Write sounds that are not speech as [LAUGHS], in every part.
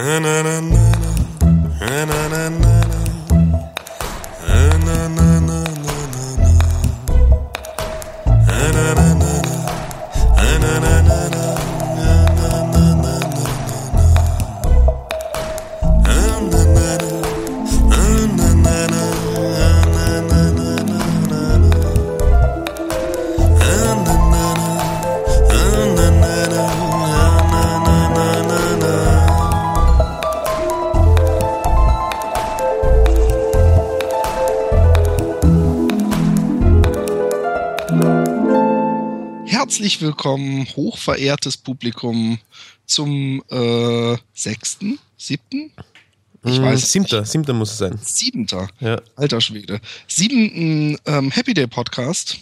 And I willkommen, hochverehrtes Publikum, zum äh, sechsten, siebten? Ich mm, weiß siebter, nicht. siebter muss es sein. Siebenter, ja. alter Schwede. Siebenten ähm, Happy Day Podcast.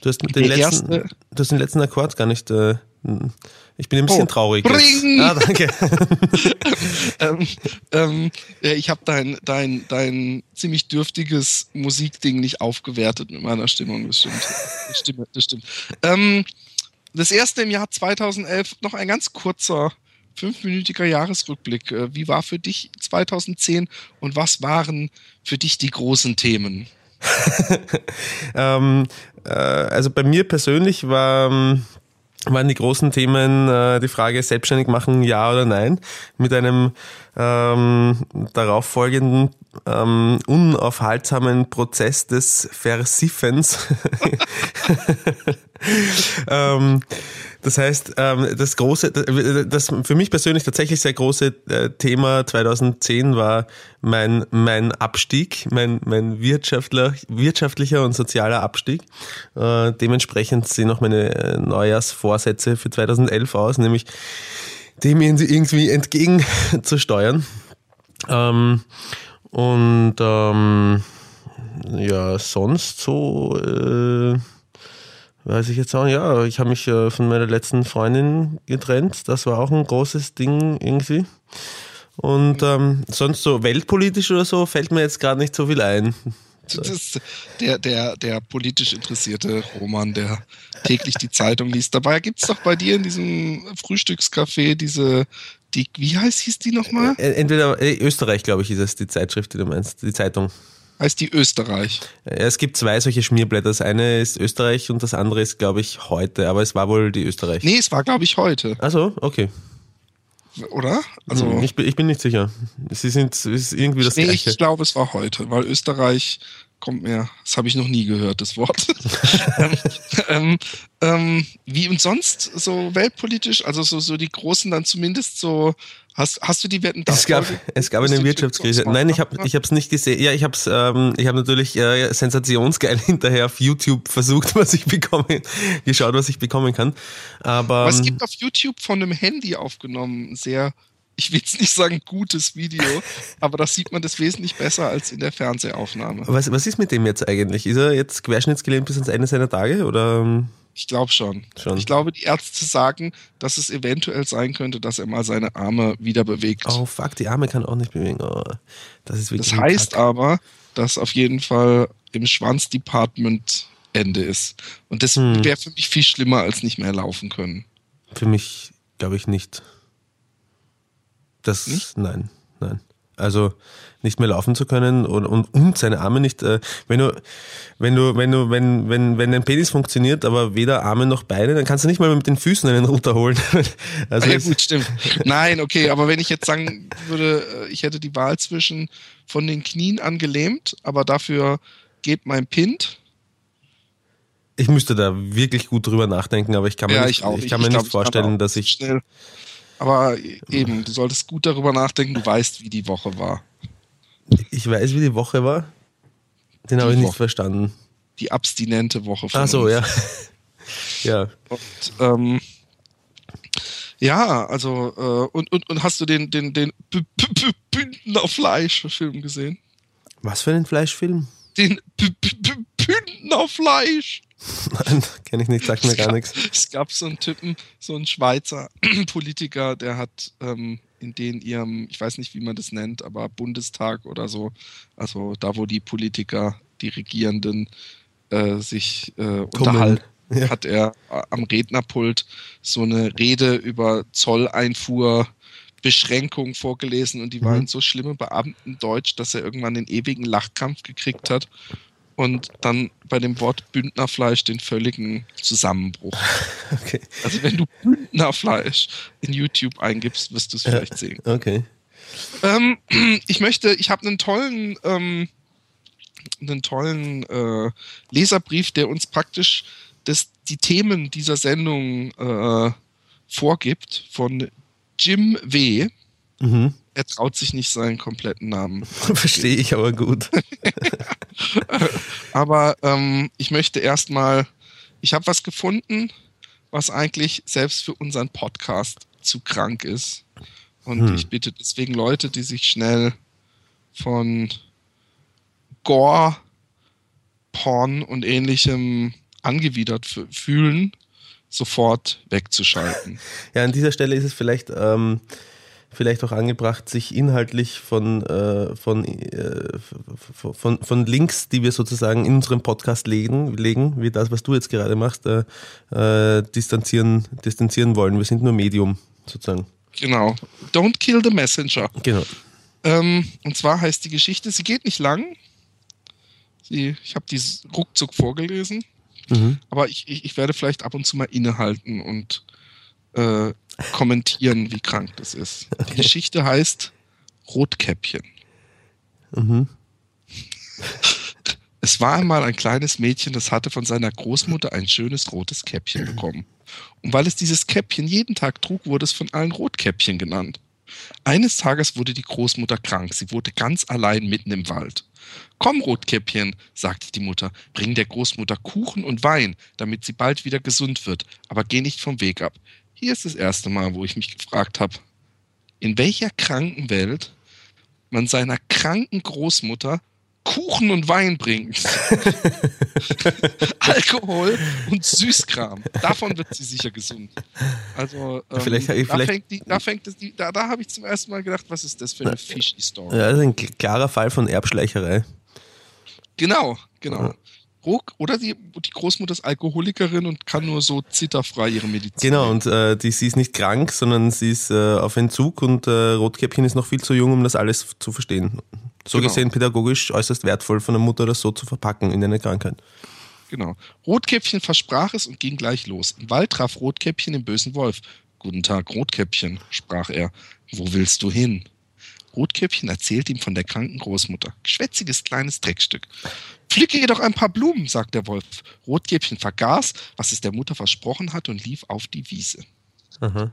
Du hast, den letzten, du hast den letzten Akkord gar nicht äh, ich bin ein bisschen oh, traurig. Bring! Ah, danke. [LAUGHS] ähm, ähm, ich habe dein, dein, dein ziemlich dürftiges Musikding nicht aufgewertet mit meiner Stimmung. Das stimmt. Das stimmt. Das, stimmt. Ähm, das erste im Jahr 2011, noch ein ganz kurzer fünfminütiger Jahresrückblick. Äh, wie war für dich 2010 und was waren für dich die großen Themen? [LAUGHS] ähm, äh, also bei mir persönlich war ähm, waren die großen Themen äh, die Frage selbstständig machen, ja oder nein, mit einem ähm, darauf folgenden ähm, unaufhaltsamen Prozess des Versiffens. [LAUGHS] ähm, das heißt, ähm, das große, das für mich persönlich tatsächlich sehr große äh, Thema 2010 war mein, mein Abstieg, mein, mein wirtschaftler, wirtschaftlicher und sozialer Abstieg. Äh, dementsprechend sehen auch meine äh, Neujahrsvorsätze für 2011 aus, nämlich dem irgendwie entgegenzusteuern. Ähm, und ähm, ja, sonst so äh, weiß ich jetzt auch, ja, ich habe mich äh, von meiner letzten Freundin getrennt. Das war auch ein großes Ding irgendwie. Und ähm, sonst so weltpolitisch oder so fällt mir jetzt gerade nicht so viel ein. Das der, der, der politisch interessierte Roman, der täglich die Zeitung liest. Dabei gibt es doch bei dir in diesem Frühstückscafé diese, die, wie heißt hieß die nochmal? Entweder äh, Österreich, glaube ich, ist es die Zeitschrift, die du meinst, die Zeitung heißt die Österreich. Es gibt zwei solche Schmierblätter. Das eine ist Österreich und das andere ist, glaube ich, heute. Aber es war wohl die Österreich. Nee, es war, glaube ich, heute. Also, okay. Oder? Also, hm, ich, ich bin nicht sicher. Sie sind irgendwie das nee, Gleiche. Ich glaube, es war heute, weil Österreich kommt mir, das habe ich noch nie gehört, das Wort. [LAUGHS] ähm, ähm, ähm, wie und sonst so weltpolitisch, also so, so die Großen dann zumindest so Hast, hast du die Wetten Es gab, es gab eine Wirtschaftskrise. Nein, ich habe ich es nicht gesehen. Ja, ich habe es ähm, ich habe natürlich äh, sensationsgeil [LAUGHS] hinterher auf YouTube versucht, was ich bekomme, geschaut, was ich bekommen kann. Aber, Aber es gibt auf YouTube von einem Handy aufgenommen sehr ich will jetzt nicht sagen gutes Video, aber das sieht man das wesentlich besser als in der Fernsehaufnahme. Was, was ist mit dem jetzt eigentlich? Ist er jetzt querschnittsgelähmt bis ans Ende seiner Tage oder? Ich glaube schon. schon. Ich glaube, die Ärzte sagen, dass es eventuell sein könnte, dass er mal seine Arme wieder bewegt. Oh fuck, die Arme kann auch nicht bewegen. Oh, das ist wirklich. Das heißt aber, dass auf jeden Fall im Schwanzdepartment Ende ist. Und das hm. wäre für mich viel schlimmer als nicht mehr laufen können. Für mich glaube ich nicht. Das, nicht? nein, nein. Also nicht mehr laufen zu können und, und, und seine Arme nicht. Äh, wenn du, wenn du, wenn du, wenn, wenn, wenn dein Penis funktioniert, aber weder Arme noch Beine, dann kannst du nicht mal mit den Füßen einen runterholen. [LAUGHS] also ja, gut, stimmt. Nein, okay, aber wenn ich jetzt sagen würde, äh, ich hätte die Wahl zwischen von den Knien angelähmt, aber dafür geht mein Pint. Ich müsste da wirklich gut drüber nachdenken, aber ich kann mir ja, nicht, ich, ich kann mir ich, nicht vorstellen, dass ich schnell aber eben, du solltest gut darüber nachdenken, du weißt, wie die Woche war. Ich weiß, wie die Woche war. Den habe ich nicht verstanden. Die abstinente Woche von Ach so, uns. ja. [LAUGHS] ja. Und, ähm, ja, also, äh, und, und, und hast du den, den, den Bündner Fleisch-Film gesehen? Was für einen Fleischfilm? Den Bündner Fleisch. [LAUGHS] Nein, kenne ich nicht, sagt mir gar nichts. Es gab so einen Typen, so einen Schweizer [CLEARS THROAT] Politiker, der hat ähm, in den ihrem, ich weiß nicht, wie man das nennt, aber Bundestag oder so, also da, wo die Politiker, die Regierenden äh, sich äh, unterhalten, ja. hat er am Rednerpult so eine Rede über Zolleinfuhr Beschränkungen vorgelesen und die Mhm. waren in so schlimme Beamtendeutsch, dass er irgendwann den ewigen Lachkampf gekriegt hat und dann bei dem Wort Bündnerfleisch den völligen Zusammenbruch. [LAUGHS] Okay. Also wenn du Bündnerfleisch in YouTube eingibst, wirst du es vielleicht sehen. [LAUGHS] Okay. Ähm, [CLEARS THROAT] ich möchte, ich habe einen tollen, ähm, einen tollen äh, Leserbrief, der uns praktisch das, die Themen dieser Sendung äh, vorgibt von Jim W. Mhm. Er traut sich nicht seinen kompletten Namen. [LAUGHS] Verstehe ich aber gut. [LAUGHS] Aber ähm, ich möchte erstmal, ich habe was gefunden, was eigentlich selbst für unseren Podcast zu krank ist. Und Hm. ich bitte deswegen Leute, die sich schnell von Gore, Porn und ähnlichem angewidert fü- fühlen, sofort wegzuschalten. [LAUGHS] Ja, an dieser Stelle ist es vielleicht, ähm, vielleicht auch angebracht, sich inhaltlich von, äh, von, äh, von, von, Links, die wir sozusagen in unserem Podcast legen, legen wie das, was du jetzt gerade machst, äh, äh, distanzieren, distanzieren wollen. Wir sind nur Medium, sozusagen. Genau. Don't kill the messenger. Genau. Ähm, und zwar heißt die Geschichte, sie geht nicht lang. Sie, ich habe die ruckzuck vorgelesen, Mhm. aber ich, ich, ich werde vielleicht ab und zu mal innehalten und äh, kommentieren, wie krank das ist. Die Geschichte heißt Rotkäppchen. Mhm. [LAUGHS] Es war einmal ein kleines Mädchen, das hatte von seiner Großmutter ein schönes rotes Käppchen bekommen. Und weil es dieses Käppchen jeden Tag trug, wurde es von allen Rotkäppchen genannt. Eines Tages wurde die Großmutter krank. Sie wurde ganz allein mitten im Wald. Komm, Rotkäppchen, sagte die Mutter, bring der Großmutter Kuchen und Wein, damit sie bald wieder gesund wird, aber geh nicht vom Weg ab. Hier ist das erste Mal, wo ich mich gefragt habe, in welcher kranken Welt man seiner kranken Großmutter Kuchen und Wein bringt. [LAUGHS] Alkohol und Süßkram. Davon wird sie sicher gesund. Also ähm, Vielleicht- da vielleicht- fängt die, da fängt es die, da, da habe ich zum ersten Mal gedacht, was ist das für eine fishy Story? Ja, das ist ein klarer Fall von Erbschleicherei. Genau, genau. Ruck, oder die, die Großmutter ist Alkoholikerin und kann nur so zitterfrei ihre Medizin. Genau, und äh, die, sie ist nicht krank, sondern sie ist äh, auf Entzug und äh, Rotkäppchen ist noch viel zu jung, um das alles zu verstehen. So Genau. gesehen pädagogisch äußerst wertvoll von der Mutter, das so zu verpacken in eine Krankheit. Genau. Rotkäppchen versprach es und ging gleich los. Im Wald traf Rotkäppchen den bösen Wolf. Guten Tag, Rotkäppchen, sprach er. Wo willst du hin? Rotkäppchen erzählte ihm von der kranken Großmutter. Geschwätziges kleines Dreckstück. Pflücke ihr doch ein paar Blumen, sagt der Wolf. Rotkäppchen vergaß, was es der Mutter versprochen hatte und lief auf die Wiese. Aha.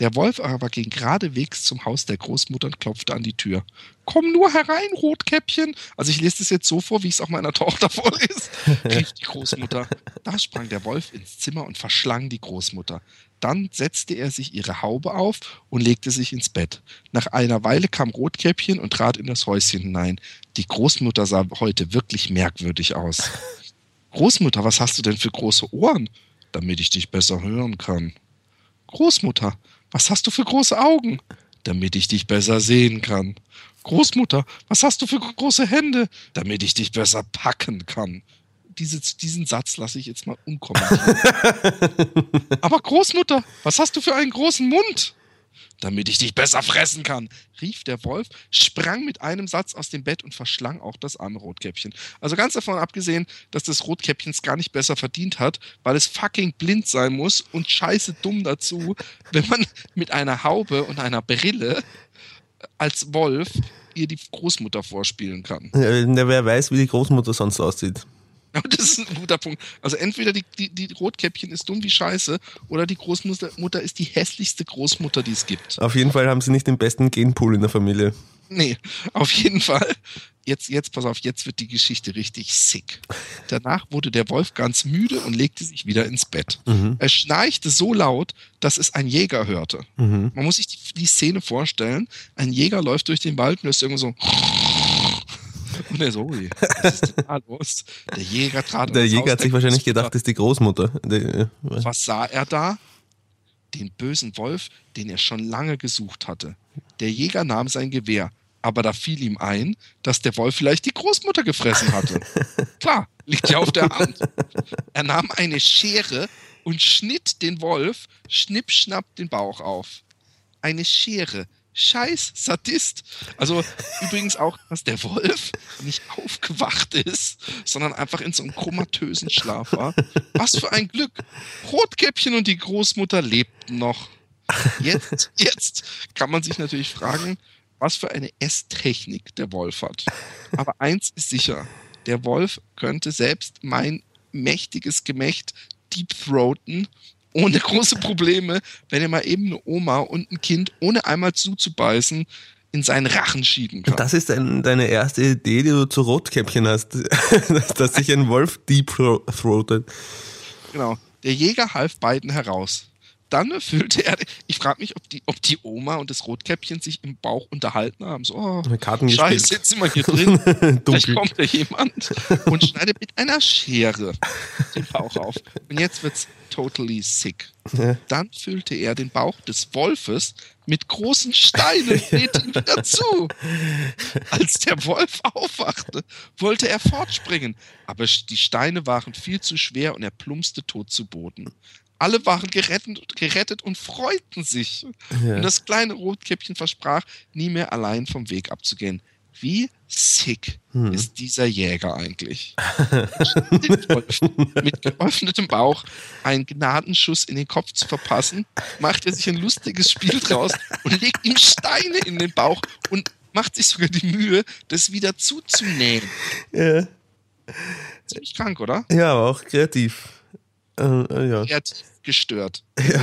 Der Wolf aber ging geradewegs zum Haus der Großmutter und klopfte an die Tür. Komm nur herein, Rotkäppchen. Also ich lese das jetzt so vor, wie ich es auch meiner Tochter [LAUGHS] vorlese, rief die Großmutter. Da sprang der Wolf ins Zimmer und verschlang die Großmutter. Dann setzte er sich ihre Haube auf und legte sich ins Bett. Nach einer Weile kam Rotkäppchen und trat in das Häuschen hinein. Die Großmutter sah heute wirklich merkwürdig aus. [LAUGHS] Großmutter, was hast du denn für große Ohren? Damit ich dich besser hören kann. Großmutter, was hast du für große Augen? Damit ich dich besser sehen kann. Großmutter, was hast du für große Hände? Damit ich dich besser packen kann. Diese, diesen Satz lasse ich jetzt mal unkommentiert. [LAUGHS] Aber Großmutter, was hast du für einen großen Mund? Damit ich dich besser fressen kann, rief der Wolf, sprang mit einem Satz aus dem Bett und verschlang auch das arme Rotkäppchen. Also ganz davon abgesehen, dass das Rotkäppchen es gar nicht besser verdient hat, weil es fucking blind sein muss und scheiße dumm dazu, wenn man mit einer Haube und einer Brille als Wolf ihr die Großmutter vorspielen kann. Äh, wer weiß, wie die Großmutter sonst aussieht. [LAUGHS] Das ist ein guter Punkt. Also entweder die, die, die Rotkäppchen ist dumm wie Scheiße oder die Großmutter Mutter ist die hässlichste Großmutter, die es gibt. Auf jeden Fall haben sie nicht den besten Genpool in der Familie. Nee, auf jeden Fall. Jetzt, jetzt, pass auf, jetzt wird die Geschichte richtig sick. Danach wurde der Wolf ganz müde und legte sich wieder ins Bett. Er schnarchte so laut, dass es ein Jäger hörte. Mhm. Man muss sich die, die Szene vorstellen. Ein Jäger läuft durch den Wald und ist irgendwo so. [LAUGHS] Und er so, ui, was ist denn da los? Der Jäger trat Der Jäger hat sich wahrscheinlich gedacht, das ist die Großmutter. Die, Was sah er da? Den bösen Wolf, den er schon lange gesucht hatte. Der Jäger nahm sein Gewehr, aber da fiel ihm ein, dass der Wolf vielleicht die Großmutter gefressen hatte. [LAUGHS] Klar, liegt ja auf der Hand. Er nahm eine Schere und schnitt den Wolf schnipp schnapp den Bauch auf. eine Schere. Scheiß Sadist. Also übrigens auch, dass der Wolf nicht aufgewacht ist, sondern einfach in so einem komatösen Schlaf war. Was für ein Glück. Rotkäppchen und die Großmutter lebten noch. Jetzt, jetzt kann man sich natürlich fragen, was für eine Esstechnik der Wolf hat. Aber eins ist sicher, der Wolf könnte selbst mein mächtiges Gemächt deepthroaten ohne große Probleme, wenn er mal eben eine Oma und ein Kind, ohne einmal zuzubeißen, in seinen Rachen schieben kann. Das ist dein, deine erste Idee, die du zu Rotkäppchen hast, [LAUGHS] dass sich ein Wolf deep-throatet. Genau. Der Jäger half beiden heraus dann füllte er, ich frage mich, ob die, ob die Oma und das Rotkäppchen sich im Bauch unterhalten haben. So, oh, Karten Scheiße, jetzt sind wir hier drin. [LAUGHS] Vielleicht kommt da jemand und schneidet mit einer Schere den Bauch auf. Und jetzt wird's totally sick. Ja. Dann füllte er den Bauch des Wolfes mit großen Steinen [LAUGHS] und wieder zu. Als der Wolf aufwachte, wollte er fortspringen, aber die Steine waren viel zu schwer und er plumpste tot zu Boden. Alle waren gerettet, gerettet und freuten sich. Ja. Und das kleine Rotkäppchen versprach, nie mehr allein vom Weg abzugehen. Wie sick hm. ist dieser Jäger eigentlich? [LAUGHS] mit geöffnetem Bauch einen Gnadenschuss in den Kopf zu verpassen, macht er sich ein lustiges Spiel draus und legt ihm Steine in den Bauch und macht sich sogar die Mühe, das wieder zuzunähen. Ja. Ziemlich krank, oder? Ja, aber auch kreativ. Äh, äh ja. Kreativ gestört. [LAUGHS] Ja.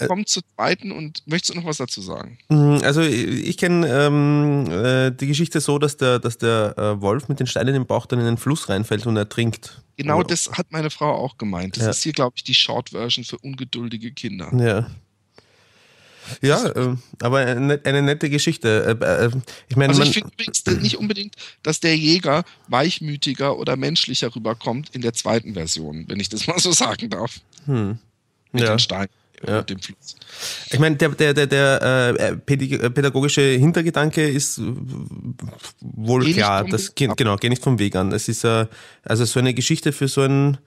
Wir kommen zur zweiten und möchtest du noch was dazu sagen? Mhm, also ich kenne ähm, äh, die Geschichte so, dass der, dass der äh, Wolf mit den Steinen im Bauch dann in den Fluss reinfällt und ertrinkt. Genau, das hat meine Frau auch gemeint. Das ja. ist hier, glaube ich, die Short-Version für ungeduldige Kinder. Ja. Ja, äh, aber eine, eine, nette Geschichte. Äh, äh, ich meine, also ich finde übrigens nicht unbedingt, dass der Jäger weichmütiger oder menschlicher rüberkommt in der zweiten Version, wenn ich das mal so sagen darf. Hm. Mit ja. den Steinen. Ja. Dem Fluss. Ich meine, der, der, der, der äh, pädagogische Hintergedanke ist wohl geh klar. Das, genau, geh nicht vom Weg an. Es ist äh, also so eine Geschichte für so ein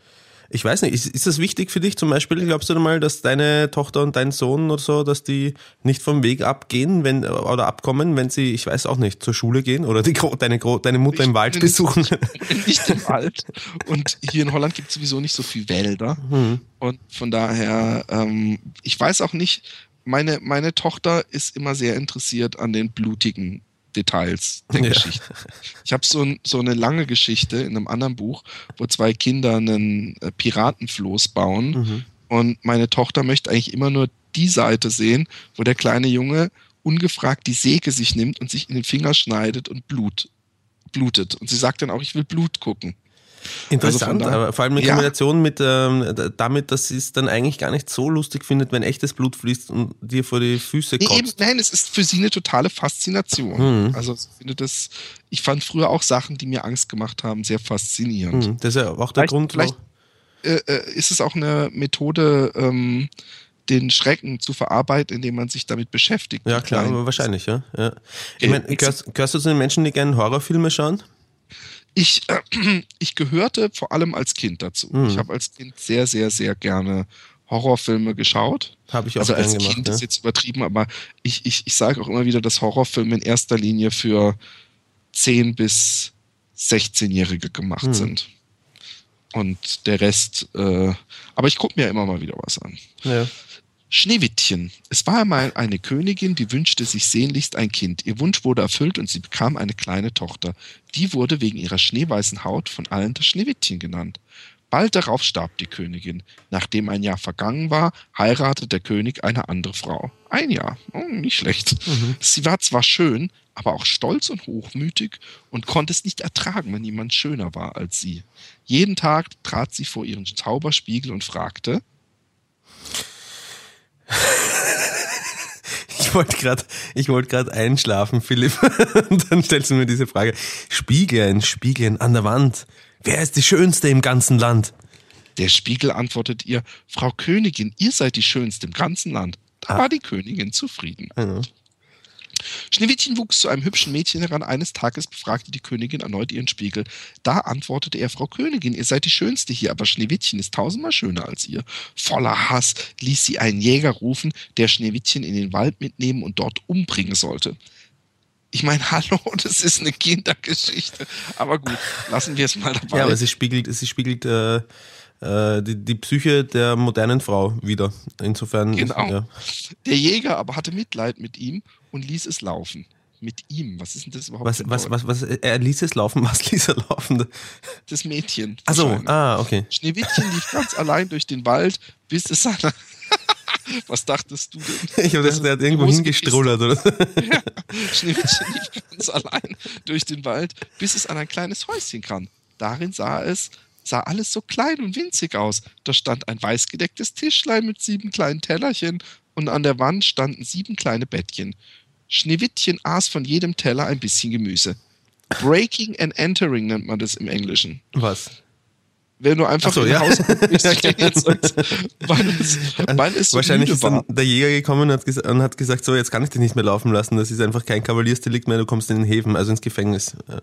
ich weiß nicht, ist, ist das wichtig für dich zum Beispiel? Glaubst du mal, dass deine Tochter und dein Sohn oder so, dass die nicht vom Weg abgehen, wenn oder abkommen, wenn sie, ich weiß auch nicht, zur Schule gehen oder die, deine, deine Mutter ich im Wald besuchen? [LAUGHS] Nicht, nicht im Wald. Und hier in Holland gibt es sowieso nicht so viel Wälder. Mhm. Und von daher, ähm, ich weiß auch nicht, meine, meine Tochter ist immer sehr interessiert an den blutigen Details der ja. Geschichte. Ich habe so, so eine lange Geschichte in einem anderen Buch, wo zwei Kinder einen äh, Piratenfloß bauen mhm. und meine Tochter möchte eigentlich immer nur die Seite sehen, wo der kleine Junge ungefragt die Säge sich nimmt und sich in den Finger schneidet und Blut blutet. Und sie sagt dann auch, ich will Blut gucken. Interessant, also aber vor allem in Kombination ja. mit ähm, damit, dass sie es dann eigentlich gar nicht so lustig findet, wenn echtes Blut fließt und dir vor die Füße kommt. Nee, nein, es ist für sie eine totale Faszination. Mhm. Also ich finde das, ich fand früher auch Sachen, die mir Angst gemacht haben, sehr faszinierend. Mhm. Das ist ja auch der vielleicht, Grund. Vielleicht äh, äh, ist es auch eine Methode, ähm, den Schrecken zu verarbeiten, indem man sich damit beschäftigt. Ja, klar, aber wahrscheinlich, ja. ja. Ich meine, gehörst, gehörst du zu den Menschen, die gerne Horrorfilme schauen? Ich, äh, [CLEARS THROAT] ich gehörte vor allem als Kind dazu. Mhm. Ich habe als Kind sehr, sehr, sehr gerne Horrorfilme geschaut. Habe ich auch also als gemacht, Kind ja. ist jetzt übertrieben, aber ich, ich, ich sage auch immer wieder, dass Horrorfilme in erster Linie für 10 bis 16-Jährige gemacht mhm. sind. Und der Rest, äh, aber ich gucke mir immer mal wieder was an. Ja. Schneewittchen. Es war einmal eine Königin, die wünschte sich sehnlichst ein Kind. Ihr Wunsch wurde erfüllt und sie bekam eine kleine Tochter. Die wurde wegen ihrer schneeweißen Haut von allen das Schneewittchen genannt. Bald darauf starb die Königin. Nachdem ein Jahr vergangen war, heiratete der König eine andere Frau. Ein Jahr, oh, nicht schlecht. Mhm. Sie war zwar schön, aber auch stolz und hochmütig und konnte es nicht ertragen, wenn jemand schöner war als sie. Jeden Tag trat sie vor ihren Zauberspiegel und fragte, [LAUGHS] Ich wollte gerade, ich gerade einschlafen, Philipp. [LAUGHS] Und dann stellst du mir diese Frage. Spiegeln, Spiegeln an der Wand. Wer ist die Schönste im ganzen Land? Der Spiegel antwortet ihr, Frau Königin, ihr seid die Schönste im ganzen Land. Da ah. war die Königin zufrieden. Mhm. Schneewittchen wuchs zu einem hübschen Mädchen heran. Eines Tages befragte die Königin erneut ihren Spiegel. Da antwortete er, Frau Königin, ihr seid die Schönste hier, aber Schneewittchen ist tausendmal schöner als ihr. Voller Hass ließ sie einen Jäger rufen, der Schneewittchen in den Wald mitnehmen und dort umbringen sollte. Ich meine, [LAUGHS] hallo, das ist eine Kindergeschichte. Aber gut, lassen wir es mal dabei. Ja, aber sie spiegelt, sie spiegelt äh, äh, die, die Psyche der modernen Frau wieder. Insofern. Genau. Ja. Der Jäger aber hatte Mitleid mit ihm und ließ es laufen. Mit ihm. Was ist denn das überhaupt? Was, was, was, was, er ließ es laufen, [LAUGHS] was ließ er laufen? Das Mädchen. Achso, ah, okay. Schneewittchen lief ganz [LAUGHS] allein durch den Wald, bis es seiner. [LAUGHS] Was dachtest du denn? Ich habe das, der hat irgendwo hingestrullert, oder? Ja. Schneewittchen lief ganz allein durch den Wald, bis es an ein kleines Häuschen kam. Darin sah es, sah alles so klein und winzig aus. Da stand ein weißgedecktes Tischlein mit sieben kleinen Tellerchen und an der Wand standen sieben kleine Bettchen. Schneewittchen aß von jedem Teller ein bisschen Gemüse. Breaking and entering nennt man das im Englischen. Was? Wenn du einfach Ach so, ja. Haus es, weil es so Wahrscheinlich ist dann der Jäger gekommen und und hat gesagt, so, jetzt kann ich dich nicht mehr laufen lassen. Das ist einfach kein Kavaliersdelikt mehr, du kommst in den Häfen, also ins Gefängnis. Äh,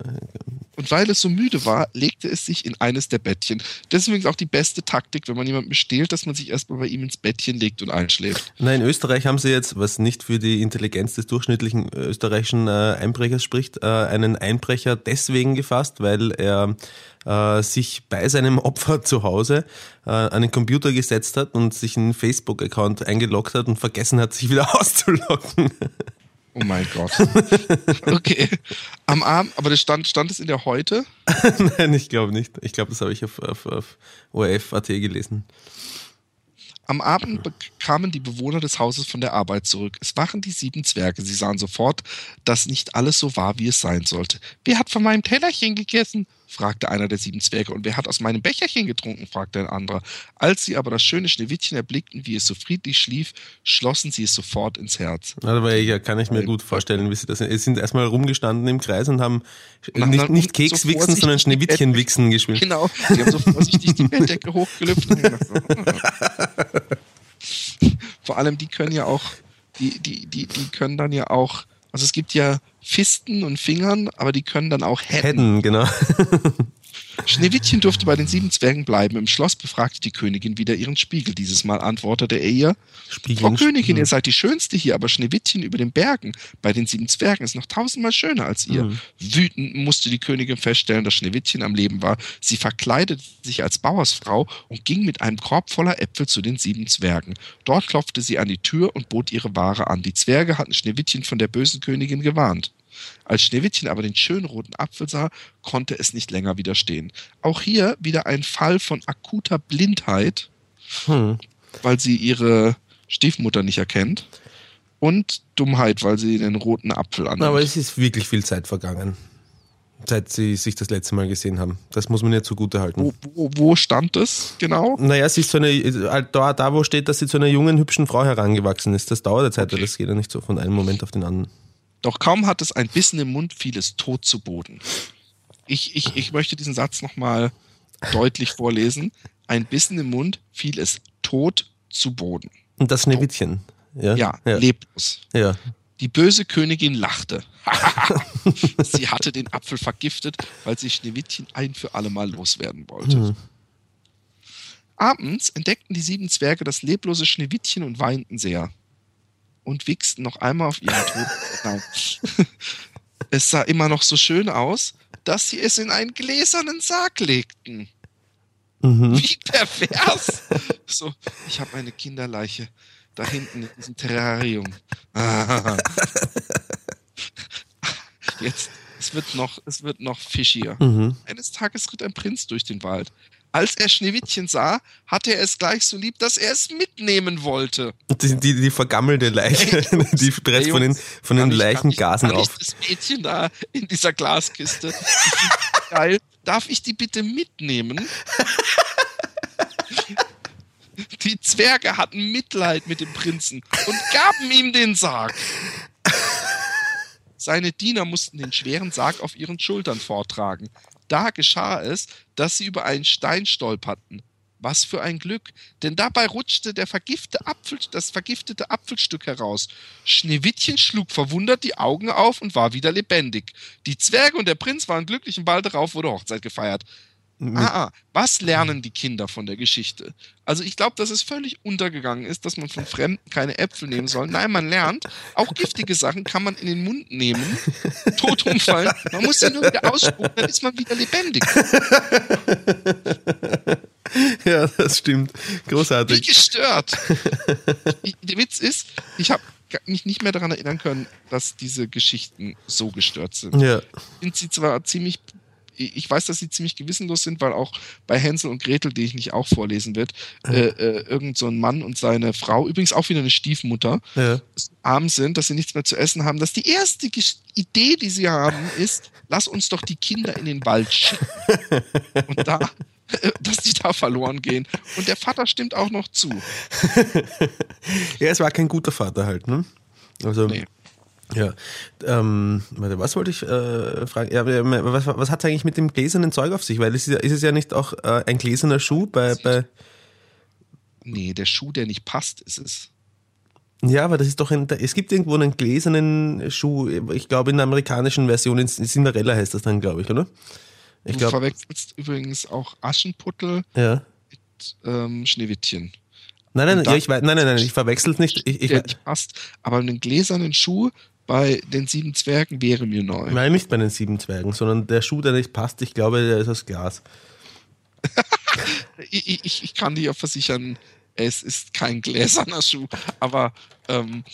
Und weil es so müde war, legte es sich in eines der Bettchen. Deswegen ist auch die beste Taktik, wenn man jemanden bestiehlt, dass man sich erstmal bei ihm ins Bettchen legt und einschläft. Na, in Österreich haben sie jetzt, was nicht für die Intelligenz des durchschnittlichen österreichischen äh, Einbrechers spricht, äh, einen Einbrecher deswegen gefasst, weil er äh, sich bei seinem Opfer zu Hause äh, an den Computer gesetzt hat und sich einen Facebook-Account eingeloggt hat und vergessen hat, sich wieder [LAUGHS] auszuloggen. Oh mein Gott. [LAUGHS] Okay. Am Abend, aber das stand, stand es in der Heute? [LAUGHS] Nein, ich glaube nicht. Ich glaube, das habe ich auf, auf, auf ORF.at gelesen. Am Abend bekamen die Bewohner des Hauses von der Arbeit zurück. Es waren die sieben Zwerge. Sie sahen sofort, dass nicht alles so war, wie es sein sollte. Wer hat von meinem Tellerchen gegessen? Fragte einer der sieben Zwerge. Und wer hat aus meinem Becherchen getrunken? fragte ein anderer. Als sie aber das schöne Schneewittchen erblickten, wie es so friedlich schlief, schlossen sie es sofort ins Herz. Aber ja, kann ich mir gut vorstellen, wie sie das sind. Sie sind erstmal rumgestanden im Kreis und haben Und nicht, nicht so Kekswichsen, vorsichtig sondern Schneewittchenwichsen gespielt. Genau. Die haben so vorsichtig die Bettdecke hochgelüpft. gedacht, so, [LAUGHS] Vor allem, die können ja auch, die, die, die, die können dann ja auch, also es gibt ja Fisten und Fingern, aber die können dann auch Händen. Hätten, genau. [LAUGHS] Schneewittchen durfte bei den sieben Zwergen bleiben. Im Schloss befragte die Königin wieder ihren Spiegel. Dieses Mal antwortete er ihr, Spiegel- Frau Königin, ihr seid die Schönste hier, aber Schneewittchen über den Bergen bei den sieben Zwergen ist noch tausendmal schöner als ihr. Mhm. Wütend musste die Königin feststellen, dass Schneewittchen am Leben war. Sie verkleidete sich als Bauersfrau und ging mit einem Korb voller Äpfel zu den sieben Zwergen. Dort klopfte sie an die Tür und bot ihre Ware an. Die Zwerge hatten Schneewittchen von der bösen Königin gewarnt. Als Schneewittchen aber den schönen roten Apfel sah, konnte es nicht länger widerstehen. Auch hier wieder ein Fall von akuter Blindheit, Hm. weil sie ihre Stiefmutter nicht erkennt. Und Dummheit, weil sie den roten Apfel annimmt. Aber es ist wirklich viel Zeit vergangen, seit sie sich das letzte Mal gesehen haben. Das muss man ihr zugute halten. wo, wo, wo stand es genau? Naja, sie ist so eine, äh, da, da wo steht, dass sie zu einer jungen, hübschen Frau herangewachsen ist. Das dauert eine Zeit, weil das geht ja nicht so von einem Moment auf den anderen. Doch kaum hat es ein Bissen im Mund, fiel es tot zu Boden. Ich, ich, ich möchte diesen Satz nochmal deutlich vorlesen. Ein Bissen im Mund, fiel es tot zu Boden. Und das Schneewittchen. Ja, Ja, ja, leblos. ja. Die böse Königin lachte. [LAUGHS] sie hatte den Apfel vergiftet, weil sie Schneewittchen ein für allemal loswerden wollte. Hm. Abends entdeckten die sieben Zwerge das leblose Schneewittchen und weinten sehr. Und wichsten noch einmal auf ihren Tod. Nein. [LAUGHS] Es sah immer noch so schön aus, dass sie es in einen gläsernen Sarg legten. Mhm. Wie pervers! [LAUGHS] So, ich habe eine Kinderleiche da hinten in diesem Terrarium. Ah. [LAUGHS] Jetzt, es wird noch, es wird noch fischier. Mhm. Eines Tages ritt ein Prinz durch den Wald. Als er Schneewittchen sah, hatte er es gleich so lieb, dass er es mitnehmen wollte. Die, die, die vergammelte Leiche, die bereits Ey, von den, Jungs, von den Leichengasen ich, auf. Das Mädchen da in dieser Glaskiste. Geil. Darf ich die bitte mitnehmen? Die Zwerge hatten Mitleid mit dem Prinzen und gaben ihm den Sarg. Seine Diener mussten den schweren Sarg auf ihren Schultern vortragen. Da geschah es, dass sie über einen Stein stolperten. Was für ein Glück, denn dabei rutschte der vergiftete Apfel, das vergiftete Apfelstück heraus. Schneewittchen schlug verwundert die Augen auf und war wieder lebendig. Die Zwerge und der Prinz waren glücklich und bald darauf wurde Hochzeit gefeiert. Ah, ah, was lernen die Kinder von der Geschichte? Also ich glaube, dass es völlig untergegangen ist, dass man von Fremden keine Äpfel nehmen soll. Nein, man lernt, auch giftige Sachen kann man in den Mund nehmen, tot umfallen. Man muss sie nur wieder ausspucken, dann ist man wieder lebendig. [LAUGHS] Ja, das stimmt. Großartig. Wie gestört. Der Witz ist, ich habe mich nicht mehr daran erinnern können, dass diese Geschichten so gestört sind. Ja. Sind sie zwar ziemlich ich weiß, dass sie ziemlich gewissenlos sind, weil auch bei Hänsel und Gretel, die ich nicht auch vorlesen wird, äh, äh, irgend so ein Mann und seine Frau, übrigens auch wieder eine Stiefmutter, Ja. arm sind, dass sie nichts mehr zu essen haben, dass die erste Idee, die sie haben, ist, lass uns doch die Kinder in den Wald schicken. Und da, [LAUGHS] dass die da verloren gehen. Und der Vater stimmt auch noch zu. [LAUGHS] Ja, es war kein guter Vater halt, ne? Also, Nee. Ja. Ähm, warte, was wollte ich äh, fragen? Ja, was, was hat es eigentlich mit dem gläsernen Zeug auf sich? Weil es ist, ist es ja nicht auch äh, ein gläserner Schuh bei, bei. Nee, der Schuh, der nicht passt, ist es. Ja, aber das ist doch ein. Es gibt irgendwo einen gläsernen Schuh, ich glaube in der amerikanischen Version, in Cinderella heißt das dann, glaube ich, oder? Ich Du glaube. verwechselst übrigens auch Aschenputtel Ja. mit ähm, Schneewittchen. Nein, nein, ja, ich weiß, nein, nein, nein, ich verwechsel's nicht. Ich, ich der nicht passt. Aber einen gläsernen Schuh bei den sieben Zwergen wäre mir neu. Nein, nicht bei den sieben Zwergen, sondern der Schuh, der nicht passt, ich glaube, der ist aus Glas. [LAUGHS] Ich, ich, ich kann dir versichern, es ist kein gläserner Schuh. Aber ähm,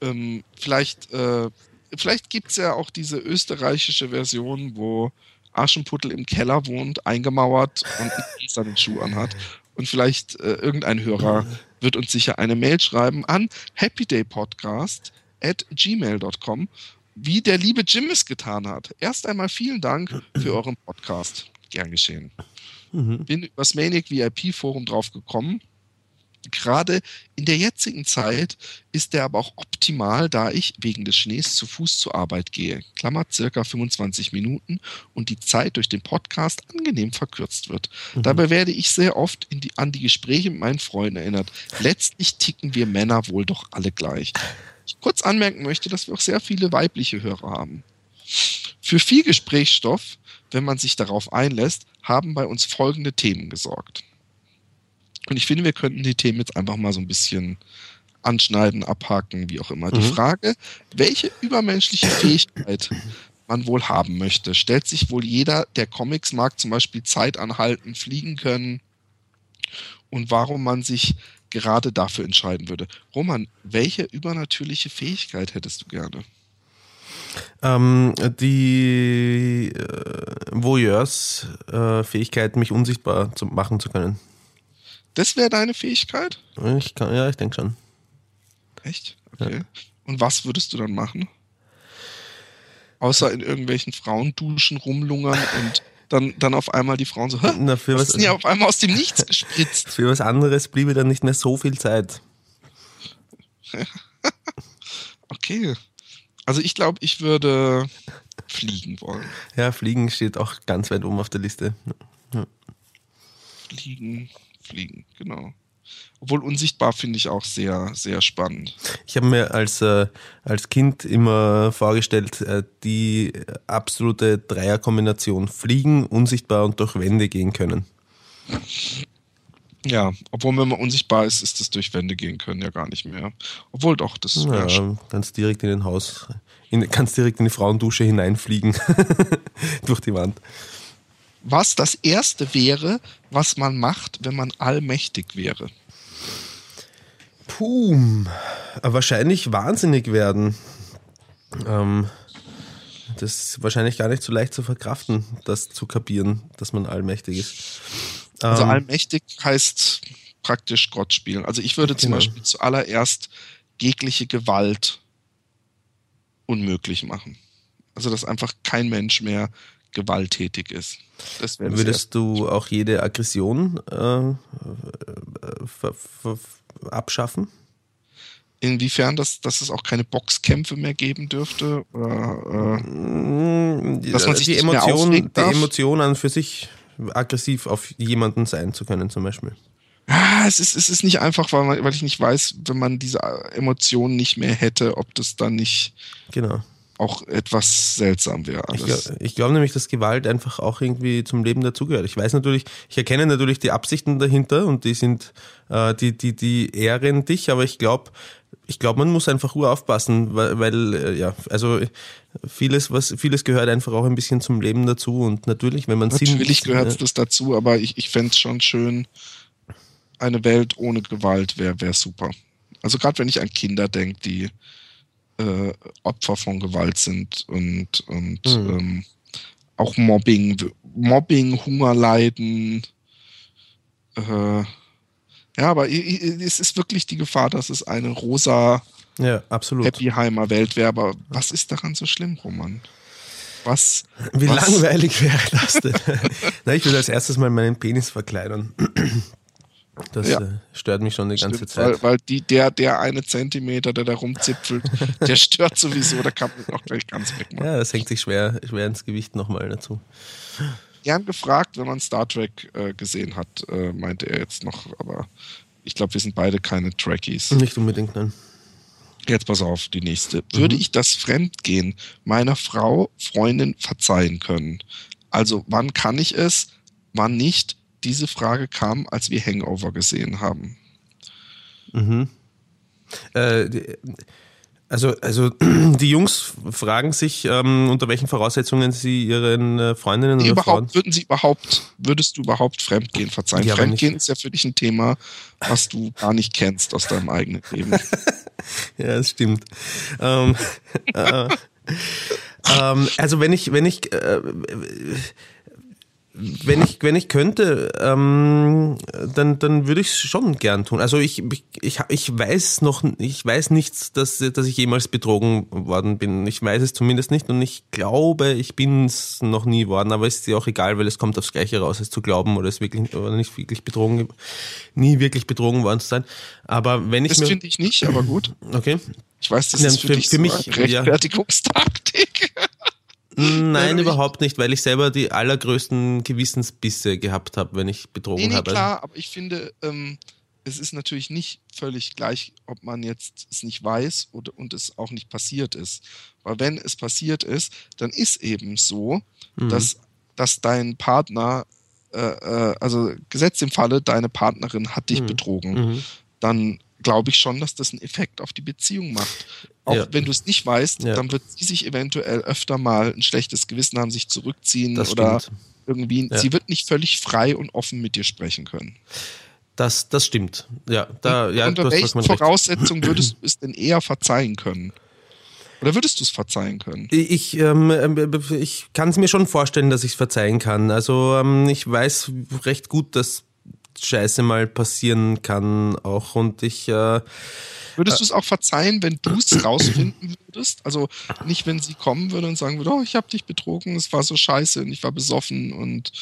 ähm, vielleicht, äh, vielleicht gibt es ja auch diese österreichische Version, wo Aschenputtel im Keller wohnt, eingemauert und einen gläsernen Schuh anhat. Und vielleicht äh, irgendein Hörer [LAUGHS] wird uns sicher eine Mail schreiben an happydaypodcast at gmail.com, wie der liebe Jim es getan hat. Erst einmal vielen Dank für euren Podcast. Gern geschehen bin übers Maniac VIP Forum drauf gekommen. Gerade in der jetzigen Zeit ist der aber auch optimal, da ich wegen des Schnees zu Fuß zur Arbeit gehe. Klammer circa 25 Minuten und die Zeit durch den Podcast angenehm verkürzt wird. Dabei werde ich sehr oft die, an die Gespräche mit meinen Freunden erinnert. Letztlich ticken wir Männer wohl doch alle gleich. Ich kurz anmerken möchte, dass wir auch sehr viele weibliche Hörer haben. Für viel Gesprächsstoff, wenn man sich darauf einlässt, haben bei uns folgende Themen gesorgt. Und ich finde, wir könnten die Themen jetzt einfach mal so ein bisschen anschneiden, abhaken, wie auch immer. Die Mhm. Frage, welche übermenschliche Fähigkeit man wohl haben möchte, stellt sich wohl jeder, der Comics mag, zum Beispiel Zeit anhalten, fliegen können und warum man sich gerade dafür entscheiden würde. Roman, welche übernatürliche Fähigkeit hättest du gerne? Ähm, die äh, Voyeurs-Fähigkeit, mich unsichtbar zu machen zu können. Das wäre deine Fähigkeit? Ich kann, ja, ich denke schon. Echt? Okay. Und was würdest du dann machen? Außer in irgendwelchen Frauenduschen rumlungern und dann, dann auf einmal die Frauen so? Na, für was was, ist ja auf einmal aus dem Nichts gespritzt? [LAUGHS] für was anderes bliebe dann nicht mehr so viel Zeit. [LAUGHS] Okay. Also ich glaube, ich würde fliegen wollen. Ja, Fliegen steht auch ganz weit oben auf der Liste. Fliegen, fliegen, genau. Obwohl unsichtbar finde ich auch sehr, sehr spannend. Ich habe mir als, äh, als Kind immer vorgestellt, äh, die absolute Dreierkombination Fliegen, unsichtbar und durch Wände gehen können. Ja, obwohl wenn man unsichtbar ist, ist das durch Wände gehen können ja gar nicht mehr. Obwohl doch, das schon. Ja, kannst direkt in den Haus, in, kannst direkt in die Frauendusche hineinfliegen. [LAUGHS] durch die Wand. Was das erste wäre, was man macht, wenn man allmächtig wäre. Puh, wahrscheinlich wahnsinnig werden. Ähm, das ist wahrscheinlich gar nicht so leicht zu verkraften, das zu kapieren, dass man allmächtig ist. Also Ähm, allmächtig heißt praktisch Gott spielen. Also ich würde zum Genau. Beispiel zuallererst jegliche Gewalt unmöglich machen. Also dass einfach kein Mensch mehr gewalttätig ist. Würdest du auch jede Aggression äh, äh, abschaffen? Inwiefern, dass, dass es auch keine Boxkämpfe mehr geben dürfte? Oder, äh, Mm, Dass man sich die Emotion, die? Emotion an für sich aggressiv auf jemanden sein zu können, zum Beispiel. Ja, es ist, es ist nicht einfach, weil, man, weil ich nicht weiß, wenn man diese Emotionen nicht mehr hätte, ob das dann nicht Genau. Auch etwas seltsam wäre. Ich, alles. glaub- ich glaube nämlich, dass Gewalt einfach auch irgendwie zum Leben dazugehört. Ich weiß natürlich, ich erkenne natürlich die Absichten dahinter und die sind, äh, die, die, die ehren dich, aber ich glaube, ich glaube, man muss einfach Ruhe aufpassen, weil, weil äh, ja, also vieles, was, vieles gehört einfach auch ein bisschen zum Leben dazu und natürlich, wenn man Natürlich Sinn- gehört äh, das dazu, aber ich, ich fände es schon schön, eine Welt ohne Gewalt wäre wär super. Also gerade wenn ich an Kinder denke, die äh, Opfer von Gewalt sind und, und Mhm. ähm, auch Mobbing, Mobbing, Hungerleiden. Äh, ja, aber es ist wirklich die Gefahr, dass es eine rosa Ja, absolut. Happyheimer Welt wäre. Aber was ist daran so schlimm, Roman? Was? Wie was? langweilig wäre das denn? [LAUGHS] Na, ich will als erstes mal meinen Penis verkleinern. Das Ja. äh, stört mich schon die ganze Stimmt, Zeit. Weil, weil die, der, der eine Zentimeter, der da rumzipfelt, [LAUGHS] der stört sowieso, da kann man auch gleich ganz wegmachen. Ja, das hängt sich schwer, schwer ins Gewicht nochmal dazu. Gern gefragt, wenn man Star Trek äh, gesehen hat, äh, meinte er jetzt noch, aber ich glaube, wir sind beide keine Trekkies. Nicht unbedingt, nein. Jetzt pass auf, die nächste. Würde ich das Fremdgehen meiner Frau, Freundin verzeihen können? Also, wann kann ich es, wann nicht? Diese Frage kam, als wir Hangover gesehen haben. Mhm. Äh, also, also [CLEARS THROAT] die Jungs fragen sich, ähm, unter welchen Voraussetzungen sie ihren äh, Freundinnen oder Frauen. Überhaupt, würden sie überhaupt, würdest du überhaupt Fremdgehen verzeihen? Ja, Fremdgehen ist ja für dich ein Thema, was du gar nicht kennst aus deinem eigenen Leben. [LAUGHS] Ja, das stimmt. Ähm, [LAUGHS] äh, ähm, also wenn ich, wenn ich, äh, wenn ich, wenn ich könnte, ähm, dann, dann würde ich es schon gern tun. Also ich, ich, ich weiß noch, ich weiß nichts, dass, dass ich jemals betrogen worden bin. Ich weiß es zumindest nicht und ich glaube, ich bin es noch nie worden, aber es ist ja auch egal, weil es kommt aufs Gleiche raus, es zu glauben oder es wirklich, oder nicht wirklich betrogen, nie wirklich betrogen worden zu sein. Aber wenn ich Das finde ich nicht, aber gut. okay. Ich weiß, das Ja, ist für, für- für so mich, eine ja. [LAUGHS] Nein, überhaupt nicht, weil ich selber die allergrößten Gewissensbisse gehabt habe, wenn ich betrogen Nee, nee, habe. klar, aber ich finde, ähm, es ist natürlich nicht völlig gleich, ob man jetzt es nicht weiß oder, und es auch nicht passiert ist. Weil wenn es passiert ist, dann ist eben so, Mhm. dass, dass dein Partner, äh, äh, also gesetzt im Falle, deine Partnerin hat dich Mhm. betrogen, Mhm. dann glaube ich schon, dass das einen Effekt auf die Beziehung macht. Auch Ja. wenn du es nicht weißt, Ja. dann wird sie sich eventuell öfter mal ein schlechtes Gewissen haben, sich zurückziehen Das oder stimmt. irgendwie, Ja. sie wird nicht völlig frei und offen mit dir sprechen können. Das, das stimmt. Ja, da, ja, Unter welchen. Voraussetzungen würdest du es denn eher verzeihen können? Oder würdest du es verzeihen können? Ich, ähm, äh, ich kann es mir schon vorstellen, dass ich es verzeihen kann. Also ähm, ich weiß recht gut, dass Scheiße mal passieren kann auch und ich äh, Würdest du es auch verzeihen, wenn du es [CLEARS THROAT] rausfinden würdest? Also nicht, wenn sie kommen würde und sagen würde, oh, ich habe dich betrogen, es war so scheiße und ich war besoffen und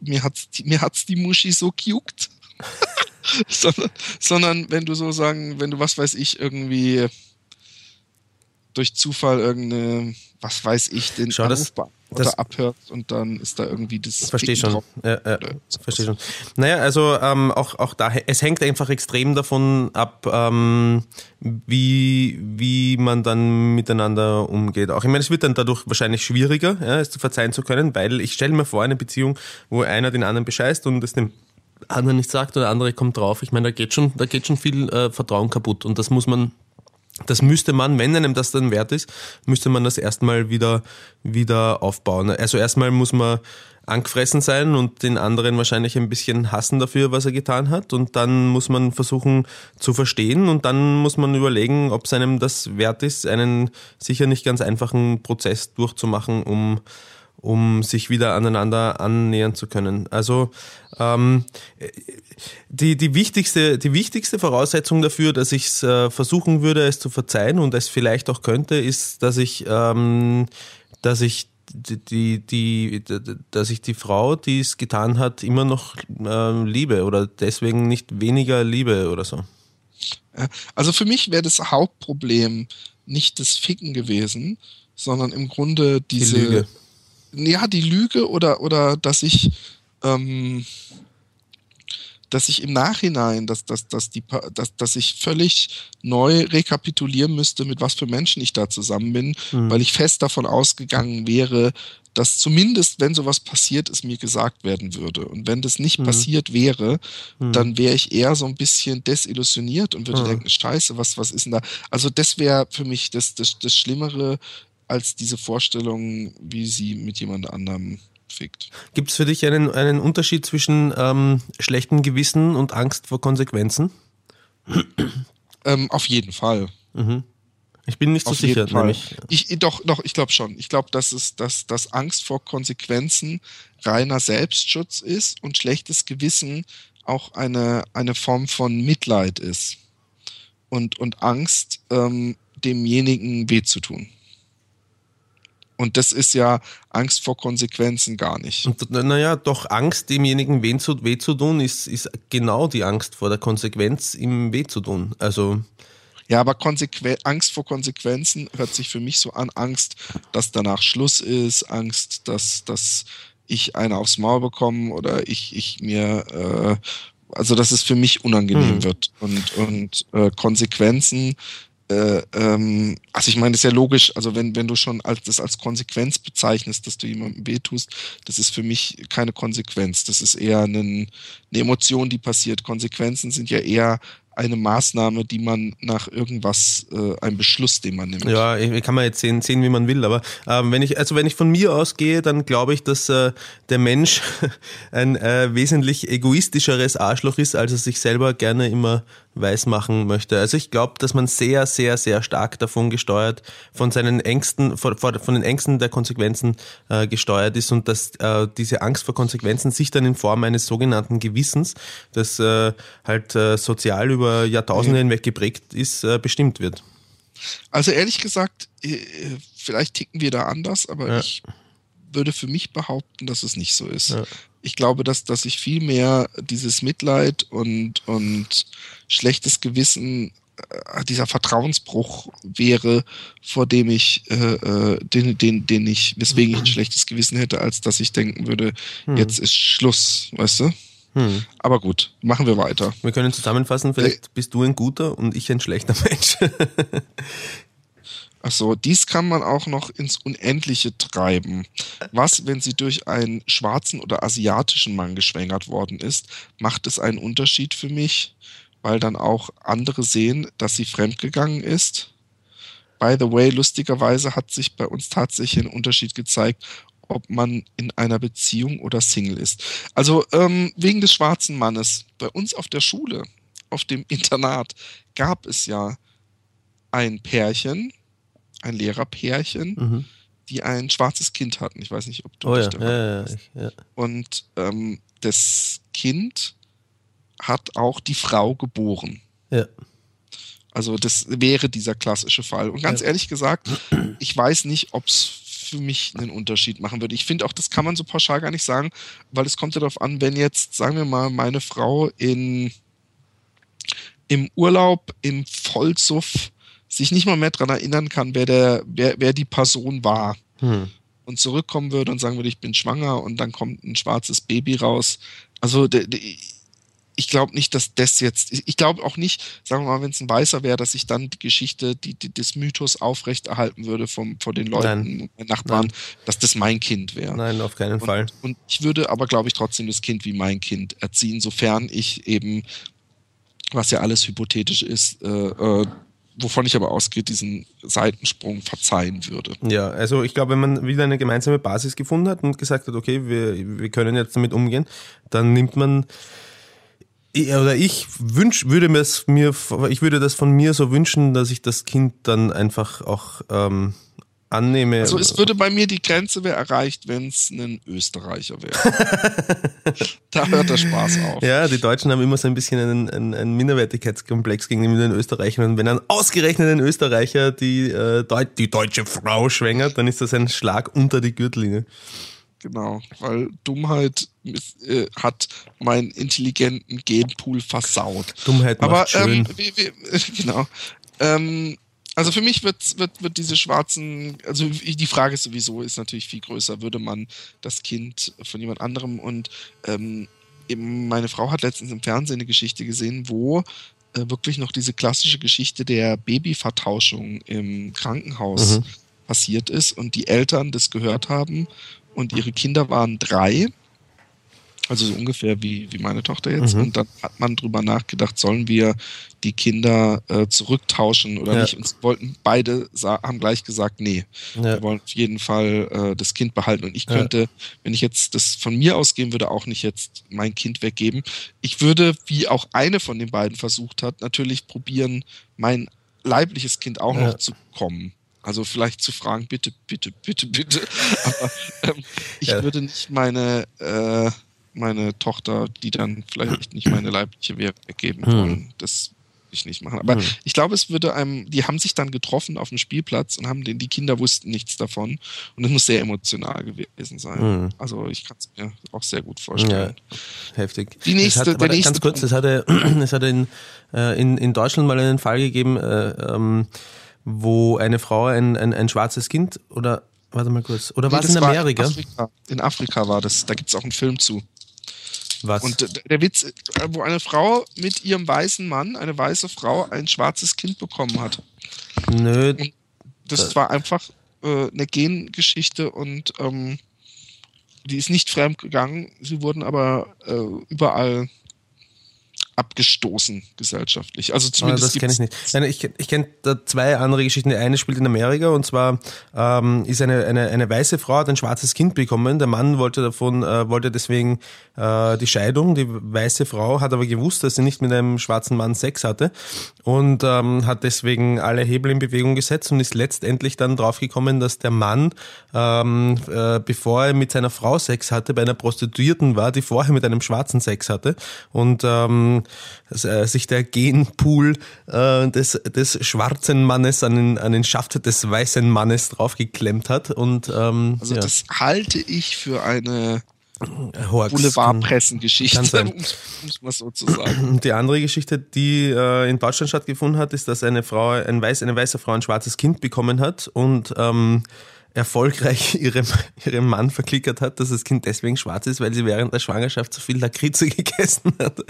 mir hat's, die- mir hat's die Muschi so gejuckt. [LAUGHS] sondern, sondern wenn du so sagen, wenn du, was weiß ich, irgendwie durch Zufall irgendeine, was weiß ich, den Schau, Anruf das- oder abhört und dann ist da irgendwie das Verstehe schon. Ja, ja, verstehe schon. Naja, also ähm, auch, auch da, es hängt einfach extrem davon ab, ähm, wie, wie man dann miteinander umgeht. Auch ich meine, es wird dann dadurch wahrscheinlich schwieriger, ja, es zu verzeihen zu können, weil ich stelle mir vor, eine Beziehung, wo einer den anderen bescheißt und es dem anderen nicht sagt oder der andere kommt drauf. Ich meine, da geht schon, da geht schon viel äh, Vertrauen kaputt und das muss man das müsste man, wenn einem das dann wert ist, müsste man das erstmal wieder, wieder aufbauen. Also erstmal muss man angefressen sein und den anderen wahrscheinlich ein bisschen hassen dafür, was er getan hat. Und dann muss man versuchen zu verstehen und dann muss man überlegen, ob es einem das wert ist, einen sicher nicht ganz einfachen Prozess durchzumachen, um, um sich wieder aneinander annähern zu können. Also ähm, die, die, wichtigste, die wichtigste Voraussetzung dafür, dass ich es äh, versuchen würde, es zu verzeihen und es vielleicht auch könnte, ist, dass ich, ähm, dass ich die, die, dass ich die Frau, die es getan hat, immer noch äh, liebe oder deswegen nicht weniger liebe oder so. Ja, Also für mich wäre das Hauptproblem nicht das Ficken gewesen, sondern im Grunde diese. Die Lüge. Ja, die Lüge oder, oder dass ich, ähm, dass ich im Nachhinein, dass, dass, dass, die, dass, dass ich völlig neu rekapitulieren müsste, mit was für Menschen ich da zusammen bin, mhm. weil ich fest davon ausgegangen wäre, dass zumindest, wenn sowas passiert ist, mir gesagt werden würde. Und wenn das nicht mhm. passiert wäre, mhm. dann wäre ich eher so ein bisschen desillusioniert und würde mhm. denken, scheiße, was, was ist denn da? Also das wäre für mich das, das, das Schlimmere als diese Vorstellung, wie sie mit jemand anderem fickt. Gibt es für dich einen, einen Unterschied zwischen ähm, schlechtem Gewissen und Angst vor Konsequenzen? Ähm, auf jeden Fall. Mhm. Ich bin nicht so sicher. Nämlich. Ich, doch, doch, ich glaube schon. Ich glaube, dass es, dass, dass Angst vor Konsequenzen reiner Selbstschutz ist und schlechtes Gewissen auch eine, eine Form von Mitleid ist. Und, und Angst, ähm, demjenigen weh zu tun. Und das ist ja Angst vor Konsequenzen gar nicht. naja, doch Angst, demjenigen weh zu, weh zu tun, ist, ist genau die Angst vor der Konsequenz, ihm weh zu tun. Also. Ja, aber Konsequen Angst vor Konsequenzen hört sich für mich so an. Angst, dass danach Schluss ist, Angst, dass, dass ich eine aufs Maul bekomme oder ich, ich mir, äh, also dass es für mich unangenehm mhm. wird. Und, und äh, Konsequenzen äh, ähm, also ich meine, das ist ja logisch, also wenn, wenn du schon als, das als Konsequenz bezeichnest, dass du jemandem wehtust, das ist für mich keine Konsequenz. Das ist eher eine, eine Emotion, die passiert. Konsequenzen sind ja eher eine Maßnahme, die man nach irgendwas, äh, ein Beschluss, den man nimmt. Ja, kann man jetzt sehen, sehen wie man will, aber ähm, wenn ich, also wenn ich von mir ausgehe, dann glaube ich, dass äh, der Mensch [LAUGHS] ein äh, wesentlich egoistischeres Arschloch ist, als er sich selber gerne immer weiß machen möchte. Also ich glaube, dass man sehr, sehr, sehr stark davon gesteuert, von seinen Ängsten, von, von den Ängsten der Konsequenzen äh, gesteuert ist und dass äh, diese Angst vor Konsequenzen sich dann in Form eines sogenannten Gewissens, das äh, halt äh, sozial über Jahrtausende mhm. hinweg geprägt ist, äh, bestimmt wird. Also ehrlich gesagt, äh, vielleicht ticken wir da anders, aber ja. ich würde für mich behaupten, dass es nicht so ist. Ja ich glaube, dass, dass ich viel mehr dieses Mitleid und, und schlechtes Gewissen, äh, dieser Vertrauensbruch wäre, vor dem ich, äh, äh, den, den, den ich, weswegen ich ein schlechtes Gewissen hätte, als dass ich denken würde, hm. jetzt ist Schluss, weißt du? Hm. Aber gut, machen wir weiter. Wir können zusammenfassen, vielleicht äh, bist du ein guter und ich ein schlechter [LAUGHS] Mensch. Achso, dies kann man auch noch ins Unendliche treiben. Was, wenn sie durch einen schwarzen oder asiatischen Mann geschwängert worden ist, macht es einen Unterschied für mich, weil dann auch andere sehen, dass sie fremdgegangen ist? By the way, lustigerweise hat sich bei uns tatsächlich ein Unterschied gezeigt, ob man in einer Beziehung oder Single ist. Also ähm, wegen des schwarzen Mannes. Bei uns auf der Schule, auf dem Internat, gab es ja ein Pärchen, ein Lehrerpärchen, mhm. die ein schwarzes Kind hatten. Ich weiß nicht, ob du oh, ja. Ja, ja, ja, Und ähm, das Kind hat auch die Frau geboren. Ja. Also das wäre dieser klassische Fall. Und ganz ehrlich gesagt, [CLEARS THROAT] ich weiß nicht, ob es für mich einen Unterschied machen würde. Ich finde auch, das kann man so pauschal gar nicht sagen, weil es kommt ja darauf an, wenn jetzt, sagen wir mal, meine Frau in, im Urlaub im Vollsuff sich nicht mal mehr daran erinnern kann, wer, der, wer, wer die Person war. Hm. Und zurückkommen würde und sagen würde, ich bin schwanger und dann kommt ein schwarzes Baby raus. Also ich glaube nicht, dass das jetzt, ich glaube auch nicht, sagen wir mal, wenn es ein Weißer wäre, dass ich dann die Geschichte, die, die, des Mythos aufrechterhalten würde vom, von den Leuten, Nein. Nachbarn, Nein. dass das mein Kind wäre. Nein, auf keinen und, Fall. Und ich würde aber, glaube ich, trotzdem das Kind wie mein Kind erziehen, sofern ich eben, was ja alles hypothetisch ist, äh, äh, wovon ich aber ausgehe, diesen Seitensprung verzeihen würde. Ja, also ich glaube, wenn man wieder eine gemeinsame Basis gefunden hat und gesagt hat, okay, wir, wir können jetzt damit umgehen, dann nimmt man oder ich wünsch, würde mir ich würde das von mir so wünschen, dass ich das Kind dann einfach auch ähm, annehme. Also es würde bei mir die Grenze wäre erreicht, wenn es ein Österreicher wäre. [LAUGHS] da hört der Spaß auf. Ja, die Deutschen haben immer so ein bisschen einen, einen, einen Minderwertigkeitskomplex gegenüber den Österreichern. Und wenn dann ausgerechnet ein Österreicher die, äh, Deut die deutsche Frau schwängert, dann ist das ein Schlag unter die Gürtellinie. Genau, weil Dummheit äh, hat meinen intelligenten Genpool versaut. Dummheit macht Aber, schön. Ähm, wie, wie, [LAUGHS] genau. Ähm, also für mich wird, wird, wird diese schwarzen, also die Frage ist sowieso, ist natürlich viel größer, würde man das Kind von jemand anderem? Und ähm, meine Frau hat letztens im Fernsehen eine Geschichte gesehen, wo äh, wirklich noch diese klassische Geschichte der Babyvertauschung im Krankenhaus mhm. passiert ist und die Eltern das gehört haben und ihre Kinder waren drei also so ungefähr wie, wie meine Tochter jetzt. Mhm. Und dann hat man drüber nachgedacht, sollen wir die Kinder äh, zurücktauschen oder ja. nicht? Und wollten beide haben gleich gesagt, nee, ja. wir wollen auf jeden Fall äh, das Kind behalten. Und ich könnte, ja. wenn ich jetzt das von mir ausgehen würde, auch nicht jetzt mein Kind weggeben. Ich würde, wie auch eine von den beiden versucht hat, natürlich probieren, mein leibliches Kind auch noch zu bekommen. Also vielleicht zu fragen, bitte, bitte, bitte, bitte. [LAUGHS] Aber ähm, ich würde nicht meine äh, meine Tochter, die dann vielleicht nicht meine leibliche wäre, weggeben hm. wollen. Das ich nicht machen. Aber hm. ich glaube, es würde einem, die haben sich dann getroffen auf dem Spielplatz und haben den, die Kinder wussten nichts davon. Und es muss sehr emotional gewesen sein. Hm. Also ich kann es mir auch sehr gut vorstellen. Ja, heftig. Die nächste, hat, der nächste ganz kurz, es hatte, [CLEARS THROAT] es hatte in, äh, in, in Deutschland mal einen Fall gegeben, äh, ähm, wo eine Frau ein, ein, ein schwarzes Kind oder warte mal kurz, oder nee, war es in Amerika? In Afrika. in Afrika war das, da gibt es auch einen Film zu. Was? Und der Witz, äh, wo eine Frau mit ihrem weißen Mann, eine weiße Frau, ein schwarzes Kind bekommen hat. Nö. Und das war einfach äh, eine Gengeschichte und ähm, die ist nicht fremd gegangen. Sie wurden aber äh, überall abgestoßen gesellschaftlich. Also zumindest. Ah, das kenne ich nicht. Ich, ich kenne zwei andere Geschichten. Die eine spielt in Amerika und zwar ähm, ist eine, eine, eine weiße Frau hat ein schwarzes Kind bekommen. Der Mann wollte davon, äh, wollte deswegen äh, die Scheidung. Die weiße Frau hat aber gewusst, dass sie nicht mit einem schwarzen Mann Sex hatte und ähm, hat deswegen alle Hebel in Bewegung gesetzt und ist letztendlich dann draufgekommen, dass der Mann, ähm, äh, bevor er mit seiner Frau Sex hatte, bei einer Prostituierten war, die vorher mit einem Schwarzen Sex hatte und ähm, äh, sich der Genpool äh, des, des schwarzen Mannes an den, an den Schaft des weißen Mannes draufgeklemmt hat. Und, ähm, also ja. das halte ich für eine Boulevardpressengeschichte, es mal so zu sagen. [CLEARS THROAT] Die andere Geschichte, die äh, in Deutschland stattgefunden hat, ist, dass eine Frau, ein weiß, eine weiße Frau ein schwarzes Kind bekommen hat und ähm, erfolgreich [LAUGHS] ihrem, ihrem Mann verklickert hat, dass das Kind deswegen schwarz ist, weil sie während der Schwangerschaft zu viel Lakritze [LAUGHS] gegessen hat.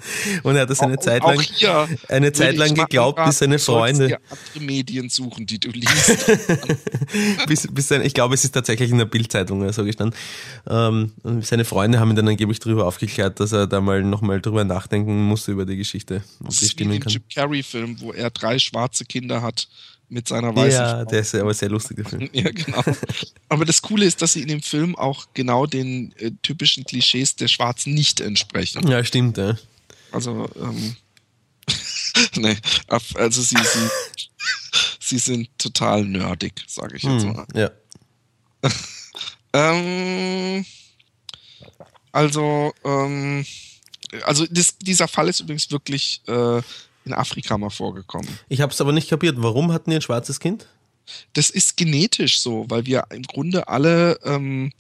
Und er hat das eine auch, Zeit lang, eine Zeit lang geglaubt, bis seine Freunde. Dir andere Medien suchen, die du liest. [LAUGHS] bis, bis seine, ich glaube, es ist tatsächlich in der Bildzeitung so gestanden. Ähm, seine Freunde haben ihn dann angeblich darüber aufgeklärt, dass er da mal nochmal drüber nachdenken musste über die Geschichte. Das ist wie den Jim Carrey-Film, wo er drei schwarze Kinder hat mit seiner weißen Ja, Frau. der ist aber sehr lustig, der Film. [LAUGHS] ja, genau. Aber das Coole ist, dass sie in dem Film auch genau den äh, typischen Klischees der Schwarzen nicht entsprechen. Ja, stimmt, ja. Also, ähm, [LAUGHS] nee, also sie, sie, [LAUGHS] sie sind total nerdig, sage ich jetzt hm, mal. Ja. ähm, also, ähm, also das, dieser Fall ist übrigens wirklich äh, in Afrika mal vorgekommen. Ich habe es aber nicht kapiert. Warum hatten die ein schwarzes Kind? Das ist genetisch so, weil wir im Grunde alle ähm,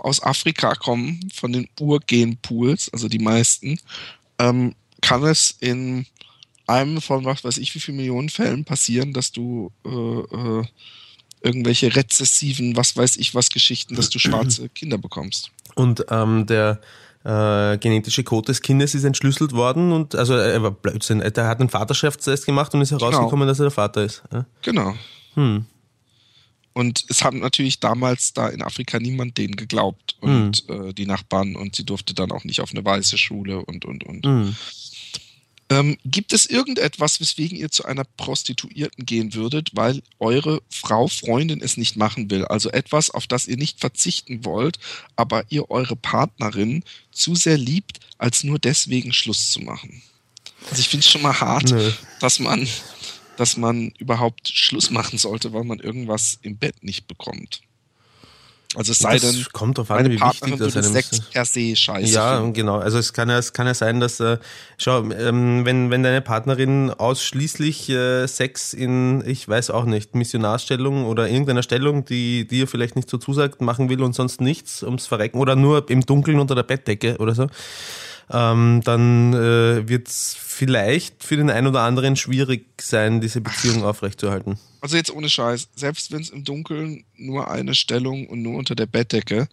aus Afrika kommen, von den Urgenpools, also die meisten, ähm, kann es in einem von was weiß ich wie viele Millionen Fällen passieren, dass du äh, äh, irgendwelche rezessiven, was weiß ich was Geschichten, dass du schwarze Kinder bekommst. Und ähm, der äh, genetische Code des Kindes ist entschlüsselt worden und also er war Blödsinn. Er hat einen Vaterschaftstest gemacht und ist genau. herausgekommen, genau. dass er der Vater ist. Ja? Genau. Hm. Und es hat natürlich damals da in Afrika niemand denen geglaubt und hm. äh, die Nachbarn und sie durfte dann auch nicht auf eine weiße Schule und und und. Hm. Ähm, gibt es irgendetwas, weswegen ihr zu einer Prostituierten gehen würdet, weil eure Frau, Freundin es nicht machen will? Also etwas, auf das ihr nicht verzichten wollt, aber ihr eure Partnerin zu sehr liebt, als nur deswegen Schluss zu machen? Also ich finde es schon mal hart, Nö. dass man, dass man überhaupt Schluss machen sollte, weil man irgendwas im Bett nicht bekommt. Also es sei denn, kommt drauf an, wie wichtig das einem Sex per se scheiße. Ja, finden. genau. Also es kann ja, es kann ja sein, dass äh, schau, ähm, wenn wenn deine Partnerin ausschließlich äh, Sex in, ich weiß auch nicht, Missionarstellung oder irgendeiner Stellung, die dir vielleicht nicht so zusagt, machen will und sonst nichts ums Verrecken oder nur im Dunkeln unter der Bettdecke oder so, ähm, dann äh, wird es vielleicht für den einen oder anderen schwierig sein, diese Beziehung aufrechtzuerhalten. Also jetzt ohne Scheiß, selbst wenn es im Dunkeln nur eine Stellung und nur unter der Bettdecke,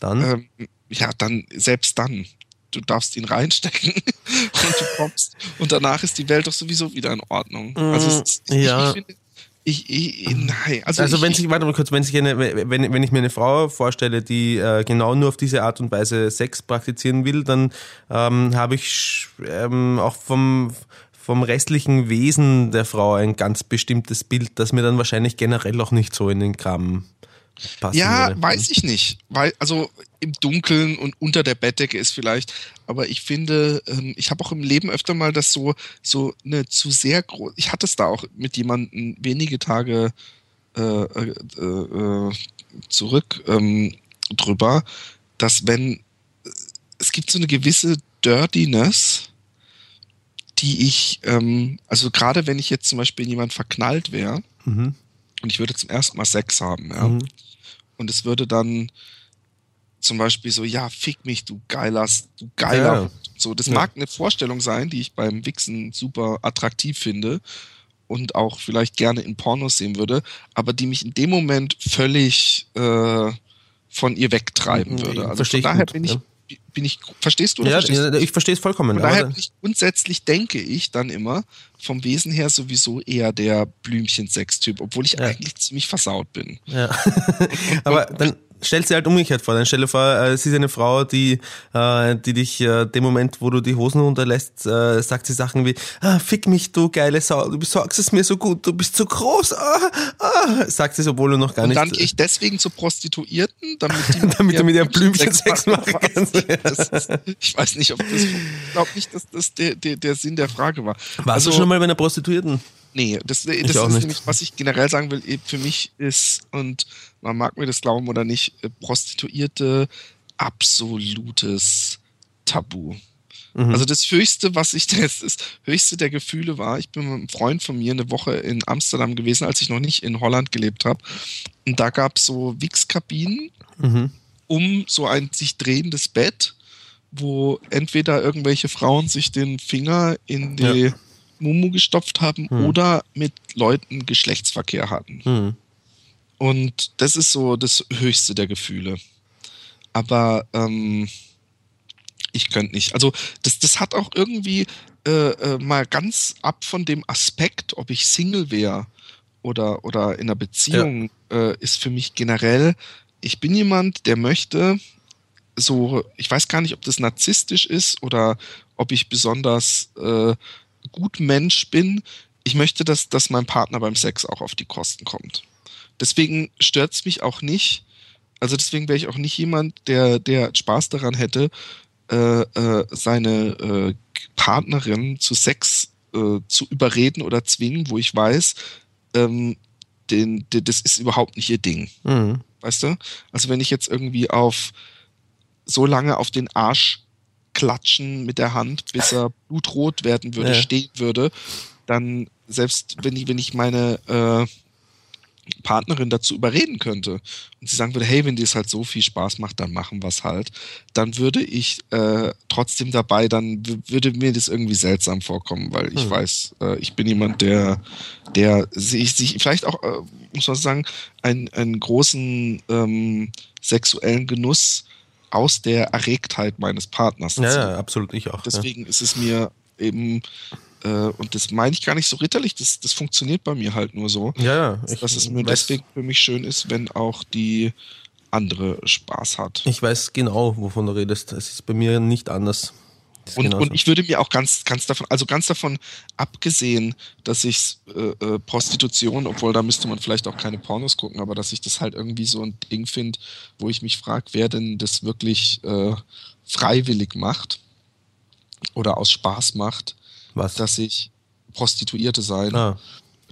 dann? Ähm, ja, dann, selbst dann, du darfst ihn reinstecken [LAUGHS] und du kommst und danach ist die Welt doch sowieso wieder in Ordnung. Also es, Mm, ja. ich, ich finde, ich, ich, nein, also, Also ich, wenn sich, warte mal kurz, wenn sich eine, wenn, wenn ich mir eine Frau vorstelle, die äh, genau nur auf diese Art und Weise Sex praktizieren will, dann ähm, habe ich ähm, auch vom vom restlichen Wesen der Frau ein ganz bestimmtes Bild, das mir dann wahrscheinlich generell auch nicht so in den Kram passen Ja, würde. weiß ich nicht. Weil, also im Dunkeln und unter der Bettdecke ist vielleicht, aber ich finde, ähm, ich habe auch im Leben öfter mal das so, so eine zu sehr groß. Ich hatte es da auch mit jemandem wenige Tage äh, äh, äh, zurück ähm, drüber, dass wenn es gibt so eine gewisse Dirtiness, die ich, ähm, also gerade wenn ich jetzt zum Beispiel jemand verknallt wäre, Mhm. und ich würde zum ersten Mal Sex haben, ja. Mhm. Und es würde dann zum Beispiel so, ja, fick mich, du geiler, du geiler. Ja. So, das Ja. mag eine Vorstellung sein, die ich beim Wichsen super attraktiv finde und auch vielleicht gerne in Pornos sehen würde, aber die mich in dem Moment völlig äh, von ihr wegtreiben Mhm, würde. Also versteh von daher gut, bin ich, ja. Bin ich, verstehst du? oder Ja, verstehst du ich verstehe es vollkommen. von daher ich grundsätzlich denke ich dann immer vom Wesen her sowieso eher der Blümchen-Sex-Typ, obwohl ich Ja. eigentlich ziemlich versaut bin. Ja. [LAUGHS] Aber dann stellt sie halt umgekehrt vor. Dann stell dir vor, äh, sie ist eine Frau, die, äh, die dich äh, dem Moment, wo du die Hosen runterlässt, äh, sagt sie Sachen wie, ah, fick mich, du geile Sau, du besorgst es mir so gut, du bist so groß, ah, ah, sagt sie, obwohl du noch gar Und nicht... dann gehe ich deswegen zu Prostituierten, damit, die [LAUGHS] Damit du mit ihr Blümchensex Blümchensex machen kannst. [LAUGHS] Ist, ich weiß nicht, ob das, ich glaube nicht, dass das der, der, der Sinn der Frage war. Warst also, du schon mal bei einer Prostituierten? Nee, das, das ist nicht. nämlich, was ich generell sagen will, eh, für mich ist, und man mag mir das glauben oder nicht, äh, Prostituierte absolutes Tabu. Mhm. Also das Höchste, was ich [LAUGHS] das, das Höchste der Gefühle war, ich bin mit einem Freund von mir eine Woche in Amsterdam gewesen, als ich noch nicht in Holland gelebt habe. Und da gab es so Wichskabinen Mhm. um so ein sich drehendes Bett, wo entweder irgendwelche Frauen sich den Finger in die Ja. Mumu gestopft haben Hm. oder mit Leuten Geschlechtsverkehr hatten. Mhm. Und das ist so das höchste der Gefühle. Aber ähm, ich könnte nicht. Also das, das hat auch irgendwie äh, äh, mal ganz ab von dem Aspekt, ob ich Single wäre oder, oder in einer Beziehung, äh, ist für mich generell, ich bin jemand, der möchte so, ich weiß gar nicht, ob das narzisstisch ist oder ob ich besonders äh, gut Mensch bin. Ich möchte, dass, dass mein Partner beim Sex auch auf die Kosten kommt. Deswegen stört es mich auch nicht. Also deswegen wäre ich auch nicht jemand, der, der Spaß daran hätte, äh, äh, seine äh, Partnerin zu Sex äh, zu überreden oder zwingen, wo ich weiß, ähm, den, den, das ist überhaupt nicht ihr Ding. Mhm. Weißt du? Also wenn ich jetzt irgendwie auf so lange auf den Arsch klatschen mit der Hand, bis er [LAUGHS] blutrot werden würde, Ja. stehen würde, dann selbst wenn ich, wenn ich meine äh, Partnerin dazu überreden könnte und sie sagen würde, hey, wenn dir es halt so viel Spaß macht, dann machen wir es halt, dann würde ich äh, trotzdem dabei, dann würde mir das irgendwie seltsam vorkommen, weil ich Hm. weiß, äh, ich bin jemand, der, der sich, sich vielleicht auch, äh, muss man sagen, einen, einen großen ähm, sexuellen Genuss aus der Erregtheit meines Partners Ja, ja, absolut, ich auch. Ja. Deswegen ist es mir eben, äh, und das meine ich gar nicht so ritterlich, das, das funktioniert bei mir halt nur so, Ja, ja. dass es mir deswegen für mich schön ist, wenn auch die andere Spaß hat. Ich weiß genau, wovon du redest. Es ist bei mir nicht anders. Und, genauso. und ich würde mir auch ganz, ganz davon, also ganz davon abgesehen, dass ich äh, äh, Prostitution, obwohl da müsste man vielleicht auch keine Pornos gucken, aber dass ich das halt irgendwie so ein Ding finde, wo ich mich frage, wer denn das wirklich äh, freiwillig macht oder aus Spaß macht, Was? dass ich Prostituierte sein, ah.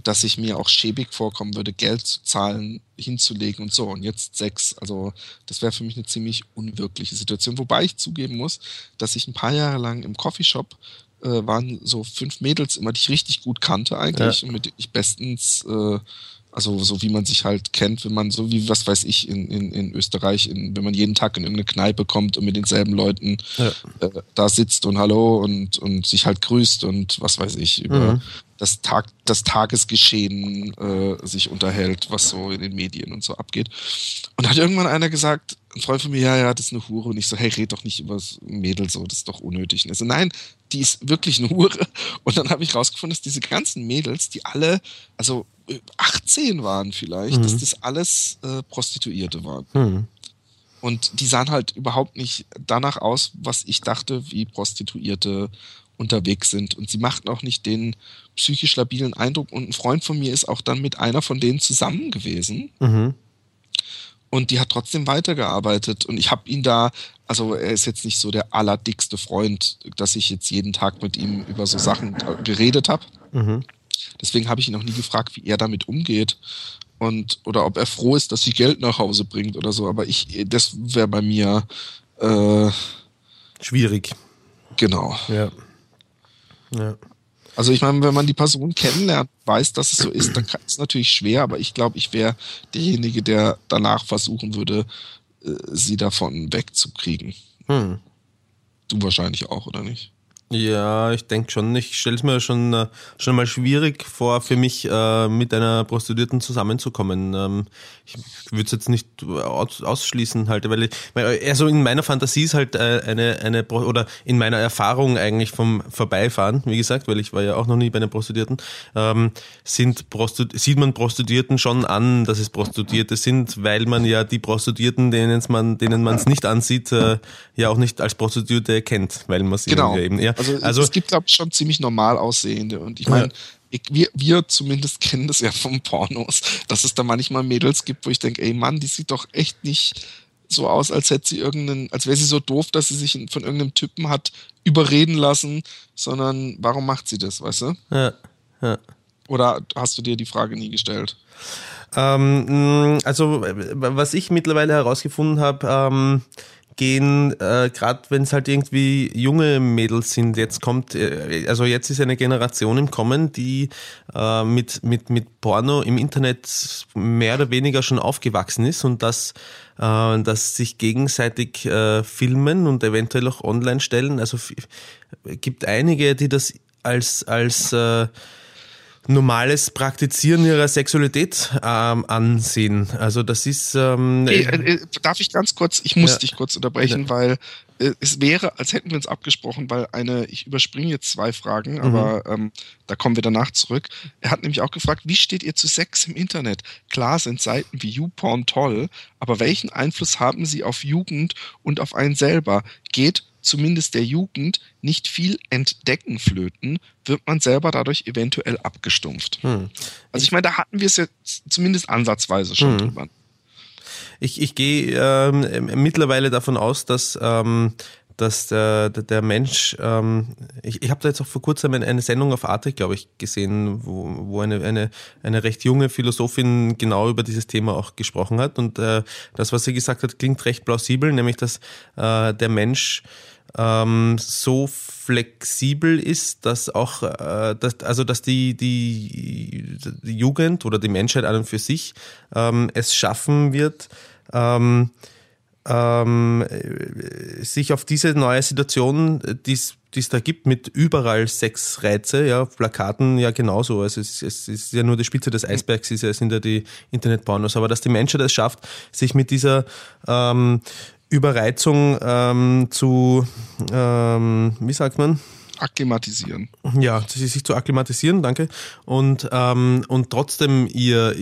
Dass ich mir auch schäbig vorkommen würde, Geld zu zahlen, hinzulegen und so. Und jetzt Sex. Also das wäre für mich eine ziemlich unwirkliche Situation. Wobei ich zugeben muss, dass ich ein paar Jahre lang im Coffeeshop äh, waren so fünf Mädels immer, die ich richtig gut kannte eigentlich Ja. und mit ich bestens, äh, also so wie man sich halt kennt, wenn man so wie, was weiß ich, in, in, in Österreich, in, wenn man jeden Tag in irgendeine Kneipe kommt und mit denselben Leuten Ja. äh, da sitzt und Hallo und, und sich halt grüßt und was weiß ich, über Mhm. das, Tag, das Tagesgeschehen äh, sich unterhält, was so in den Medien und so abgeht. Und hat irgendwann einer gesagt, ein Freund von mir, ja, ja, das ist eine Hure. Und ich so, hey, red doch nicht über das Mädel so, das ist doch unnötig. Und er so, nein, die ist wirklich eine Hure. [LAUGHS] Und dann habe ich rausgefunden, dass diese ganzen Mädels, die alle, also 18 waren vielleicht, mhm. dass das alles äh, Prostituierte waren. Mhm. Und die sahen halt überhaupt nicht danach aus, was ich dachte, wie Prostituierte unterwegs sind. Und sie machten auch nicht den psychisch labilen Eindruck. Und ein Freund von mir ist auch dann mit einer von denen zusammen gewesen. Mhm. Und die hat trotzdem weitergearbeitet. Und ich habe ihn da, also er ist jetzt nicht so der allerdickste Freund, dass ich jetzt jeden Tag mit ihm über so Sachen geredet habe. Mhm. Deswegen habe ich ihn auch nie gefragt, wie er damit umgeht. Und, oder ob er froh ist, dass sie Geld nach Hause bringt oder so. Aber ich, das wäre bei mir äh, schwierig. Genau. Ja. Ja. Also ich meine, wenn man die Person kennenlernt, weiß, dass es so ist, dann ist es natürlich schwer, aber ich glaube, ich wäre derjenige, der danach versuchen würde, äh, sie davon wegzukriegen. Hm. Du wahrscheinlich auch, oder nicht? Ja, ich denke schon. Ich stelle es mir schon, äh, schon mal schwierig vor, für mich äh, mit einer Prostituierten zusammenzukommen. Ähm, ich würde es jetzt nicht aus, ausschließen, halt, weil ich, also in meiner Fantasie ist halt äh, eine, eine, oder in meiner Erfahrung eigentlich vom Vorbeifahren, wie gesagt, weil ich war ja auch noch nie bei einer Prostituierten, ähm, sind Prostit sieht man Prostituierten schon an, dass es Prostituierte sind, weil man ja die Prostituierten, denen man denen man es nicht ansieht, äh, ja auch nicht als Prostituierte erkennt, weil man sie genau. ja eben ja, also, also es gibt, glaube ich, schon ziemlich normal aussehende. Und ich meine, ja. wir, wir zumindest [LAUGHS] kennen das ja vom Pornos, dass es da manchmal Mädels gibt, wo ich denke, ey Mann, die sieht doch echt nicht so aus, als hätte sie irgendeinen, als wäre sie so doof, dass sie sich von irgendeinem Typen hat überreden lassen, sondern warum macht sie das, weißt du? Ja, ja. Oder hast du dir die Frage nie gestellt? Ähm, also, was ich mittlerweile herausgefunden habe, ähm, gehen, äh, gerade wenn es halt irgendwie junge Mädels sind. Jetzt kommt, äh, also jetzt ist eine Generation im Kommen, die äh, mit, mit, mit Porno im Internet mehr oder weniger schon aufgewachsen ist und das äh, dass sich gegenseitig äh, filmen und eventuell auch online stellen. Also gibt einige, die das als, als äh, normales Praktizieren ihrer Sexualität ähm, ansehen. Also das ist. Ähm, hey, äh, äh, darf ich ganz kurz? Ich muss ja. dich kurz unterbrechen, ja. weil äh, es wäre, als hätten wir uns abgesprochen, weil eine, ich überspringe jetzt zwei Fragen, mhm. aber ähm, da kommen wir danach zurück. Er hat nämlich auch gefragt, wie steht ihr zu Sex im Internet? Klar sind Seiten wie YouPorn toll, aber welchen Einfluss haben sie auf Jugend und auf einen selber? Geht zumindest der Jugend nicht viel entdecken flöten, wird man selber dadurch eventuell abgestumpft. Hm. Also ich meine, da hatten wir es jetzt zumindest ansatzweise schon hm. drüber. Ich, ich gehe ähm, mittlerweile davon aus, dass ähm, dass der, der Mensch, ähm, ich, ich habe da jetzt auch vor kurzem eine Sendung auf Arte, glaube ich, gesehen, wo, wo eine, eine, eine recht junge Philosophin genau über dieses Thema auch gesprochen hat. Und äh, das, was sie gesagt hat, klingt recht plausibel, nämlich dass äh, der Mensch ähm, so flexibel ist, dass auch, äh, dass, also dass die, die, die Jugend oder die Menschheit an und für sich ähm, es schaffen wird, ähm, ähm, sich auf diese neue Situation, die es da gibt, mit überall Sexreize, ja, Plakaten ja genauso. Also es, es ist ja nur die Spitze des Eisbergs, es sind ja die Internetpornos, aber dass die Menschheit es schafft, sich mit dieser ähm, Überreizung ähm, zu, ähm, wie sagt man? akklimatisieren. Ja, sich zu akklimatisieren, danke. Und, ähm, und trotzdem ihr,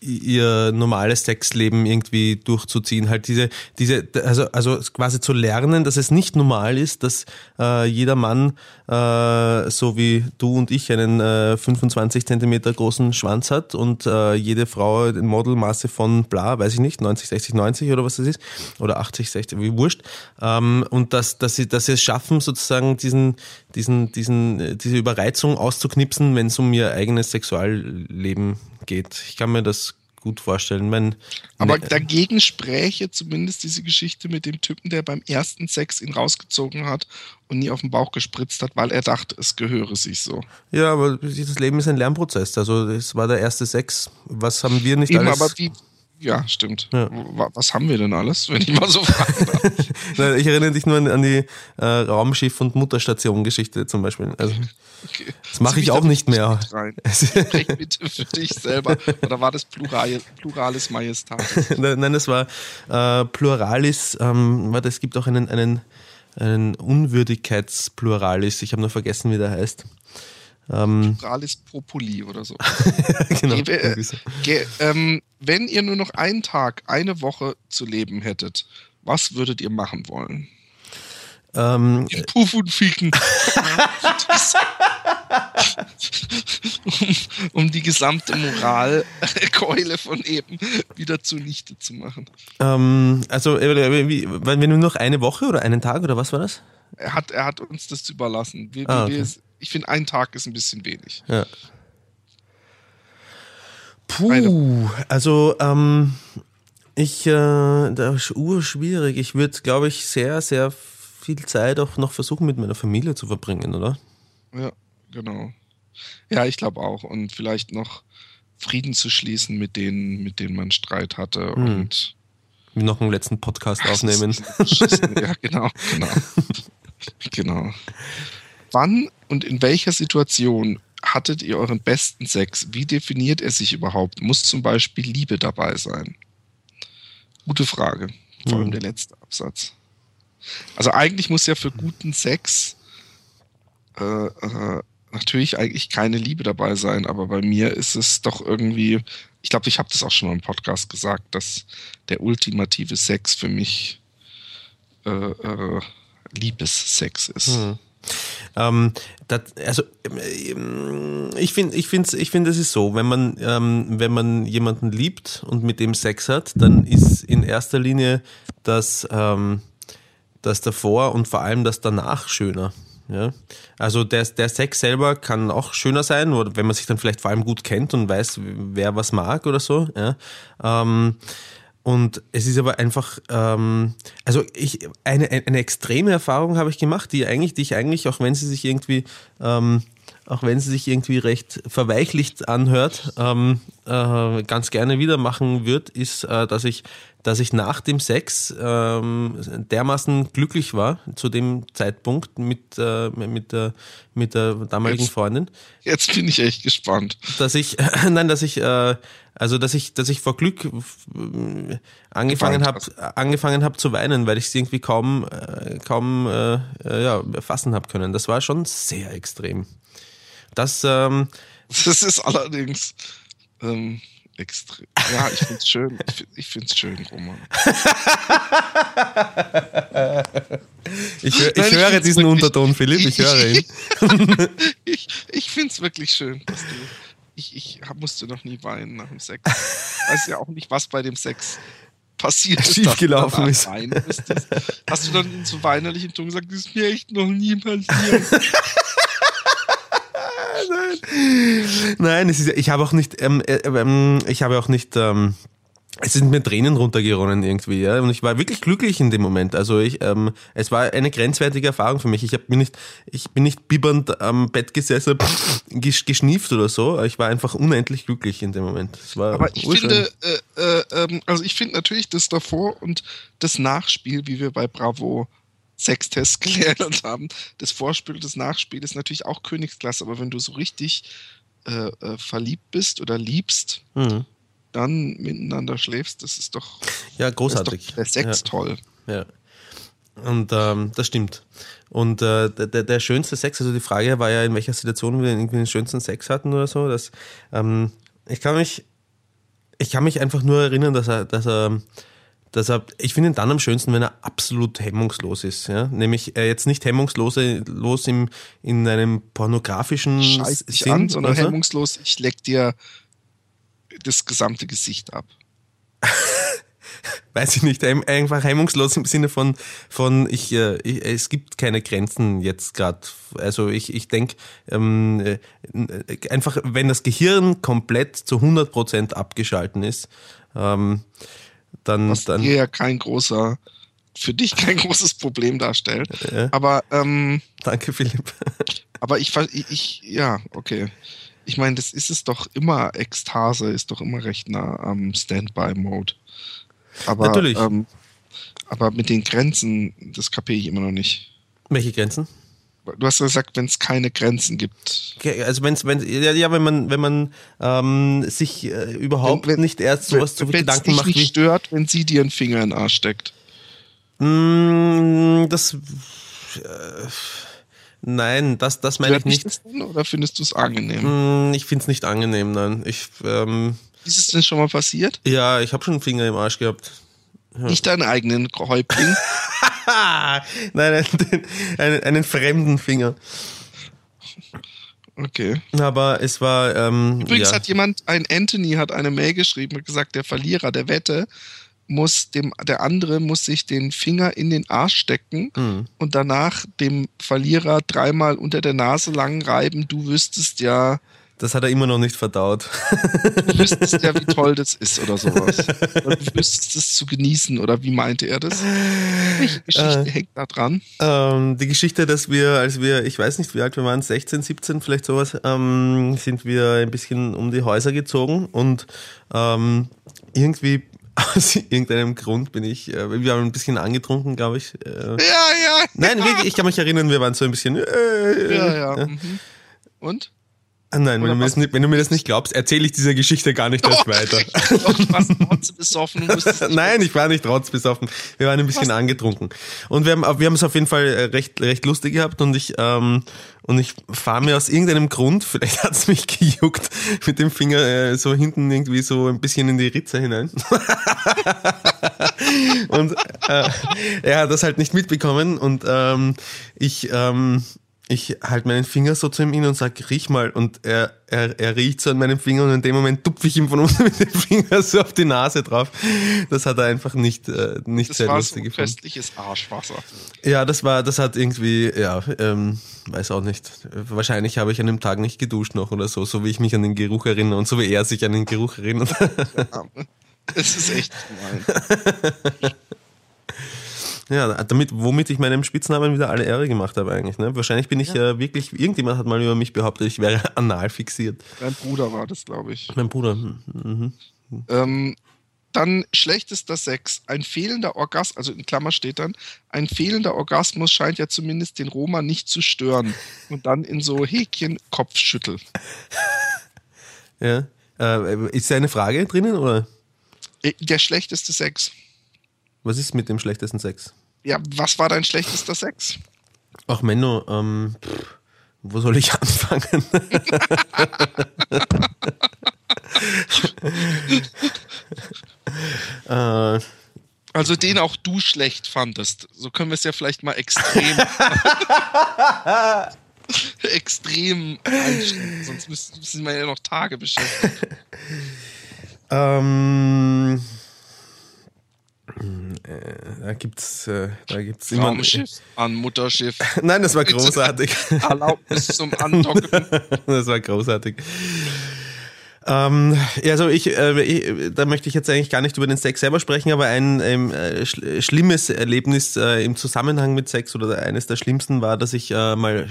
ihr normales Sexleben irgendwie durchzuziehen. Halt diese, diese, also, also quasi zu lernen, dass es nicht normal ist, dass äh, jeder Mann, äh, so wie du und ich, einen äh, 25 Zentimeter großen Schwanz hat und äh, jede Frau ein Modelmaße von bla, weiß ich nicht, 90, 60, 90 oder was das ist, oder 80, 60, wie wurscht. Ähm, und dass, dass sie, dass sie es schaffen, sozusagen diesen, diesen diesen, diese Überreizung auszuknipsen, wenn es um ihr eigenes Sexualleben geht. Ich kann mir das gut vorstellen. Mein, Aber ne, dagegen spräche zumindest diese Geschichte mit dem Typen, der beim ersten Sex ihn rausgezogen hat und nie auf den Bauch gespritzt hat, weil er dachte, es gehöre sich so. Ja, aber das Leben ist ein Lernprozess. Also es war der erste Sex. Was haben wir nicht Eben, alles... Aber wie, Ja, stimmt. Ja. Was haben wir denn alles, wenn ich mal so fragen darf? [LAUGHS] ich erinnere dich nur an, die äh, Raumschiff- und Mutterstation-Geschichte zum Beispiel. Also, okay. Das mache ich auch nicht mehr. Sprech [LAUGHS] [LAUGHS] bitte für dich selber. Oder war das Plural, Pluralis Majestatis? Nein, das war äh, Pluralis. Ähm, warte, es gibt auch einen, einen, einen Unwürdigkeitspluralis. Ich habe nur vergessen, wie der heißt. Ähm, Pluralis Populi oder so. [LAUGHS] genau. Äh, ge, ähm, wenn ihr nur noch einen Tag, eine Woche zu leben hättet, was würdet ihr machen wollen? Ähm, In Puff und Ficken. [LAUGHS] um, um, die gesamte Moralkeule von eben wieder zunichte zu machen. Ähm, also, äh, wie, wenn wir nur noch eine Woche oder einen Tag oder was war das? Er hat, er hat uns das überlassen. Wir, ah, okay. wir, ich finde, ein Tag ist ein bisschen wenig. Ja. Puh, also ähm, ich, äh, das ist urschwierig. Ich würde, glaube ich, sehr, sehr viel Zeit auch noch versuchen, mit meiner Familie zu verbringen, oder? Ja, genau. Ja, ich glaube auch. Und vielleicht noch Frieden zu schließen mit denen, mit denen man Streit hatte hm. und noch einen letzten Podcast aufnehmen. ja, genau, genau. [LAUGHS] genau. Wann und in welcher Situation hattet ihr euren besten Sex? Wie definiert er sich überhaupt? Muss zum Beispiel Liebe dabei sein? Gute Frage. Vor allem mhm. der letzte Absatz. Also eigentlich muss ja für guten Sex äh, äh, natürlich eigentlich keine Liebe dabei sein, aber bei mir ist es doch irgendwie, ich glaube, ich habe das auch schon mal im Podcast gesagt, dass der ultimative Sex für mich äh, äh Liebessex ist. Mhm. Ähm, das, also ähm, ich finde, ich finde, ich finde, es ist so, wenn man, ähm, wenn man jemanden liebt und mit dem Sex hat, dann ist in erster Linie das, ähm, das davor und vor allem das danach schöner. Ja? Also der, der Sex selber kann auch schöner sein, wenn man sich dann vielleicht vor allem gut kennt und weiß, wer was mag oder so. Ja? Ähm, und es ist aber einfach, ähm, also ich, eine, eine extreme Erfahrung habe ich gemacht, die eigentlich, die ich eigentlich, auch wenn sie sich irgendwie, ähm, auch wenn sie sich irgendwie recht verweichlicht anhört, ähm, äh, ganz gerne wieder machen wird, ist, äh, dass ich, dass ich nach dem Sex ähm, dermaßen glücklich war zu dem Zeitpunkt mit, äh, mit, der, mit der damaligen jetzt, Freundin. Jetzt bin ich echt gespannt. Dass ich, [LAUGHS] nein, dass ich äh, also, dass ich, dass ich vor Glück äh, angefangen habe, angefangen habe zu weinen, weil ich es irgendwie kaum, äh, kaum äh, äh, ja, fassen habe können. Das war schon sehr extrem. Das, ähm, das ist allerdings ähm, extrem. Ja, ich finde es schön. Ich finde es schön, Roman. ich, ich Nein, höre diesen wirklich, Unterton, Philipp. Ich höre ihn. [LAUGHS] ich ich finde es wirklich schön, dass du ich, ich musste noch nie weinen nach dem Sex. Ich weiß ja auch nicht, was bei dem Sex passiert ist. Schiefgelaufen ist. Hast du dann in so weinerlichen Ton gesagt, das ist mir echt noch nie passiert? [LAUGHS] Nein. Nein, es ist, ich habe auch nicht, ähm, äh, ähm, ich habe auch nicht, ähm, es sind mir Tränen runtergeronnen irgendwie, ja. Und ich war wirklich glücklich in dem Moment. Also ich, ähm, es war eine grenzwertige Erfahrung für mich. Ich habe mir nicht, ich bin nicht bibbernd am Bett gesessen, geschnieft oder so. Ich war einfach unendlich glücklich in dem Moment. Aber ich urschön. finde, äh, äh, ähm, also ich finde natürlich das davor und das Nachspiel, wie wir bei Bravo Sextest [LAUGHS] gelernt haben, das Vorspiel und das Nachspiel ist natürlich auch Königsklasse. Aber wenn du so richtig äh, äh verliebt bist oder liebst, mhm dann miteinander schläfst, das ist doch, ja, großartig. Doch der Sex ja. toll. Ja. Und ähm, das stimmt. Und äh, der, der schönste Sex, also die Frage war ja, in welcher Situation wir irgendwie den schönsten Sex hatten oder so. Dass, ähm, ich kann mich, ich kann mich einfach nur erinnern, dass er, dass er, dass er, ich finde ihn dann am schönsten, wenn er absolut hemmungslos ist. Ja? Nämlich äh, jetzt nicht hemmungslos los im, in einem pornografischen Scheiß Sinn, an, sondern so. hemmungslos, ich leck dir das gesamte Gesicht ab. [LAUGHS] Weiß ich nicht, einfach hemmungslos im Sinne von, von ich, äh, ich es gibt keine Grenzen jetzt gerade. Also ich, ich denke, ähm, äh, einfach, wenn das Gehirn komplett zu 100% abgeschalten ist, ähm, dann... Was dann hier ja kein großer, für dich kein [LAUGHS] großes Problem darstellt. Ja. Aber... Ähm, Danke, Philipp. [LAUGHS] aber ich, ich, ja, okay. ich meine, das ist es doch immer, Ekstase ist doch immer recht nah am Standby-Mode. Aber, Natürlich. Ähm, aber mit den Grenzen, das kapiere ich immer noch nicht. Welche Grenzen? Du hast ja gesagt, wenn es keine Grenzen gibt. Okay, Also wenn's, wenn ja, ja, wenn man wenn man ähm, sich äh, überhaupt Wenn- wenn- nicht erst sowas zu wenn es Gedanken dich macht nicht wie stört, wenn sie dir einen Finger in den Arsch steckt. Mm, das äh, nein, das das meine ich nicht. denn oder findest du es angenehm? Mm, Ich finde es nicht angenehm, nein. Ich ähm, Ist es denn schon mal passiert? ja, ich habe schon einen Finger im Arsch gehabt. Nicht deinen eigenen Häuptling? [LAUGHS] Nein, einen, einen, einen fremden Finger. Okay. Aber es war ähm, Übrigens ja. hat jemand, ein Anthony hat eine Mail geschrieben und gesagt, der Verlierer der Wette muss dem, der andere muss sich den Finger in den Arsch stecken Hm. und danach dem Verlierer dreimal unter der Nase lang reiben. Du wüsstest ja, das hat er immer noch nicht verdaut. du wüsstest ja, wie toll das ist oder sowas. [LAUGHS] Oder du wüsstest es zu genießen oder wie meinte er das? Welche Geschichte Äh. hängt da dran? Ähm, die Geschichte, dass wir, als wir, ich weiß nicht, wie alt wir waren, 16, 17, vielleicht sowas, ähm, sind wir ein bisschen um die Häuser gezogen und ähm, irgendwie [LAUGHS] aus irgendeinem Grund bin ich, äh, wir haben ein bisschen angetrunken, glaube ich. Äh, Ja, ja. nein, wirklich, ich kann mich erinnern, wir waren so ein bisschen. Äh, Ja, ja. Mhm. Und? Ah, Nein, wenn du, mir das nicht, wenn du mir das nicht glaubst, erzähle ich diese Geschichte gar nicht erst weiter. Doch, du warst besoffen Nein, ich war nicht rotzbesoffen. Wir waren ein bisschen Was? angetrunken. Und wir haben, wir haben es auf jeden Fall äh, recht, recht lustig gehabt und ich, ähm, und ich fahre mir aus irgendeinem Grund, [LAUGHS] vielleicht hat es mich gejuckt, mit dem Finger äh, so hinten irgendwie so ein bisschen in die Ritze hinein. [LAUGHS] und äh, er hat das halt nicht mitbekommen und ähm, ich, ähm, ich halte meinen Finger so zu ihm hin und sag, riech mal. Und er, er, er riecht so an meinem Finger und in dem Moment tupfe ich ihm von unten [LAUGHS] mit dem Finger so auf die Nase drauf. Das hat er einfach nicht, äh, nicht das sehr war so lustig gefunden. köstliches Arschwasser. Ja, das war, das hat irgendwie, ja, ähm, weiß auch nicht. Wahrscheinlich habe ich an dem Tag nicht geduscht noch oder so, so wie ich mich an den Geruch erinnere und so wie er sich an den Geruch erinnert. Es ist echt gemein. [LAUGHS] ja, damit, womit ich meinem Spitznamen wieder alle Ehre gemacht habe eigentlich. Ne? Wahrscheinlich bin ich äh, wirklich, irgendjemand hat mal über mich behauptet, ich wäre [LAUGHS] anal fixiert. Dein Bruder war das, glaube ich. Mein Bruder. Mhm. Ähm, dann schlechtester Sex. Ein fehlender Orgasmus, also in Klammer steht dann, ein fehlender Orgasmus scheint ja zumindest den Roma nicht zu stören. Und dann in so Häkchen Kopfschüttel. [LAUGHS] Ja. Äh, ist da eine Frage drinnen oder Äh, Der schlechteste Sex. Was ist mit dem schlechtesten Sex? Ja, was war dein schlechtester Sex? Ach Menno, ähm, pff, wo soll ich [LAUGHS] anfangen? äh, [LAUGHS] Also den auch du schlecht fandest. So können wir es ja vielleicht mal extrem. [LAUGHS] extrem einstellen. Sonst müssen, wir ja noch Tage beschäftigt. ähm, äh, da gibt's, äh, da gibt's immer. An Mutterschiff. [LAUGHS] Nein, das war großartig. Erlaubnis zum Andocken. [LAUGHS] das war großartig. Ähm, ja, also ich, äh, ich, da möchte ich jetzt eigentlich gar nicht über den Sex selber sprechen, aber ein ähm, äh, schl schlimmes Erlebnis äh, im Zusammenhang mit Sex oder eines der schlimmsten war, dass ich äh, mal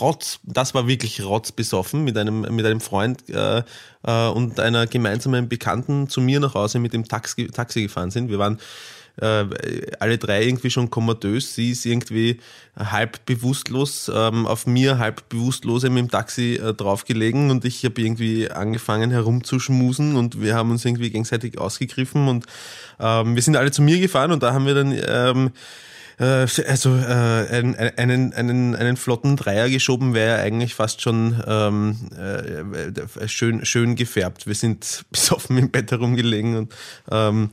rotz, das war wirklich rotzbesoffen mit einem mit einem Freund äh, äh, und einer gemeinsamen Bekannten zu mir nach Hause mit dem Taxi, Taxi gefahren sind. Wir waren äh, alle drei irgendwie schon komatös. Sie ist irgendwie halb bewusstlos ähm, auf mir, halb bewusstlose mit dem Taxi äh, draufgelegen und ich habe irgendwie angefangen herumzuschmusen und wir haben uns irgendwie gegenseitig ausgegriffen und ähm, wir sind alle zu mir gefahren und da haben wir dann ähm, äh, also äh, einen, einen, einen, einen flotten Dreier geschoben wäre eigentlich fast schon ähm, äh, schön, schön gefärbt. Wir sind [LAUGHS] besoffen im Bett herumgelegen und ähm,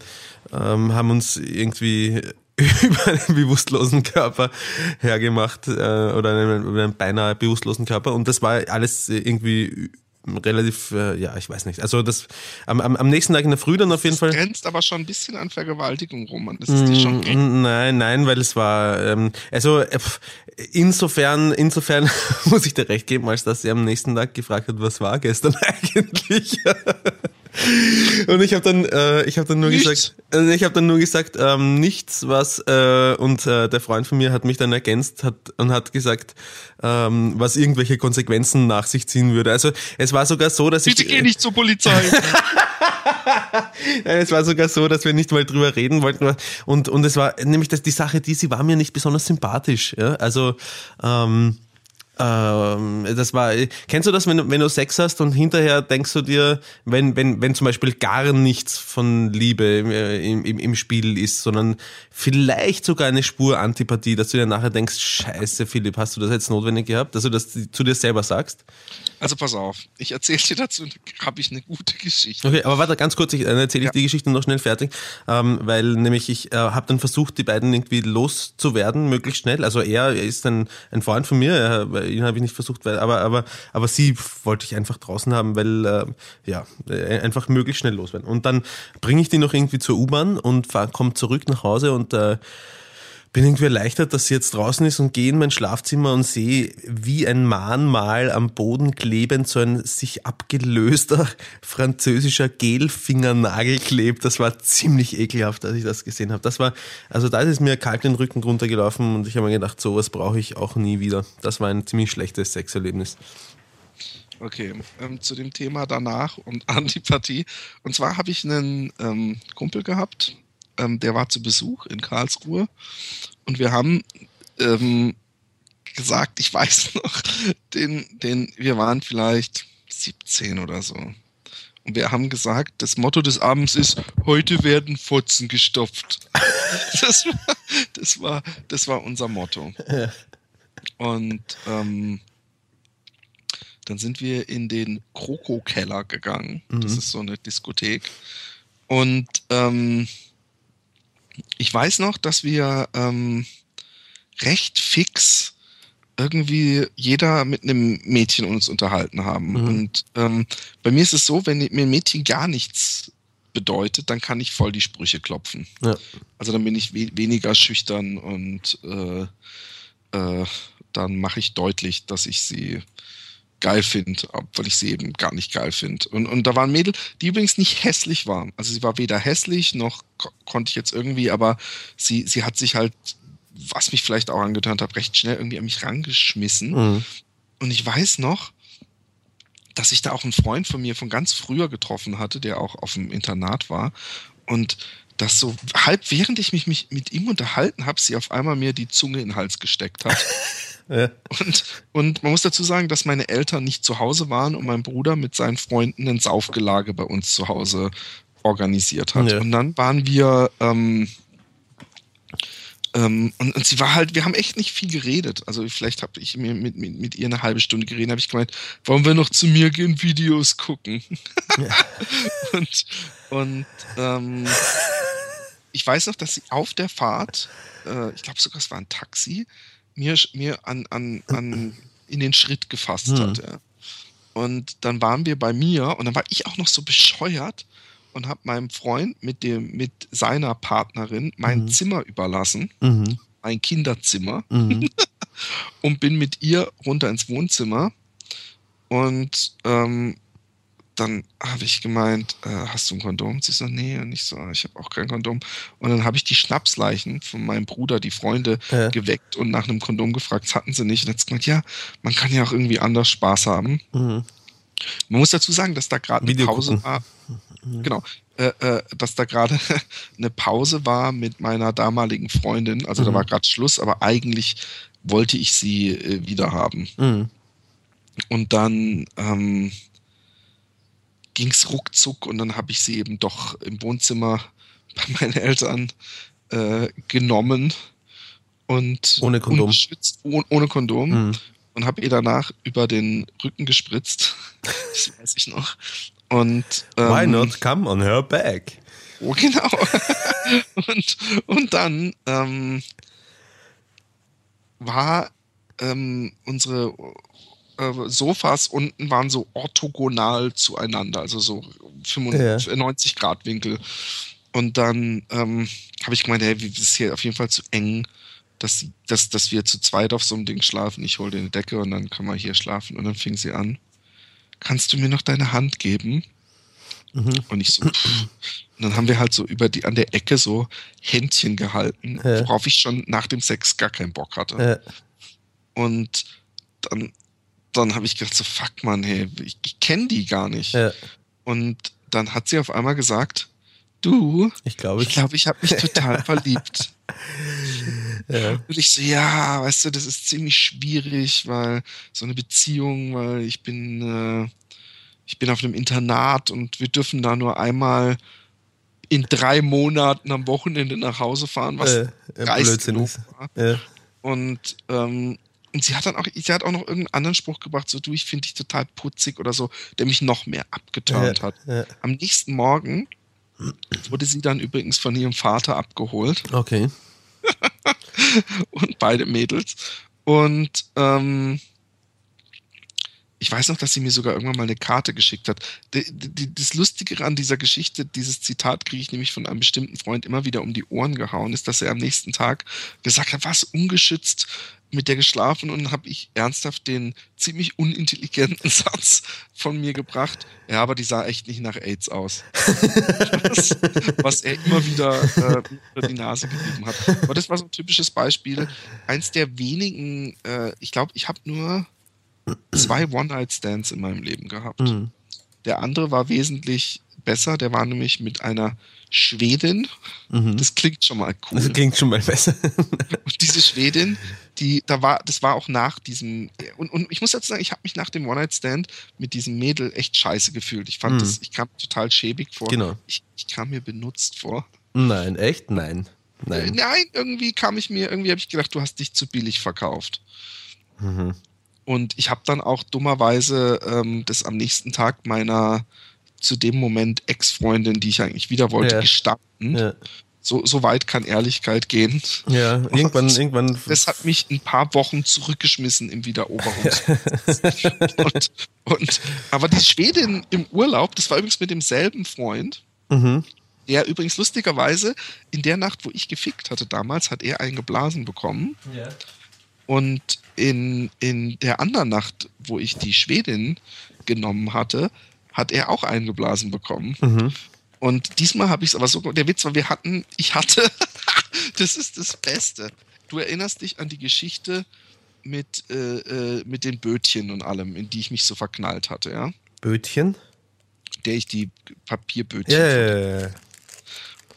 ähm, haben uns irgendwie [LAUGHS] über einen bewusstlosen Körper hergemacht äh, oder einen, einen beinahe bewusstlosen Körper und das war alles irgendwie relativ, äh, ja, ich weiß nicht. Also das am, am, am nächsten Tag in der Früh dann auf jeden Das Fall. grenzt aber schon ein bisschen an Vergewaltigung, Roman. Das ist dir schon. Mm, Nein, nein, weil es war, ähm, also äh, insofern, insofern [LAUGHS] muss ich dir recht geben, als dass er am nächsten Tag gefragt hat, was war gestern [LAUGHS] eigentlich. Und ich habe dann, äh, ich habe dann nur nichts. gesagt, äh, ich habe dann nur gesagt, ähm, nichts was. Äh, und äh, der Freund von mir hat mich dann ergänzt hat und hat gesagt, ähm, was irgendwelche Konsequenzen nach sich ziehen würde. Also es war sogar so, dass Bitte ich. Bitte geh nicht zur Polizei. [LAUGHS] es war sogar so, dass wir nicht mal drüber reden wollten. Und und es war nämlich das, die Sache, die sie war mir nicht besonders sympathisch. Ja? Also ähm, ähm, das war, kennst du das, wenn, wenn du Sex hast und hinterher denkst du dir, wenn, wenn, wenn zum Beispiel gar nichts von Liebe im, im, im Spiel ist, sondern vielleicht sogar eine Spur Antipathie, dass du dir nachher denkst, scheiße Philipp, hast du das jetzt notwendig gehabt, dass du das zu dir selber sagst? Also pass auf, ich erzähle dir dazu, habe ich eine gute Geschichte. Okay, aber warte, ganz kurz, ich, dann erzähle ich ja. die Geschichte noch schnell fertig, ähm, weil nämlich ich äh, habe dann versucht, die beiden irgendwie loszuwerden, möglichst schnell. Also er ist ein, ein Freund von mir, er, ihn habe ich nicht versucht, weil, aber, aber, aber sie wollte ich einfach draußen haben, weil, äh, ja, äh, einfach möglichst schnell loswerden. Und dann bringe ich die noch irgendwie zur U-Bahn und komme zurück nach Hause und äh, bin irgendwie erleichtert, dass sie jetzt draußen ist und gehe in mein Schlafzimmer und sehe, wie ein Mahnmal am Boden klebend so ein sich abgelöster [LAUGHS] französischer Gelfingernagel klebt. Das war ziemlich ekelhaft, als ich das gesehen habe. Das war, also da ist mir kalt den Rücken runtergelaufen und ich habe mir gedacht, sowas brauche ich auch nie wieder. Das war ein ziemlich schlechtes Sexerlebnis. Okay, ähm, zu dem Thema danach und [LAUGHS] Antipathie. Und zwar habe ich einen ähm, Kumpel gehabt, ähm, der war zu Besuch in Karlsruhe und wir haben ähm, gesagt, ich weiß [LAUGHS] noch, den, den, wir waren vielleicht 17 oder so. Und wir haben gesagt, das Motto des Abends ist, heute werden Fotzen gestopft. [LAUGHS] Das war, das war, das war unser Motto. Und ähm, dann sind wir in den Kroko-Keller gegangen. Mhm. Das ist so eine Diskothek. Und ähm, ich weiß noch, dass wir ähm, recht fix irgendwie jeder mit einem Mädchen uns unterhalten haben. Mhm. Und ähm, bei mir ist es so, wenn mir ein Mädchen gar nichts bedeutet, dann kann ich voll die Sprüche klopfen. Ja. Also dann bin ich we weniger schüchtern und äh, äh, dann mache ich deutlich, dass ich sie geil finde, obwohl ich sie eben gar nicht geil finde. Und, und da war ein Mädel, die übrigens nicht hässlich war. Also sie war weder hässlich, noch ko konnte ich jetzt irgendwie, aber sie, sie hat sich halt, was mich vielleicht auch angetan hat, recht schnell irgendwie an mich rangeschmissen. Mhm. Und ich weiß noch, dass ich da auch einen Freund von mir von ganz früher getroffen hatte, der auch auf dem Internat war. Und dass so halb während ich mich, mich mit ihm unterhalten habe, sie auf einmal mir die Zunge in den Hals gesteckt hat. [LAUGHS] Ja. Und, und man muss dazu sagen, dass meine Eltern nicht zu Hause waren und mein Bruder mit seinen Freunden ein Saufgelage bei uns zu Hause organisiert hat. Ja. Und dann waren wir, ähm, ähm, und, und sie war halt, wir haben echt nicht viel geredet. Also vielleicht habe ich mir mit, mit, mit ihr eine halbe Stunde geredet, habe ich gemeint, wollen wir noch zu mir gehen, Videos gucken? Ja. [LAUGHS] und und ähm, ich weiß noch, dass sie auf der Fahrt, äh, ich glaube sogar es war ein Taxi, mir, mir an, an, an [CLEARS THROAT] in den Schritt gefasst hm. hat. Ja. Und dann waren wir bei mir und dann war ich auch noch so bescheuert und habe meinem Freund mit dem mit seiner Partnerin mein mhm. Zimmer überlassen, mhm. mein Kinderzimmer, mhm. [LAUGHS] und bin mit ihr runter ins Wohnzimmer und ähm, dann habe ich gemeint, äh, hast du ein Kondom? Sie so, nee, und ich so, ich habe auch kein Kondom. Und dann habe ich die Schnapsleichen von meinem Bruder, die Freunde, ja. geweckt und nach einem Kondom gefragt, das hatten sie nicht. Und jetzt gemeint, ja, man kann ja auch irgendwie anders Spaß haben. Mhm. Man muss dazu sagen, dass da gerade eine Pause war. Mhm. Genau. Äh, äh, dass da gerade [LAUGHS] eine Pause war mit meiner damaligen Freundin. Also mhm. da war gerade Schluss, aber eigentlich wollte ich sie äh, wieder haben. Mhm. Und dann ähm, ging es ruckzuck und dann habe ich sie eben doch im Wohnzimmer [LAUGHS] bei meinen Eltern äh, genommen und ohne Kondom, ohne, ohne Kondom mhm. und habe ihr danach über den Rücken gespritzt. [LAUGHS] das weiß ich noch. Und ähm, why not come on her back? Oh, genau. [LAUGHS] und, und dann ähm, war ähm, unsere äh, Sofas unten waren so orthogonal zueinander, also so 95, ja. 90 Grad Winkel. Und dann ähm, habe ich gemeint, hey, das ist hier auf jeden Fall zu eng, dass, dass, dass wir zu zweit auf so einem Ding schlafen. Ich hole dir eine Decke und dann kann man hier schlafen. Und dann fing sie an. Kannst du mir noch deine Hand geben? Und ich so, pff. Und dann haben wir halt so über die, an der Ecke so Händchen gehalten, Ja. worauf ich schon nach dem Sex gar keinen Bock hatte. Ja. Und dann, dann habe ich gedacht, so fuck man, hey, ich, ich kenne die gar nicht. Ja. Und dann hat sie auf einmal gesagt, du, Ich glaube, ich glaube, ich habe mich total [LAUGHS] verliebt. Ja. Und ich so, ja, weißt du, das ist ziemlich schwierig, weil so eine Beziehung, weil ich bin, äh, ich bin auf einem Internat und wir dürfen da nur einmal in drei Monaten am Wochenende nach Hause fahren, was Äh, äh, Blödsinn ist. war. Ja. Und, ähm, und sie hat dann auch, sie hat auch noch irgendeinen anderen Spruch gebracht, so du, ich finde dich total putzig oder so, der mich noch mehr abgeturnt hat. Ja. Am nächsten Morgen wurde sie dann übrigens von ihrem Vater abgeholt Okay. [LAUGHS] und beide Mädels. Und ähm, ich weiß noch, dass sie mir sogar irgendwann mal eine Karte geschickt hat. Die, die, das Lustige an dieser Geschichte, dieses Zitat kriege ich nämlich von einem bestimmten Freund immer wieder um die Ohren gehauen, ist, dass er am nächsten Tag gesagt hat, was ungeschützt mit der geschlafen und habe ich ernsthaft den ziemlich unintelligenten [LAUGHS] Satz von mir gebracht. Ja, aber die sah echt nicht nach AIDS aus. was, was er immer wieder äh, unter die Nase gegeben hat. Aber das war so ein typisches Beispiel. Eins der wenigen, äh, ich glaube, ich habe nur zwei One-Night-Stands in meinem Leben gehabt. Mhm. Der andere war wesentlich besser. Der war nämlich mit einer Schwedin. Mhm. Das klingt schon mal cool. Das klingt schon mal besser. [LAUGHS] Und diese Schwedin, die, da war, das war auch nach diesem, und, und ich muss dazu sagen, ich habe mich nach dem One-Night-Stand mit diesem Mädel echt scheiße gefühlt. Ich fand Mhm. das, ich kam total schäbig vor. Genau. Ich, ich kam mir benutzt vor. Nein, echt? Nein. Äh, Nein. Nein, irgendwie kam ich mir, irgendwie habe ich gedacht, du hast dich zu billig verkauft. Mhm. Und ich habe dann auch dummerweise ähm, das am nächsten Tag meiner zu dem Moment Ex-Freundin, die ich eigentlich wieder wollte, Ja. gestanden. Ja. So, so weit kann Ehrlichkeit gehen. ja, irgendwann, [LAUGHS] irgendwann. Das hat mich ein paar Wochen zurückgeschmissen im Wiedereroberungs. [LAUGHS] und, und, aber die Schwedin im Urlaub, das war übrigens mit demselben Freund, Mhm. der übrigens lustigerweise in der Nacht, wo ich gefickt hatte damals, hat er einen geblasen bekommen. Ja. Und in, in der anderen Nacht, wo ich die Schwedin genommen hatte, hat er auch einen geblasen bekommen. Mhm. Und diesmal habe ich es aber so, der Witz war, wir hatten, ich hatte, [LAUGHS] das ist das Beste. Du erinnerst dich an die Geschichte mit, äh, äh, mit den Bötchen und allem, in die ich mich so verknallt hatte, ja? Bötchen? Der ich die Papierbötchen ja.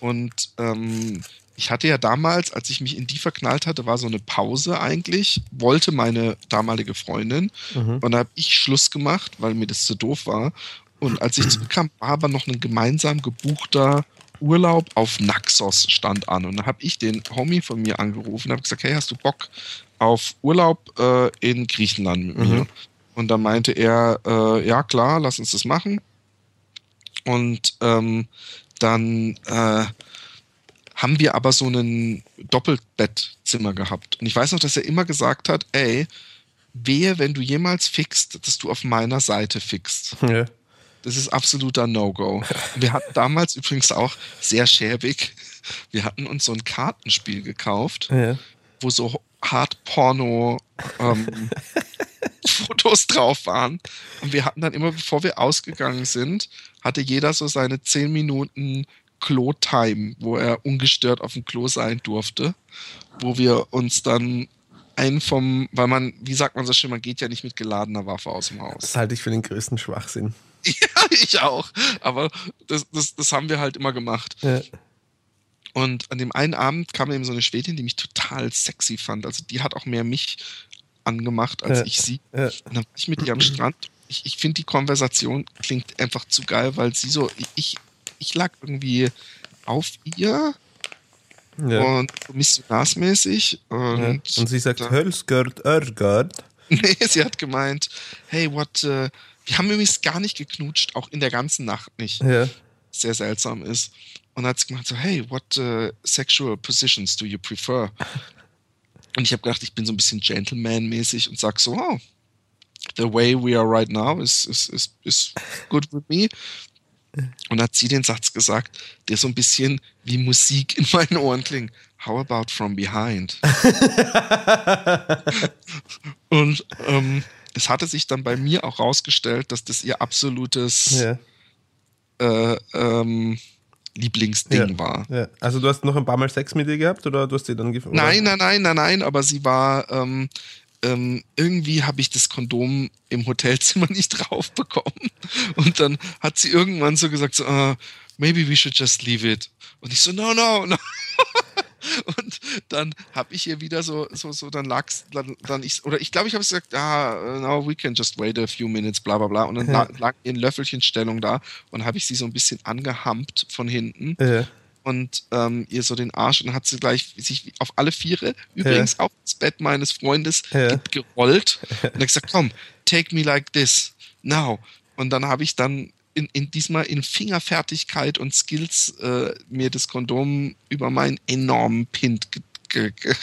Und ähm, ich hatte ja damals, als ich mich in die verknallt hatte, war so eine Pause eigentlich, wollte meine damalige Freundin Mhm. und da habe ich Schluss gemacht, weil mir das zu doof war. Und als ich zurückkam, war aber noch ein gemeinsam gebuchter Urlaub auf Naxos stand an. Und da habe ich den Homie von mir angerufen und habe gesagt, hey, hast du Bock auf Urlaub äh, in Griechenland mit mir? Mhm. Und dann meinte er, äh, ja klar, lass uns das machen. Und ähm, dann äh, haben wir aber so ein Doppelbettzimmer gehabt. Und ich weiß noch, dass er immer gesagt hat, ey, wehe, wenn du jemals fixt, dass du auf meiner Seite fixt. ja. Das ist absoluter No-Go. Wir hatten damals übrigens auch sehr schäbig, wir hatten uns so ein Kartenspiel gekauft, ja. wo so Hard-Porno ähm, [LAUGHS] Fotos drauf waren. Und wir hatten dann immer, bevor wir ausgegangen sind, hatte jeder so seine 10 Minuten Klo-Time, wo er ungestört auf dem Klo sein durfte, wo wir uns dann einen vom, weil man, wie sagt man so schön, man geht ja nicht mit geladener Waffe aus dem Haus. Das halte ich für den größten Schwachsinn. [LAUGHS] Ja, ich auch. Aber das, das, das haben wir halt immer gemacht. Ja. Und an dem einen Abend kam eben so eine Schwedin, die mich total sexy fand. Also die hat auch mehr mich angemacht als Ja. ich sie. Ja. Und dann war ich mit ihr am Strand. Ich, ich finde, die Konversation klingt einfach zu geil, weil sie so, ich, ich lag irgendwie auf ihr Ja. und so missionarsmäßig. Und, Und sie sagt, Hölskört, Örgard. [LAUGHS] nee, sie hat gemeint, hey, what, äh, wir haben übrigens gar nicht geknutscht, auch in der ganzen Nacht nicht. Ja. sehr seltsam ist. Und hat sie gemeint so, hey, what uh, sexual positions do you prefer? Und ich habe gedacht, ich bin so ein bisschen Gentleman-mäßig und sag so, oh, the way we are right now is, is, is, is good with me. Und hat sie den Satz gesagt, der so ein bisschen wie Musik in meinen Ohren klingt. How about from behind? [LAUGHS] und ähm, es hatte sich dann bei mir auch rausgestellt, dass das ihr absolutes Ja. äh, ähm, Lieblingsding Ja. war. Ja. Also du hast noch ein paar Mal Sex mit ihr gehabt oder du hast sie dann gefunden? Nein, nein, nein, nein, nein, aber sie war, ähm, ähm, irgendwie habe ich das Kondom im Hotelzimmer [LAUGHS] nicht drauf bekommen. Und dann hat sie irgendwann so gesagt, so, uh, maybe we should just leave it. Und ich so, no, no, no. [LAUGHS] [LAUGHS] Und dann habe ich ihr wieder so, so, so, dann lag's, dann, dann ich, oder ich glaube, ich habe gesagt, ah, no, we can just wait a few minutes, bla, bla, bla. Und dann lag, lag ihr in Löffelchenstellung da und habe ich sie so ein bisschen angehampt von hinten Ja. und ähm, ihr so den Arsch und dann hat sie gleich sich auf alle Viere, übrigens auf das Bett meines Freundes, Ja. ge gerollt [LAUGHS] und hat gesagt, komm, take me like this, now. Und dann habe ich dann in, in diesmal in Fingerfertigkeit und Skills äh, mir das Kondom über meinen enormen Pint ge ge ge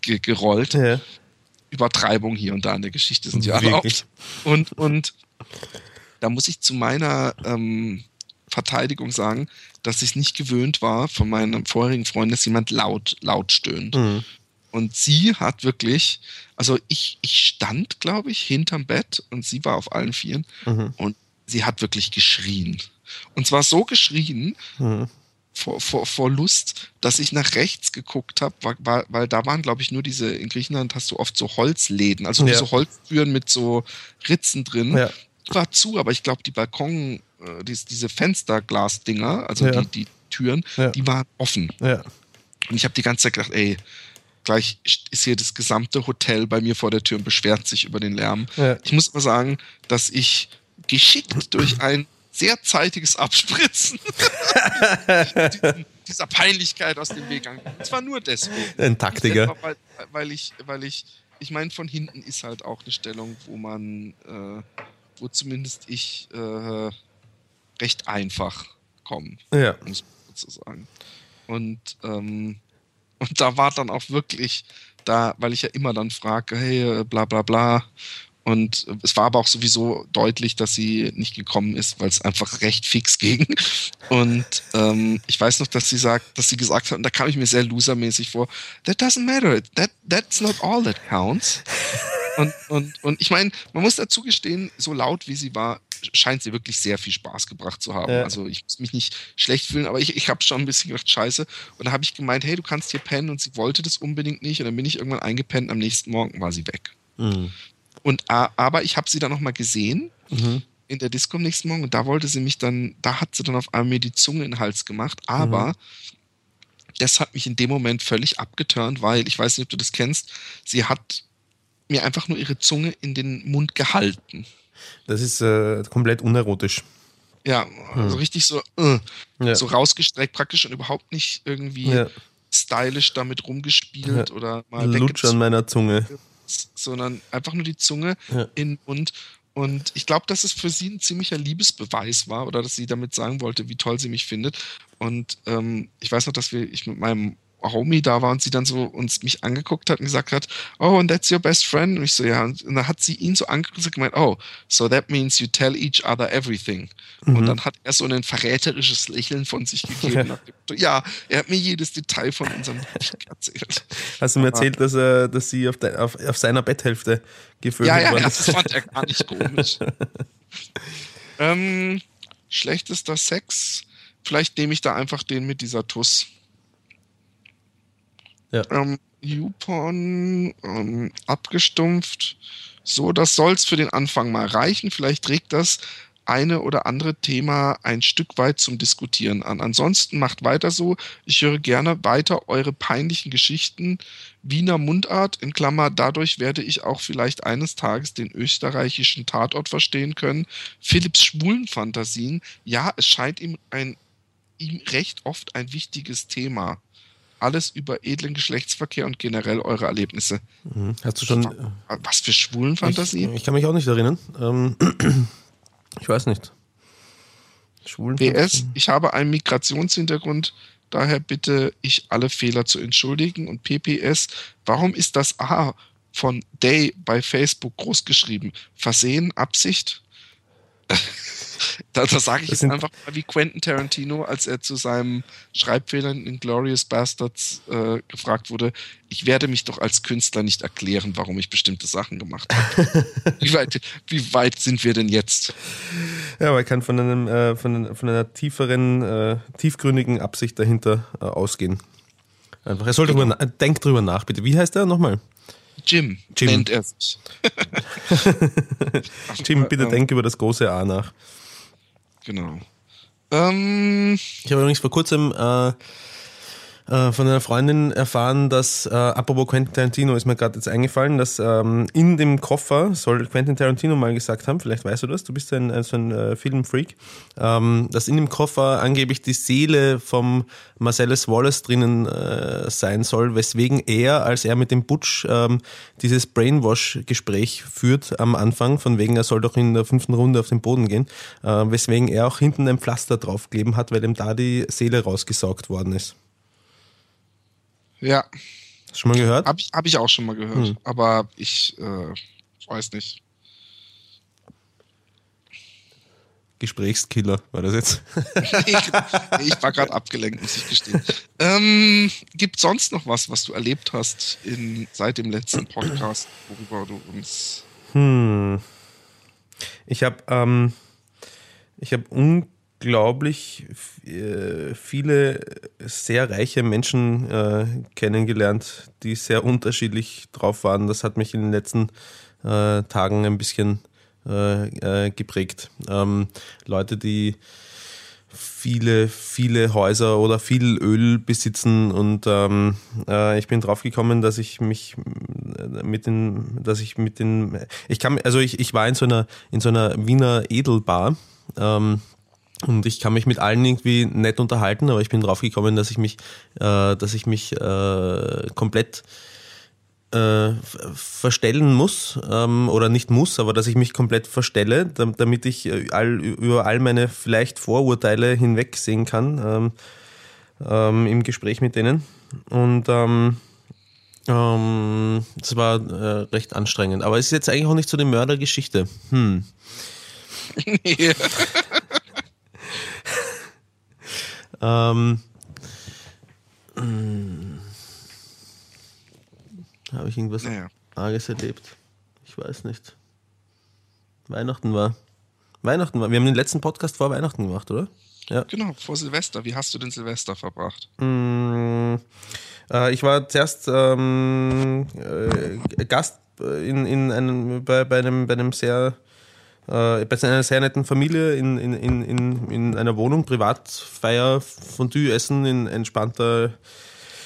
ge gerollt. Ja. Übertreibung hier und da in der Geschichte sind ja erlaubt. Und, und da muss ich zu meiner ähm, Verteidigung sagen, dass ich nicht gewöhnt war von meinem vorherigen Freund, dass jemand laut, laut stöhnt. Mhm. Und sie hat wirklich, also ich, ich stand, glaube ich, hinterm Bett und sie war auf allen Vieren Mhm. und sie hat wirklich geschrien. Und zwar so geschrien, Mhm. vor, vor, vor Lust, dass ich nach rechts geguckt habe, weil, weil, da waren, glaube ich, nur diese, in Griechenland hast du oft so Holzläden, also Ja. so Holztüren mit so Ritzen drin. Ja. Die war zu, aber ich glaube, die Balkon, äh, dies, diese Fensterglasdinger, also Ja. die, die Türen, die waren offen. Und ich habe die ganze Zeit gedacht, ey, gleich ist hier das gesamte Hotel bei mir vor der Tür und beschwert sich über den Lärm. Ich muss aber sagen, dass ich geschickt durch ein sehr zeitiges Abspritzen [LAUGHS] dieser Peinlichkeit aus dem Weg gegangen. Und zwar nur deswegen. Ein Taktiker. Weil, weil ich, weil ich, ich meine, von hinten ist halt auch eine Stellung, wo man, äh, wo zumindest ich äh, recht einfach komme Ja. muss man sozusagen. Und, ähm, und da war dann auch wirklich, da, weil ich ja immer dann frage, hey, äh, bla bla bla. Und es war aber auch sowieso deutlich, dass sie nicht gekommen ist, weil es einfach recht fix ging. [LAUGHS] Und ähm, ich weiß noch, dass sie sagt, dass sie gesagt hat, und da kam ich mir sehr losermäßig vor, that doesn't matter, that, that's not all that counts. [LAUGHS] Und, und, und ich meine, man muss dazu gestehen, so laut wie sie war, scheint sie wirklich sehr viel Spaß gebracht zu haben. Ja. Also ich muss mich nicht schlecht fühlen, aber ich, ich habe schon ein bisschen gedacht, scheiße. Und da habe ich gemeint, hey, du kannst hier pennen und sie wollte das unbedingt nicht. Und dann bin ich irgendwann eingepennt am nächsten Morgen war sie weg. Mhm. Und aber ich habe sie dann nochmal gesehen Mhm. in der Disco am nächsten Morgen und da wollte sie mich dann, da hat sie dann auf einmal mir die Zunge in den Hals gemacht, aber das hat mich in dem Moment völlig abgeturnt, weil ich weiß nicht, ob du das kennst, sie hat mir einfach nur ihre Zunge in den Mund gehalten. Das ist äh, komplett unerotisch. Ja, also richtig so, äh, Ja. so rausgestreckt praktisch und überhaupt nicht irgendwie Ja. stylisch damit rumgespielt Ja. oder mal Lutsch an meiner Zunge. Sondern einfach nur die Zunge Ja. in den Mund. Und ich glaube, dass es für sie ein ziemlicher Liebesbeweis war oder dass sie damit sagen wollte, wie toll sie mich findet. Und ähm, ich weiß noch, dass wir, ich mit meinem Homie da war und sie dann so uns mich angeguckt hat und gesagt hat, oh, and that's your best friend? Und ich so, ja. Und dann hat sie ihn so angeguckt und gemeint, oh, so that means you tell each other everything. Und dann hat er so ein verräterisches Lächeln von sich gegeben. Motto, [LAUGHS] ja, er hat mir jedes Detail von unserem Krieg erzählt. Hast du mir erzählt, dass, er, dass sie auf, de, auf, auf seiner Betthälfte gefühlt Ja, ja, worden ja, das fand er [LAUGHS] gar nicht komisch. ähm, schlechtester Sex. Vielleicht nehme ich da einfach den mit dieser Tuss. Ja. Ähm, YouPorn, ähm, abgestumpft. So, das soll's für den Anfang mal reichen. Vielleicht regt das eine oder andere Thema ein Stück weit zum Diskutieren an. Ansonsten macht weiter so. Ich höre gerne weiter eure peinlichen Geschichten. Wiener Mundart, in Klammer, dadurch werde ich auch vielleicht eines Tages den österreichischen Tatort verstehen können. Philipps Schwulenfantasien, ja, es scheint ihm ein ihm recht oft ein wichtiges Thema. Alles über edlen Geschlechtsverkehr und generell eure Erlebnisse. Mhm. Hast du schon. Was für Schwulenfantasie? Ich, ich kann mich auch nicht erinnern. Ähm, [CLEARS THROAT] ich weiß nicht. Schwulen. PS, ich habe einen Migrationshintergrund, daher bitte ich alle Fehler zu entschuldigen. Und PPS, warum ist das A von Day bei Facebook groß geschrieben? Versehen, Absicht? [LAUGHS] [LAUGHS] Da, da sage ich jetzt einfach mal wie Quentin Tarantino, als er zu seinem Schreibfehlern in Glorious Bastards äh, gefragt wurde, ich werde mich doch als Künstler nicht erklären, warum ich bestimmte Sachen gemacht habe. [LAUGHS] wie, weit, wie weit sind wir denn jetzt? Ja, man kann von, einem, äh, von, von einer tieferen, äh, tiefgründigen Absicht dahinter äh, ausgehen. Einfach. Er soll genau. denk drüber nach, bitte. Wie heißt er nochmal? Jim, Jim nennt er sich. [LAUGHS] Jim, bitte denk über das große A nach. Genau. Ähm, ich habe übrigens vor kurzem äh, äh, von einer Freundin erfahren, dass, äh, apropos Quentin Tarantino, ist mir gerade jetzt eingefallen, dass ähm, in dem Koffer, soll Quentin Tarantino mal gesagt haben, vielleicht weißt du das, du bist ein, ein so ein äh, Filmfreak, ähm, dass in dem Koffer angeblich die Seele vom Marcellus Wallace drinnen äh, sein soll, weswegen er, als er mit dem Butch ähm, dieses Brainwash-Gespräch führt am Anfang, von wegen er soll doch in der fünften Runde auf den Boden gehen, äh, weswegen er auch hinten ein Pflaster draufkleben hat, weil ihm da die Seele rausgesaugt worden ist. Ja. Hast du schon mal gehört? Habe ich, hab ich auch schon mal gehört. Hm. Aber ich äh, weiß nicht. Gesprächskiller war das jetzt? [LAUGHS] ich, ich war gerade abgelenkt, muss ich gestehen. Ähm, gibt sonst noch was, was du erlebt hast in, seit dem letzten Podcast, worüber du uns. Hm. Ich habe ähm, ich habe unglaublich äh, viele sehr reiche Menschen äh, kennengelernt, die sehr unterschiedlich drauf waren. Das hat mich in den letzten äh, Tagen ein bisschen äh, äh, geprägt. Ähm, Leute, die viele, viele Häuser oder viel Öl besitzen und ähm, äh, ich bin drauf gekommen, dass ich mich mit den, dass ich mit den, ich kann, also ich, ich war in so einer, in so einer Wiener Edelbar, ähm, und ich kann mich mit allen irgendwie nett unterhalten, aber ich bin drauf gekommen, dass ich mich, äh, dass ich mich äh, komplett äh, verstellen muss ähm, oder nicht muss, aber dass ich mich komplett verstelle, damit ich äh, all, über all meine vielleicht Vorurteile hinwegsehen kann ähm, ähm, im Gespräch mit denen. Und ähm, ähm, das war äh, recht anstrengend. Aber es ist jetzt eigentlich auch nicht so eine Mördergeschichte. Hm. [LAUGHS] [LAUGHS] Ja. Ähm, hm. Habe ich irgendwas naja. Arges erlebt? Ich weiß nicht. Weihnachten war. Weihnachten war. Wir haben den letzten Podcast vor Weihnachten gemacht, oder? Ja. Genau, vor Silvester. Wie hast du den Silvester verbracht? Mm, äh, ich war zuerst ähm, äh, Gast in, in einem, bei, bei, einem, bei einem sehr äh, bei einer sehr netten Familie in, in, in, in einer Wohnung, Privatfeier, Fondue essen in entspannter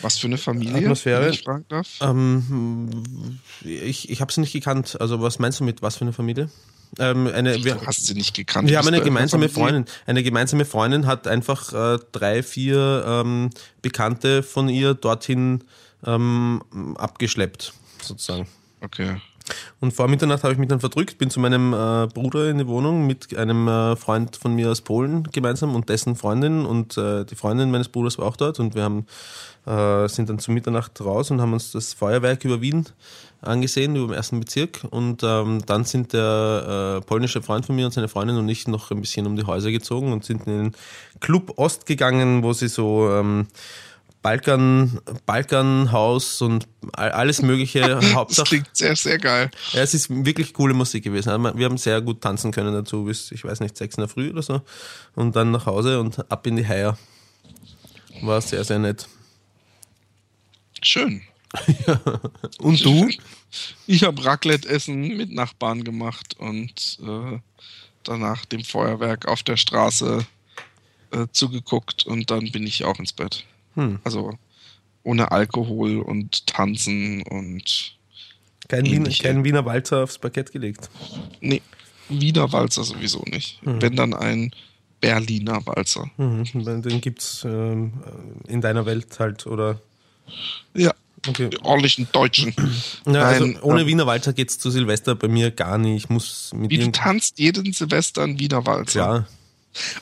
was für eine Familie, Atmosphäre. wenn ich fragen darf? Ähm, ich ich habe sie nicht gekannt. Also was meinst du mit was für eine Familie? Ähm, eine, wir, du hast sie nicht gekannt. Wir haben eine gemeinsame Freundin. Eine gemeinsame Freundin hat einfach äh, drei, vier ähm, Bekannte von ihr dorthin ähm, abgeschleppt, sozusagen. Okay. Und vor Mitternacht habe ich mich dann verdrückt, bin zu meinem äh, Bruder in die Wohnung mit einem äh, Freund von mir aus Polen gemeinsam und dessen Freundin. Und äh, die Freundin meines Bruders war auch dort und wir haben, äh, sind dann zu Mitternacht raus und haben uns das Feuerwerk über Wien angesehen, über den ersten Bezirk. Und ähm, dann sind der äh, polnische Freund von mir und seine Freundin und ich noch ein bisschen um die Häuser gezogen und sind in den Club Ost gegangen, wo sie so... Ähm, Balkan, Balkanhaus und alles mögliche. [LAUGHS] Hauptsache. Das klingt sehr, sehr geil. Ja, es ist wirklich coole Musik gewesen. Also, wir haben sehr gut tanzen können dazu bis, ich weiß nicht, sechs in der Früh oder so. Und dann nach Hause und ab in die Heier. War sehr, sehr nett. Schön. ja. [LAUGHS] Und du? Ich habe Raclette-Essen mit Nachbarn gemacht und äh, danach dem Feuerwerk auf der Straße äh, zugeguckt und dann bin ich auch ins Bett. Hm. Also ohne Alkohol und Tanzen und. Kein, Wiener, kein Wiener Walzer aufs Parkett gelegt. Nee, Wiener Walzer sowieso nicht. Hm. Wenn dann ein Berliner Walzer. Hm. Den gibt es ähm, in deiner Welt halt, oder? Ja. Okay. Die ordentlichen Deutschen. [CLEARS THROAT] Ja, also ohne ähm, Wiener Walzer geht es zu Silvester bei mir gar nicht. Ich muss mit Wie du tanzt jeden Silvester ein Wiener Walzer. Ja,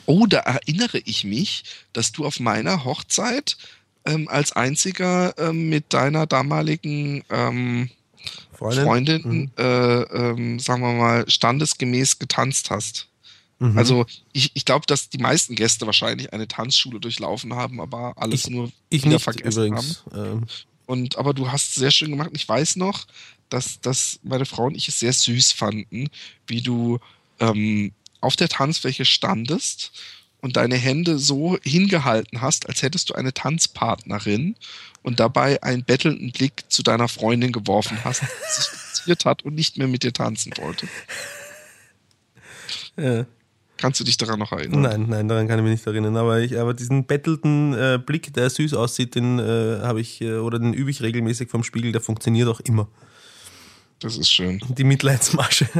Oh, da erinnere ich mich, dass du auf meiner Hochzeit ähm, als einziger ähm, mit deiner damaligen ähm, Freundin, Freundin mhm. äh, ähm, sagen wir mal, standesgemäß getanzt hast. Mhm. Also ich, ich glaube, dass die meisten Gäste wahrscheinlich eine Tanzschule durchlaufen haben, aber alles Ich- nur Ich wieder vergessen übrigens. Ähm, Und aber du hast es sehr schön gemacht. Ich weiß noch, dass, dass meine Frau und ich es sehr süß fanden, wie du ähm, auf der Tanzfläche standest und deine Hände so hingehalten hast, als hättest du eine Tanzpartnerin und dabei einen bettelnden Blick zu deiner Freundin geworfen hast, die sich [LAUGHS] fixiert hat und nicht mehr mit dir tanzen wollte. ja. Kannst du dich daran noch erinnern? Nein, nein, daran kann ich mich nicht erinnern. Aber, ich, aber diesen bettelten äh, Blick, der süß aussieht, den äh, habe ich äh, oder den übe ich regelmäßig vom Spiegel, der funktioniert auch immer. Das ist schön. Die Mitleidsmasche. [LAUGHS]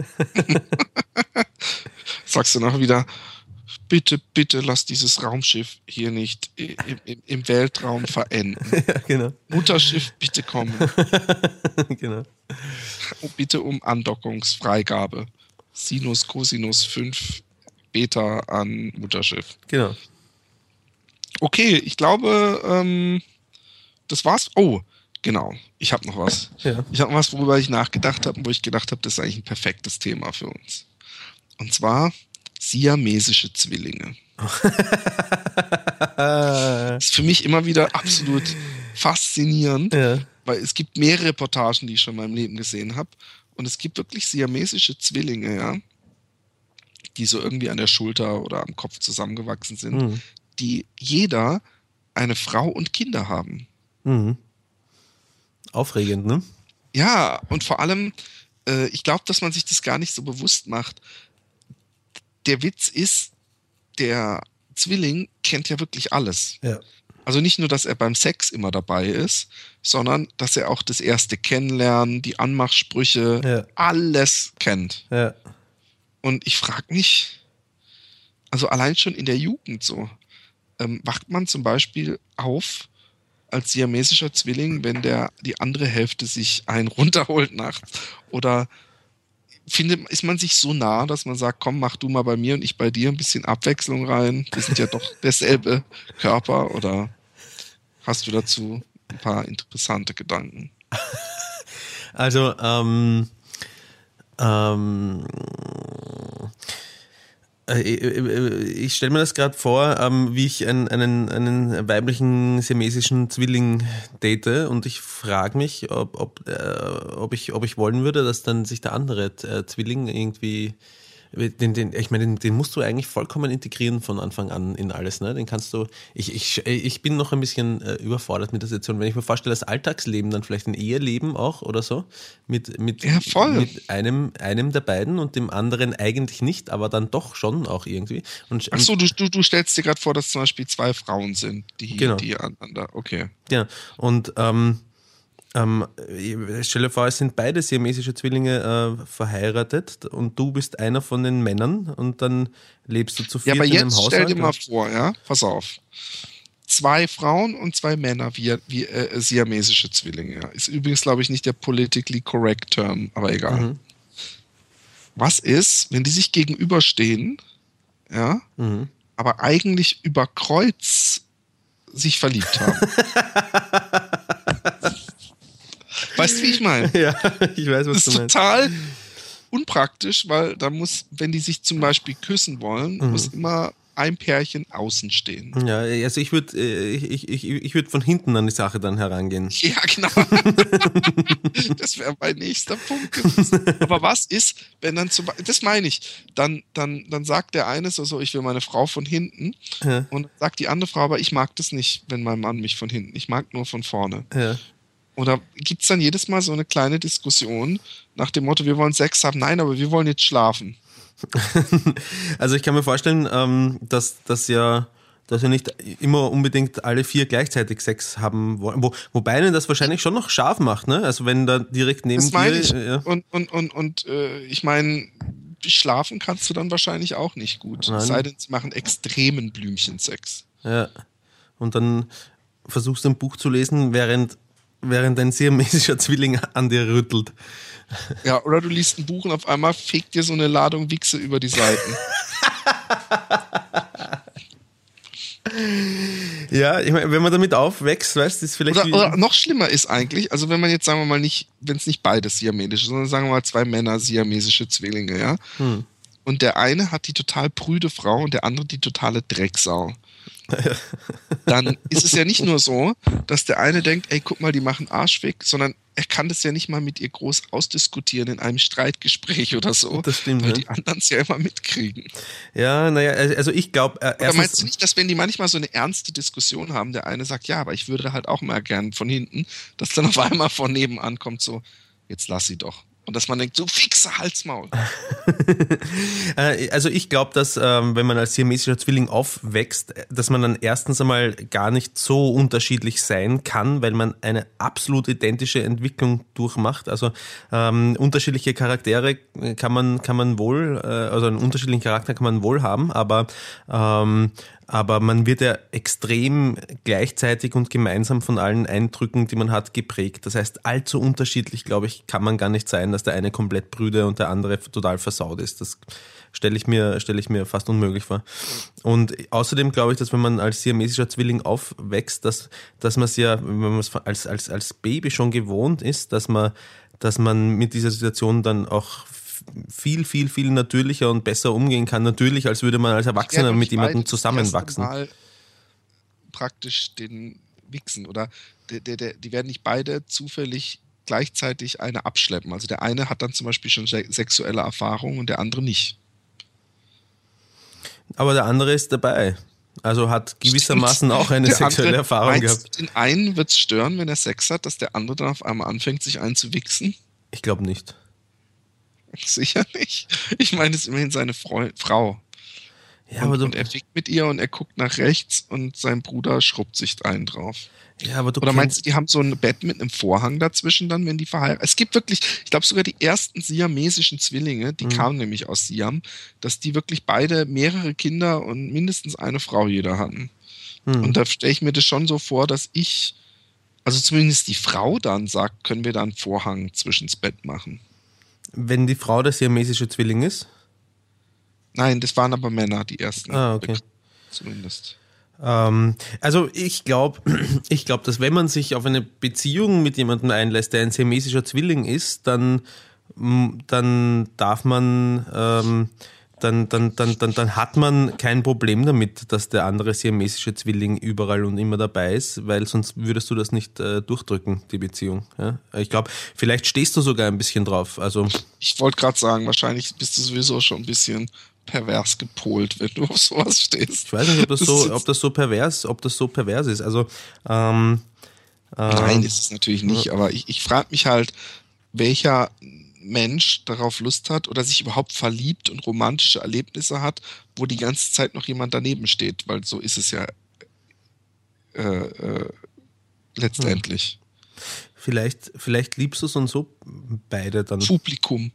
[LAUGHS] Sagst du noch wieder, bitte, bitte lass dieses Raumschiff hier nicht im, im, im Weltraum verenden. [LAUGHS] ja, genau. Mutterschiff, bitte kommen. [LAUGHS] genau. Und bitte um Andockungsfreigabe. Sinus, Cosinus 5 Beta an Mutterschiff. Genau. Okay, ich glaube, ähm, das war's. Oh, genau. Ich habe noch was. Ja. Ich habe noch was, worüber ich nachgedacht habe und wo ich gedacht habe, das ist eigentlich ein perfektes Thema für uns. Und zwar siamesische Zwillinge. Ah, [LAUGHS] ist für mich immer wieder absolut faszinierend, ja. weil es gibt mehrere Reportagen, die ich schon in meinem Leben gesehen habe. Und es gibt wirklich siamesische Zwillinge, ja, die so irgendwie an der Schulter oder am Kopf zusammengewachsen sind, Mhm. die jeder eine Frau und Kinder haben. Mhm. Aufregend, ne? Ja, und vor allem, äh, ich glaube, dass man sich das gar nicht so bewusst macht. Der Witz ist, der Zwilling kennt ja wirklich alles. Ja. Also nicht nur, dass er beim Sex immer dabei ist, sondern dass er auch das erste Kennenlernen, die Anmachsprüche, Ja. alles kennt. Ja. Und ich frage mich, also allein schon in der Jugend so, ähm, wacht man zum Beispiel auf als siamesischer Zwilling, wenn der die andere Hälfte sich einen runterholt nachts? Oder findet, ist man sich so nah, dass man sagt, komm, mach du mal bei mir und ich bei dir ein bisschen Abwechslung rein? Wir sind ja doch [LAUGHS] derselbe Körper. Oder hast du dazu ein paar interessante Gedanken? Also, ähm, ähm, äh, äh, ich stelle mir das gerade vor, ähm, wie ich einen, einen, einen weiblichen siamesischen Zwilling date und ich frage mich, ob, ob, äh, ob, ich, ob ich wollen würde, dass dann sich der andere äh, Zwilling irgendwie den, den, ich meine, den, den musst du eigentlich vollkommen integrieren von Anfang an in alles. Ne? Den kannst du. Ich, ich, ich bin noch ein bisschen äh, überfordert mit der Situation. Wenn ich mir vorstelle, das Alltagsleben, dann vielleicht ein Eheleben auch oder so, mit, mit, Ja, voll. mit einem, einem der beiden und dem anderen eigentlich nicht, aber dann doch schon auch irgendwie. Und, Ach so, du, du, du stellst dir gerade vor, dass zum Beispiel zwei Frauen sind, die, Genau. die aneinander. Okay. Ja, und ähm, ähm, stell dir vor, es sind beide siamesische Zwillinge äh, verheiratet und du bist einer von den Männern und dann lebst du zu Ja, viert aber in einem jetzt stell dir mal vor, ja, pass auf. Zwei Frauen und zwei Männer wie, wie äh, siamesische Zwillinge. Ja. Ist übrigens, glaube ich, nicht der politically correct Term, aber egal. Mhm. Was ist, wenn die sich gegenüberstehen, ja, Mhm. aber eigentlich über Kreuz sich verliebt haben? [LAUGHS] weißt du, wie ich meine? [LAUGHS] Ja, ich weiß, was Das du ist meinst. total unpraktisch, weil da muss, wenn die sich zum Beispiel küssen wollen, Mhm. muss immer ein Pärchen außen stehen. Ja, also ich würde ich, ich, ich, ich würd von hinten an die Sache dann herangehen. [LAUGHS] Ja, genau. [LAUGHS] das wäre mein nächster Punkt gewesen. Aber was ist, wenn dann zum Beispiel, das meine ich, dann, dann, dann sagt der eine so, so, ich will meine Frau von hinten Ja. und sagt die andere Frau, aber ich mag das nicht, wenn mein Mann mich von hinten, ich mag nur von vorne. Ja. Oder gibt es dann jedes Mal so eine kleine Diskussion nach dem Motto, wir wollen Sex haben? Nein, aber wir wollen jetzt schlafen. [LAUGHS] Also ich kann mir vorstellen, ähm, dass das ja dass wir nicht immer unbedingt alle vier gleichzeitig Sex haben wollen. Wo, wobei einen das wahrscheinlich schon noch scharf macht, ne? Also wenn da direkt neben Das meine dir. ich. Ja. Und, und, und, und äh, ich meine, schlafen kannst du dann wahrscheinlich auch nicht gut. Nein. Es sei denn, sie machen extremen Blümchensex. Ja. Und dann versuchst du ein Buch zu lesen, während, während ein siamesischer Zwilling an dir rüttelt. Ja, oder du liest ein Buch und auf einmal fegt dir so eine Ladung Wichse über die Seiten. [LAUGHS] Ja, ich meine, wenn man damit aufwächst, weißt du, ist vielleicht. Oder, oder noch schlimmer ist eigentlich, also wenn man jetzt, sagen wir mal, nicht, wenn es nicht beides siamesisch ist, sondern sagen wir mal zwei Männer siamesische Zwillinge, ja. Hm. und der eine hat die total prüde Frau und der andere die totale Drecksau. Dann ist es ja nicht nur so, dass der eine denkt, ey, guck mal, die machen Arsch weg, sondern er kann das ja nicht mal mit ihr groß ausdiskutieren in einem Streitgespräch oder so. Das stimmt, weil ja. die anderen es ja immer mitkriegen. Ja, naja, also ich glaube, äh, Oder meinst du nicht, dass wenn die manchmal so eine ernste Diskussion haben, der eine sagt, ja, aber ich würde halt auch mal gern von hinten, dass dann auf einmal von nebenan kommt so, jetzt lass sie doch. Und dass man denkt, so fixe Halsmaul. [LAUGHS] Äh, Also ich glaube, dass ähm, wenn man als siamesischer Zwilling aufwächst, äh, dass man dann erstens einmal gar nicht so unterschiedlich sein kann, weil man eine absolut identische Entwicklung durchmacht. Also ähm, unterschiedliche Charaktere kann man kann man wohl, äh, also einen unterschiedlichen Charakter kann man wohl haben, aber ähm, aber man wird ja extrem gleichzeitig und gemeinsam von allen Eindrücken, die man hat, geprägt. Das heißt, allzu unterschiedlich, glaube ich, kann man gar nicht sein, dass der eine komplett brüde und der andere total versaut ist. Das stelle ich mir, ich mir fast unmöglich vor. Und außerdem glaube ich, dass wenn man als siamesischer Zwilling aufwächst, dass, dass man es ja, wenn man es als, als, als Baby schon gewohnt ist, dass man, dass man mit dieser Situation dann auch viel, viel, viel natürlicher und besser umgehen kann. Natürlich, als würde man als Erwachsener Ja, mit jemandem zusammenwachsen. Mal praktisch den Wichsen oder der, der, der, die werden nicht beide zufällig gleichzeitig eine abschleppen. Also der eine hat dann zum Beispiel schon se- sexuelle Erfahrung und der andere nicht. Aber der andere ist dabei. Also hat gewissermaßen auch eine [LAUGHS] Der sexuelle Erfahrung gehabt. Den einen wird es stören, wenn er Sex hat, dass der andere dann auf einmal anfängt, sich einzuwichsen? Ich glaube nicht. [LAUGHS] Sicher nicht. Ich meine, es ist immerhin seine Freu Frau. Ja, und, aber du, und er fickt mit ihr und er guckt nach rechts und sein Bruder schrubbt sich einen drauf. ja, aber du Oder meinst du, die haben so ein Bett mit einem Vorhang dazwischen dann, wenn die verheiratet Es gibt wirklich, ich glaube sogar die ersten siamesischen Zwillinge, Mhm. die kamen nämlich aus Siam, dass die wirklich beide mehrere Kinder und mindestens eine Frau jeder hatten. Hm. Und da stelle ich mir das schon so vor, dass ich, also zumindest die Frau dann sagt, können wir da einen Vorhang zwischens Bett machen. Wenn die Frau der siamesische Zwilling ist, Nein, das waren aber Männer, die ersten. Ah, okay. Zumindest. Ähm, also ich glaube, [CLEARS THROAT] ich glaube, dass wenn man sich auf eine Beziehung mit jemandem einlässt, der ein siamesischer Zwilling ist, dann, dann darf man, ähm, dann, dann, dann, dann, dann hat man kein Problem damit, dass der andere siamesische Zwilling überall und immer dabei ist, weil sonst würdest du das nicht äh, durchdrücken, die Beziehung. Ja? Ich glaube, vielleicht stehst du sogar ein bisschen drauf. Also Ich wollte gerade sagen, wahrscheinlich bist du sowieso schon ein bisschen pervers gepolt, wenn du auf sowas stehst. ich weiß nicht, ob das so, ob das so pervers, ob das so pervers ist. Also ähm, Nein, ist es natürlich nicht, aber ich, ich frage mich halt, welcher Mensch darauf Lust hat oder sich überhaupt verliebt und romantische Erlebnisse hat, wo die ganze Zeit noch jemand daneben steht, weil so ist es ja äh, äh, letztendlich. Vielleicht, vielleicht liebst du es und so beide dann. Publikum.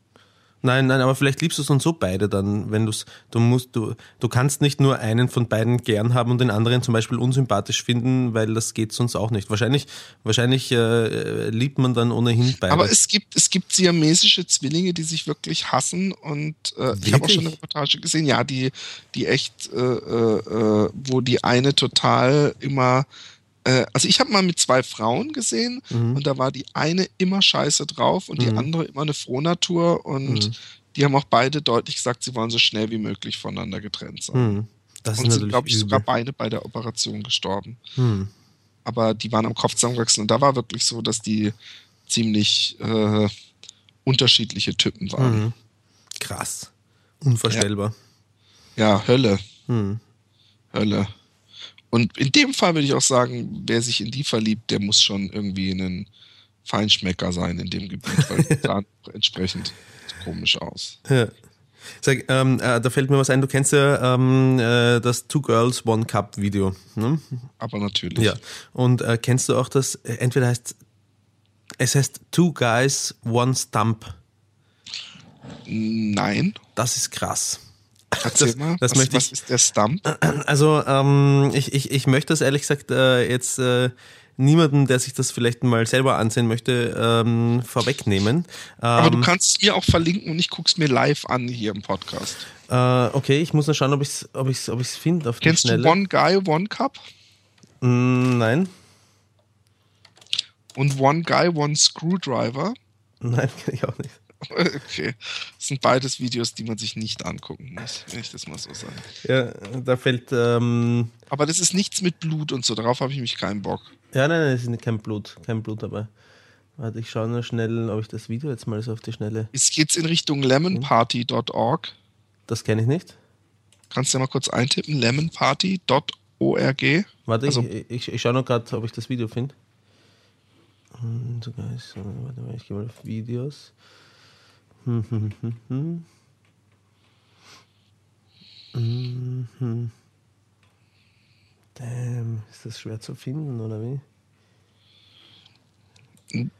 Nein, nein, aber vielleicht liebst du es und so beide dann, wenn du's, du musst, du, du kannst nicht nur einen von beiden gern haben und den anderen zum Beispiel unsympathisch finden, weil das geht sonst auch nicht. Wahrscheinlich, wahrscheinlich äh, liebt man dann ohnehin beide. Aber es gibt, es gibt siamesische Zwillinge, die sich wirklich hassen und äh, ich habe auch schon eine? Reportage gesehen, ja, die, die echt, äh, äh, äh, wo die eine total immer, äh, also ich habe mal mit zwei Frauen gesehen Mhm. und da war die eine immer scheiße drauf und die Mhm. andere immer eine Frohnatur und Mhm. die haben auch beide deutlich gesagt, sie wollen so schnell wie möglich voneinander getrennt sein. hm, das und sind, glaube ich, übel. sogar beide bei der Operation gestorben. hm. Aber die waren am Kopf zusammengewachsen und da war wirklich so, dass die ziemlich äh, unterschiedliche Typen waren. Mhm. Krass. Unvorstellbar. Ja, Hölle, Hm. Hölle. Und in dem Fall würde ich auch sagen, wer sich in die verliebt, der muss schon irgendwie ein Feinschmecker sein in dem Gebiet, weil die sahen [LAUGHS] entsprechend komisch aus. Ja. Sag, ähm, äh, da fällt mir was ein, du kennst ja ähm, äh, das Two Girls One Cup Video. Ne? Aber natürlich. Ja. Und äh, kennst du auch das, äh, entweder heißt, es heißt Two Guys One Stump. Nein. Das ist krass. Erzähl Das- mal, das was, möchte was ich- ist der Stump? [CLEARS THROAT] Also ähm, ich, ich, ich möchte das ehrlich gesagt äh, jetzt äh, niemanden, der sich das vielleicht mal selber ansehen möchte, ähm, vorwegnehmen. Aber du Ähm, kannst es mir auch verlinken und ich guck's mir live an hier im Podcast. äh, okay, ich muss nur schauen, ob ich es ob ich's, ob ich's finde Kennst Schnelle. du One Guy, One Cup? Mm, nein, Und One Guy, One Screwdriver? [LAUGHS] nein, kenne ich auch nicht. [LAUGHS] Okay. Das sind beides Videos, die man sich nicht angucken muss, wenn ich das mal so sage. Ja, da fällt. Ähm, Aber das ist nichts mit Blut und so, darauf habe ich mich keinen Bock. ja, nein, nein, es ist kein Blut, kein Blut dabei. Warte, ich schaue nur schnell, ob ich das Video jetzt mal so auf die Schnelle. Es geht in Richtung lemonparty.org. Das kenne ich nicht. Kannst du mal kurz eintippen? lemonparty.org. Warte, Also- ich, ich, ich schaue noch gerade, ob ich das Video finde. Hm, sogar ist, Warte mal, ich gehe mal auf Videos. Damn, ist das schwer zu finden, oder wie?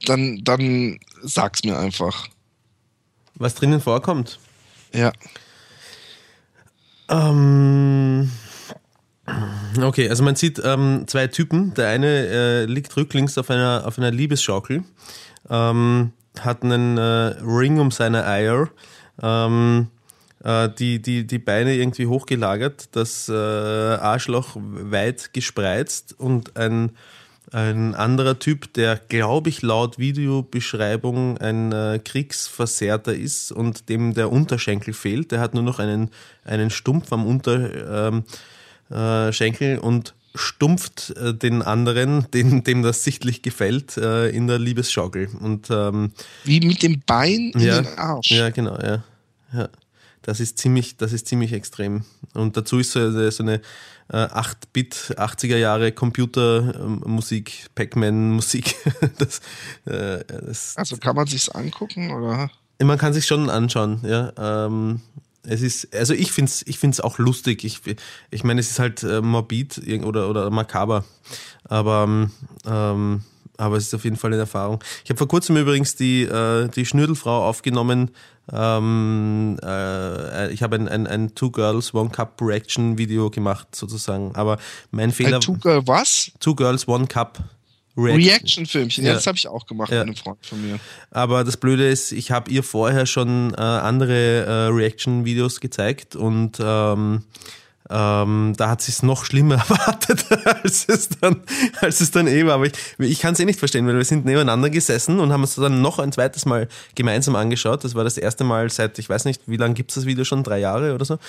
Dann, dann sag's mir einfach. Was drinnen vorkommt? Ja. Ähm, okay, also man sieht ähm, zwei Typen. Der eine äh, liegt rücklings auf einer, auf einer Liebesschaukel, ähm, hat einen äh, Ring um seine Eier, ähm, äh, die, die, die Beine irgendwie hochgelagert, das äh, Arschloch weit gespreizt und ein, ein anderer Typ, der, glaube ich, laut Videobeschreibung ein äh, Kriegsversehrter ist und dem der Unterschenkel fehlt. Der hat nur noch einen, einen Stumpf am Unterschenkel ähm, äh, und stumpft äh, den anderen, [LAUGHS] den, dem das sichtlich gefällt, äh, in der Liebesschaukel. Und ähm, Wie mit dem Bein in ja, den Arsch. ja, genau, ja. ja. Das ist ziemlich, das ist ziemlich extrem. Und dazu ist so, so eine äh, 8-Bit, 80er Jahre Computermusik, Pac-Man-Musik. [LAUGHS] das, äh, Also kann man sich's angucken oder? man kann sich schon anschauen, ja. Ähm, es ist, also ich finde es ich find's auch lustig. Ich, ich meine, es ist halt äh, morbid oder, oder makaber. Aber, ähm, aber es ist auf jeden Fall eine Erfahrung. Ich habe vor kurzem übrigens die, äh, die Schnürdelfrau aufgenommen. Ähm, äh, ich habe ein, ein, ein Two Girls, One Cup Reaction Video gemacht, sozusagen. Aber mein Fehler. Ein Two Girl was? Two Girls, One Cup Reaction-Filmchen. Ja, Ja. das habe ich auch gemacht Ja. mit einem Freund von mir. Aber das Blöde ist, ich habe ihr vorher schon äh, andere äh, Reaction-Videos gezeigt und ähm, ähm, da hat sie es noch schlimmer [LAUGHS] erwartet, als es dann, als es dann eh war. Aber ich, ich kann es eh nicht verstehen, weil wir sind nebeneinander gesessen und haben uns dann noch ein zweites Mal gemeinsam angeschaut. Das war das erste Mal seit, ich weiß nicht, wie lange gibt es das Video schon? Drei Jahre oder so.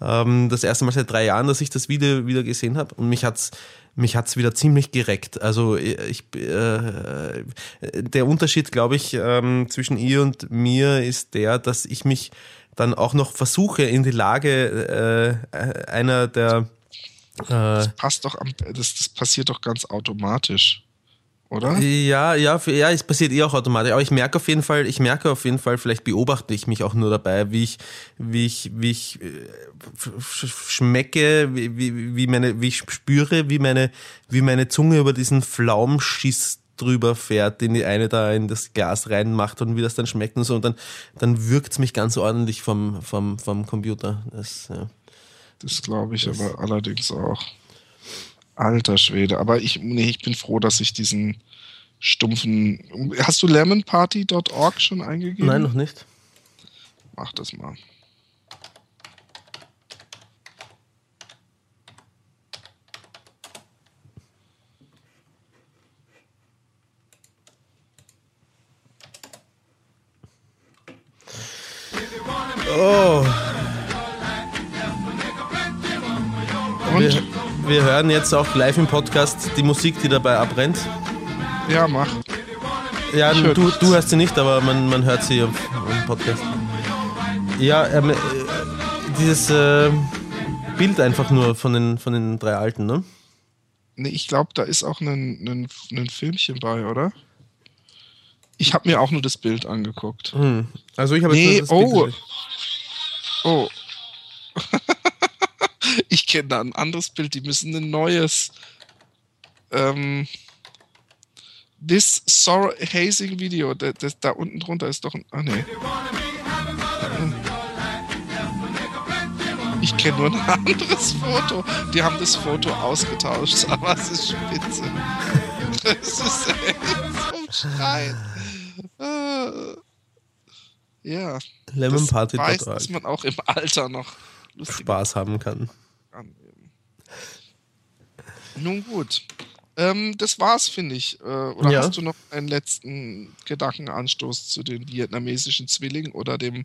Ähm, das erste Mal seit drei Jahren, dass ich das Video wieder gesehen habe. Und mich hat's mich hat's wieder ziemlich gereckt. Also ich, äh, der Unterschied, glaube ich, ähm, zwischen ihr und mir ist der, dass ich mich dann auch noch versuche, in die Lage äh, einer der äh, Passt doch am, das, das passiert doch ganz automatisch. Oder? ja, ja, ja, es passiert eh auch automatisch. Aber ich merke auf jeden Fall, ich merke auf jeden Fall, vielleicht beobachte ich mich auch nur dabei, wie ich, wie ich, wie ich äh, sch- sch- schmecke, wie, wie, wie meine, wie ich spüre, wie meine, wie meine Zunge über diesen Pflaumschiss drüber fährt, den die eine da in das Glas reinmacht und wie das dann schmeckt und so. Und dann, dann wirkt's mich ganz ordentlich vom, vom, vom Computer. Das, ja. Das glaube ich aber allerdings auch. Alter Schwede. Aber ich, nee, ich bin froh, dass ich diesen stumpfen. Hast du lemonparty.org schon eingegeben? Nein, noch nicht. Mach das mal. Oh, Und? wir, wir hören jetzt auch live im Podcast die Musik, die dabei abbrennt. Ja, mach. Ja, du, du hörst sie nicht, aber man, man hört sie im Podcast. Ja, ähm, äh, dieses äh, Bild einfach nur von den, von den drei Alten, ne? Nee, ich glaube, da ist auch ein, ein, ein Filmchen bei, oder? Ich habe mir auch nur das Bild angeguckt. Hm. Also ich habe Nee, jetzt nur das oh. Bild. Oh. Ich kenne da ein anderes Bild, die müssen ein neues. Ähm, this sorrow hazing Video, da, das, da unten drunter ist doch ein. Ah, nee. Ich kenne nur ein anderes Foto. Die haben das Foto ausgetauscht, [LAUGHS] aber es ist spitze. Das ist echt zum Schreien. Äh, Ja. Lemon das Party weiß, Vertrag. dass man auch im Alter noch Spaß haben kann. Nun gut. Ähm, das war's, finde ich. Äh, oder Ja. hast du noch einen letzten Gedankenanstoß zu den vietnamesischen Zwillingen oder dem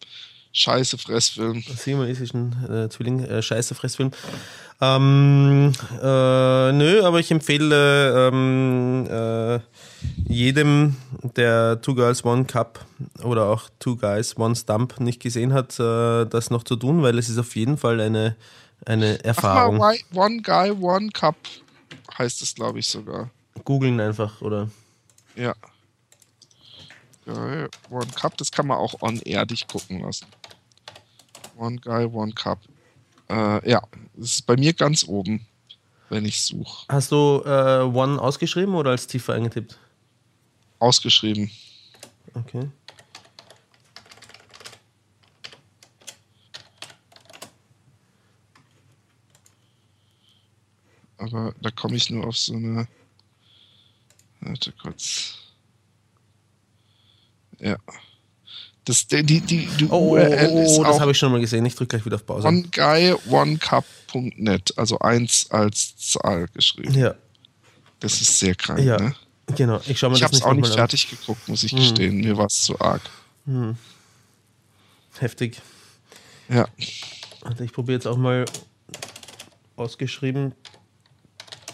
Scheiße-Fressfilm? Siamesischen äh, Zwilling, äh, scheiße Fressfilm. Ähm, äh, nö, aber ich empfehle ähm, äh, jedem, der Two Girls One Cup oder auch Two Guys One Stump nicht gesehen hat, äh, das noch zu tun, weil es ist auf jeden Fall eine, eine Ach Erfahrung. mal, why- One Guy, One Cup heißt es, glaube ich, sogar. Googeln einfach, oder? Ja. Guy, One Cup, das kann man auch on-air dich gucken lassen. One Guy, One Cup. Äh, ja, das ist bei mir ganz oben, wenn ich suche. Hast du äh, One ausgeschrieben oder als Ziffer eingetippt? Ausgeschrieben. Okay. Aber da komme ich nur auf so eine. Warte kurz. Ja. Das, die, die, die, Oh, oh, URL oh, ist oh das auch habe ich schon mal gesehen. Ich drücke gleich wieder auf Pause. oneguyOnecup.net, also eins als Zahl geschrieben. Ja, Das ist sehr krank, ja. ne? Genau. Ich schaue mir Ich das habe es auch nicht nochmal an. fertig geguckt, muss ich gestehen. Mir war es zu arg. Heftig. Ja. Also ich probiere jetzt auch mal ausgeschrieben.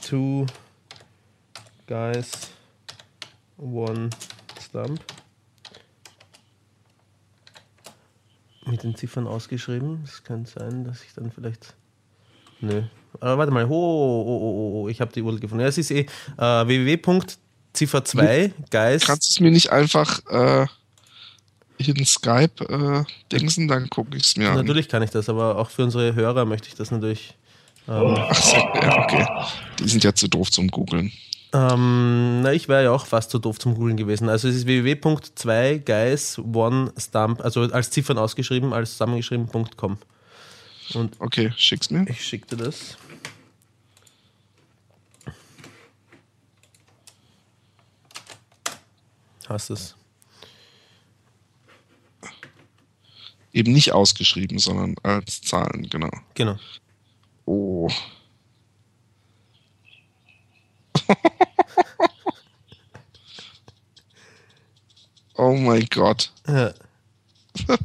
Two guys, one stump. Mit den Ziffern ausgeschrieben. Es kann sein, dass ich dann vielleicht. Nö. Aber warte mal. Oh, oh, oh, oh, oh. ich habe die URL gefunden. Ja, es ist eh äh, www.ziffer 2 guys. Kannst du es mir nicht einfach äh, in Skype äh, dingsen, dann gucke ich es mir an. Natürlich kann ich das, aber auch für unsere Hörer möchte ich das natürlich. Ach so, ja, okay. Die sind ja zu doof zum Googeln. Ähm, na, ich wäre ja auch fast zu doof zum Googeln gewesen. Also es ist www.2 guys one stump, also als Ziffern ausgeschrieben, als zusammengeschrieben.com. Und Okay, schick's mir. ich schickte das. Hast es? Eben nicht ausgeschrieben, sondern als Zahlen, genau. Genau. Oh. [LAUGHS] oh mein Gott. Ja. [LAUGHS]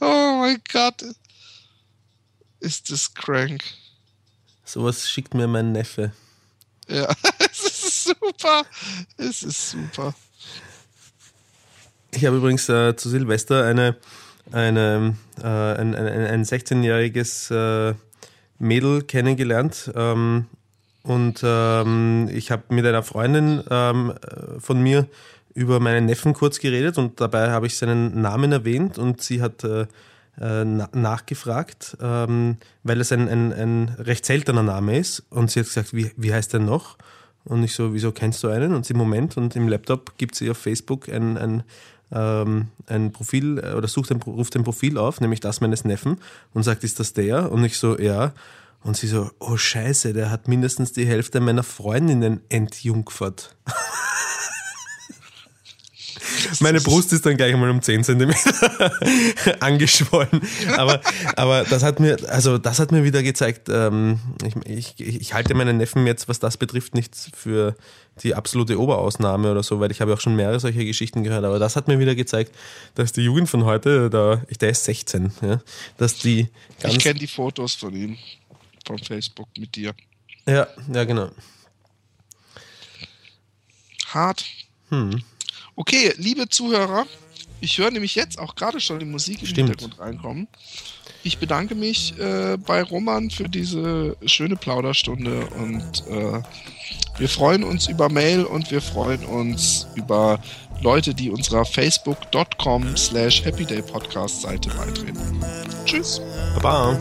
Oh mein Gott. Ist das crank. Sowas schickt mir mein Neffe. Ja, [LAUGHS] es ist super. Es ist super. Ich habe übrigens äh, zu Silvester eine, eine, äh, ein, ein, ein 16-jähriges äh, Mädel kennengelernt. Ähm, und ähm, ich habe mit einer Freundin ähm, äh, von mir über meinen Neffen kurz geredet und dabei habe ich seinen Namen erwähnt und sie hat äh, äh, na nachgefragt, ähm, weil es ein, ein, ein recht seltener Name ist. Und sie hat gesagt, wie, wie heißt der noch? Und ich so, wieso kennst du einen? Und sie, Moment, und im Laptop gibt sie auf Facebook ein, ein, ähm, ein Profil äh, oder sucht ein, ruft ein Profil auf, nämlich das meines Neffen und sagt, ist das der? Und ich so, ja. Und sie so, oh Scheiße, der hat mindestens die Hälfte meiner Freundinnen entjungfert. [LAUGHS] [LAUGHS] Meine Brust ist dann gleich mal um 10 Zentimeter [LAUGHS] angeschwollen. Aber, aber das hat mir, also das hat mir wieder gezeigt, ähm, ich, ich, ich halte meinen Neffen jetzt, was das betrifft, nicht für die absolute Oberausnahme oder so, weil ich habe auch schon mehrere solche Geschichten gehört. Aber das hat mir wieder gezeigt, dass die Jugend von heute, da, ich, der ist 16, ja, dass die Ich ganz. kenne die Fotos von ihm. Von Facebook mit dir. Ja, ja, genau. Hart. Okay, liebe Zuhörer, ich höre nämlich jetzt auch gerade schon die Musik im Stimmt. Hintergrund reinkommen. Ich bedanke mich äh, bei Roman für diese schöne Plauderstunde und äh, wir freuen uns über Mail und wir freuen uns über Leute, die unserer facebook.com slash happydaypodcast Seite beitreten. Tschüss. Baba.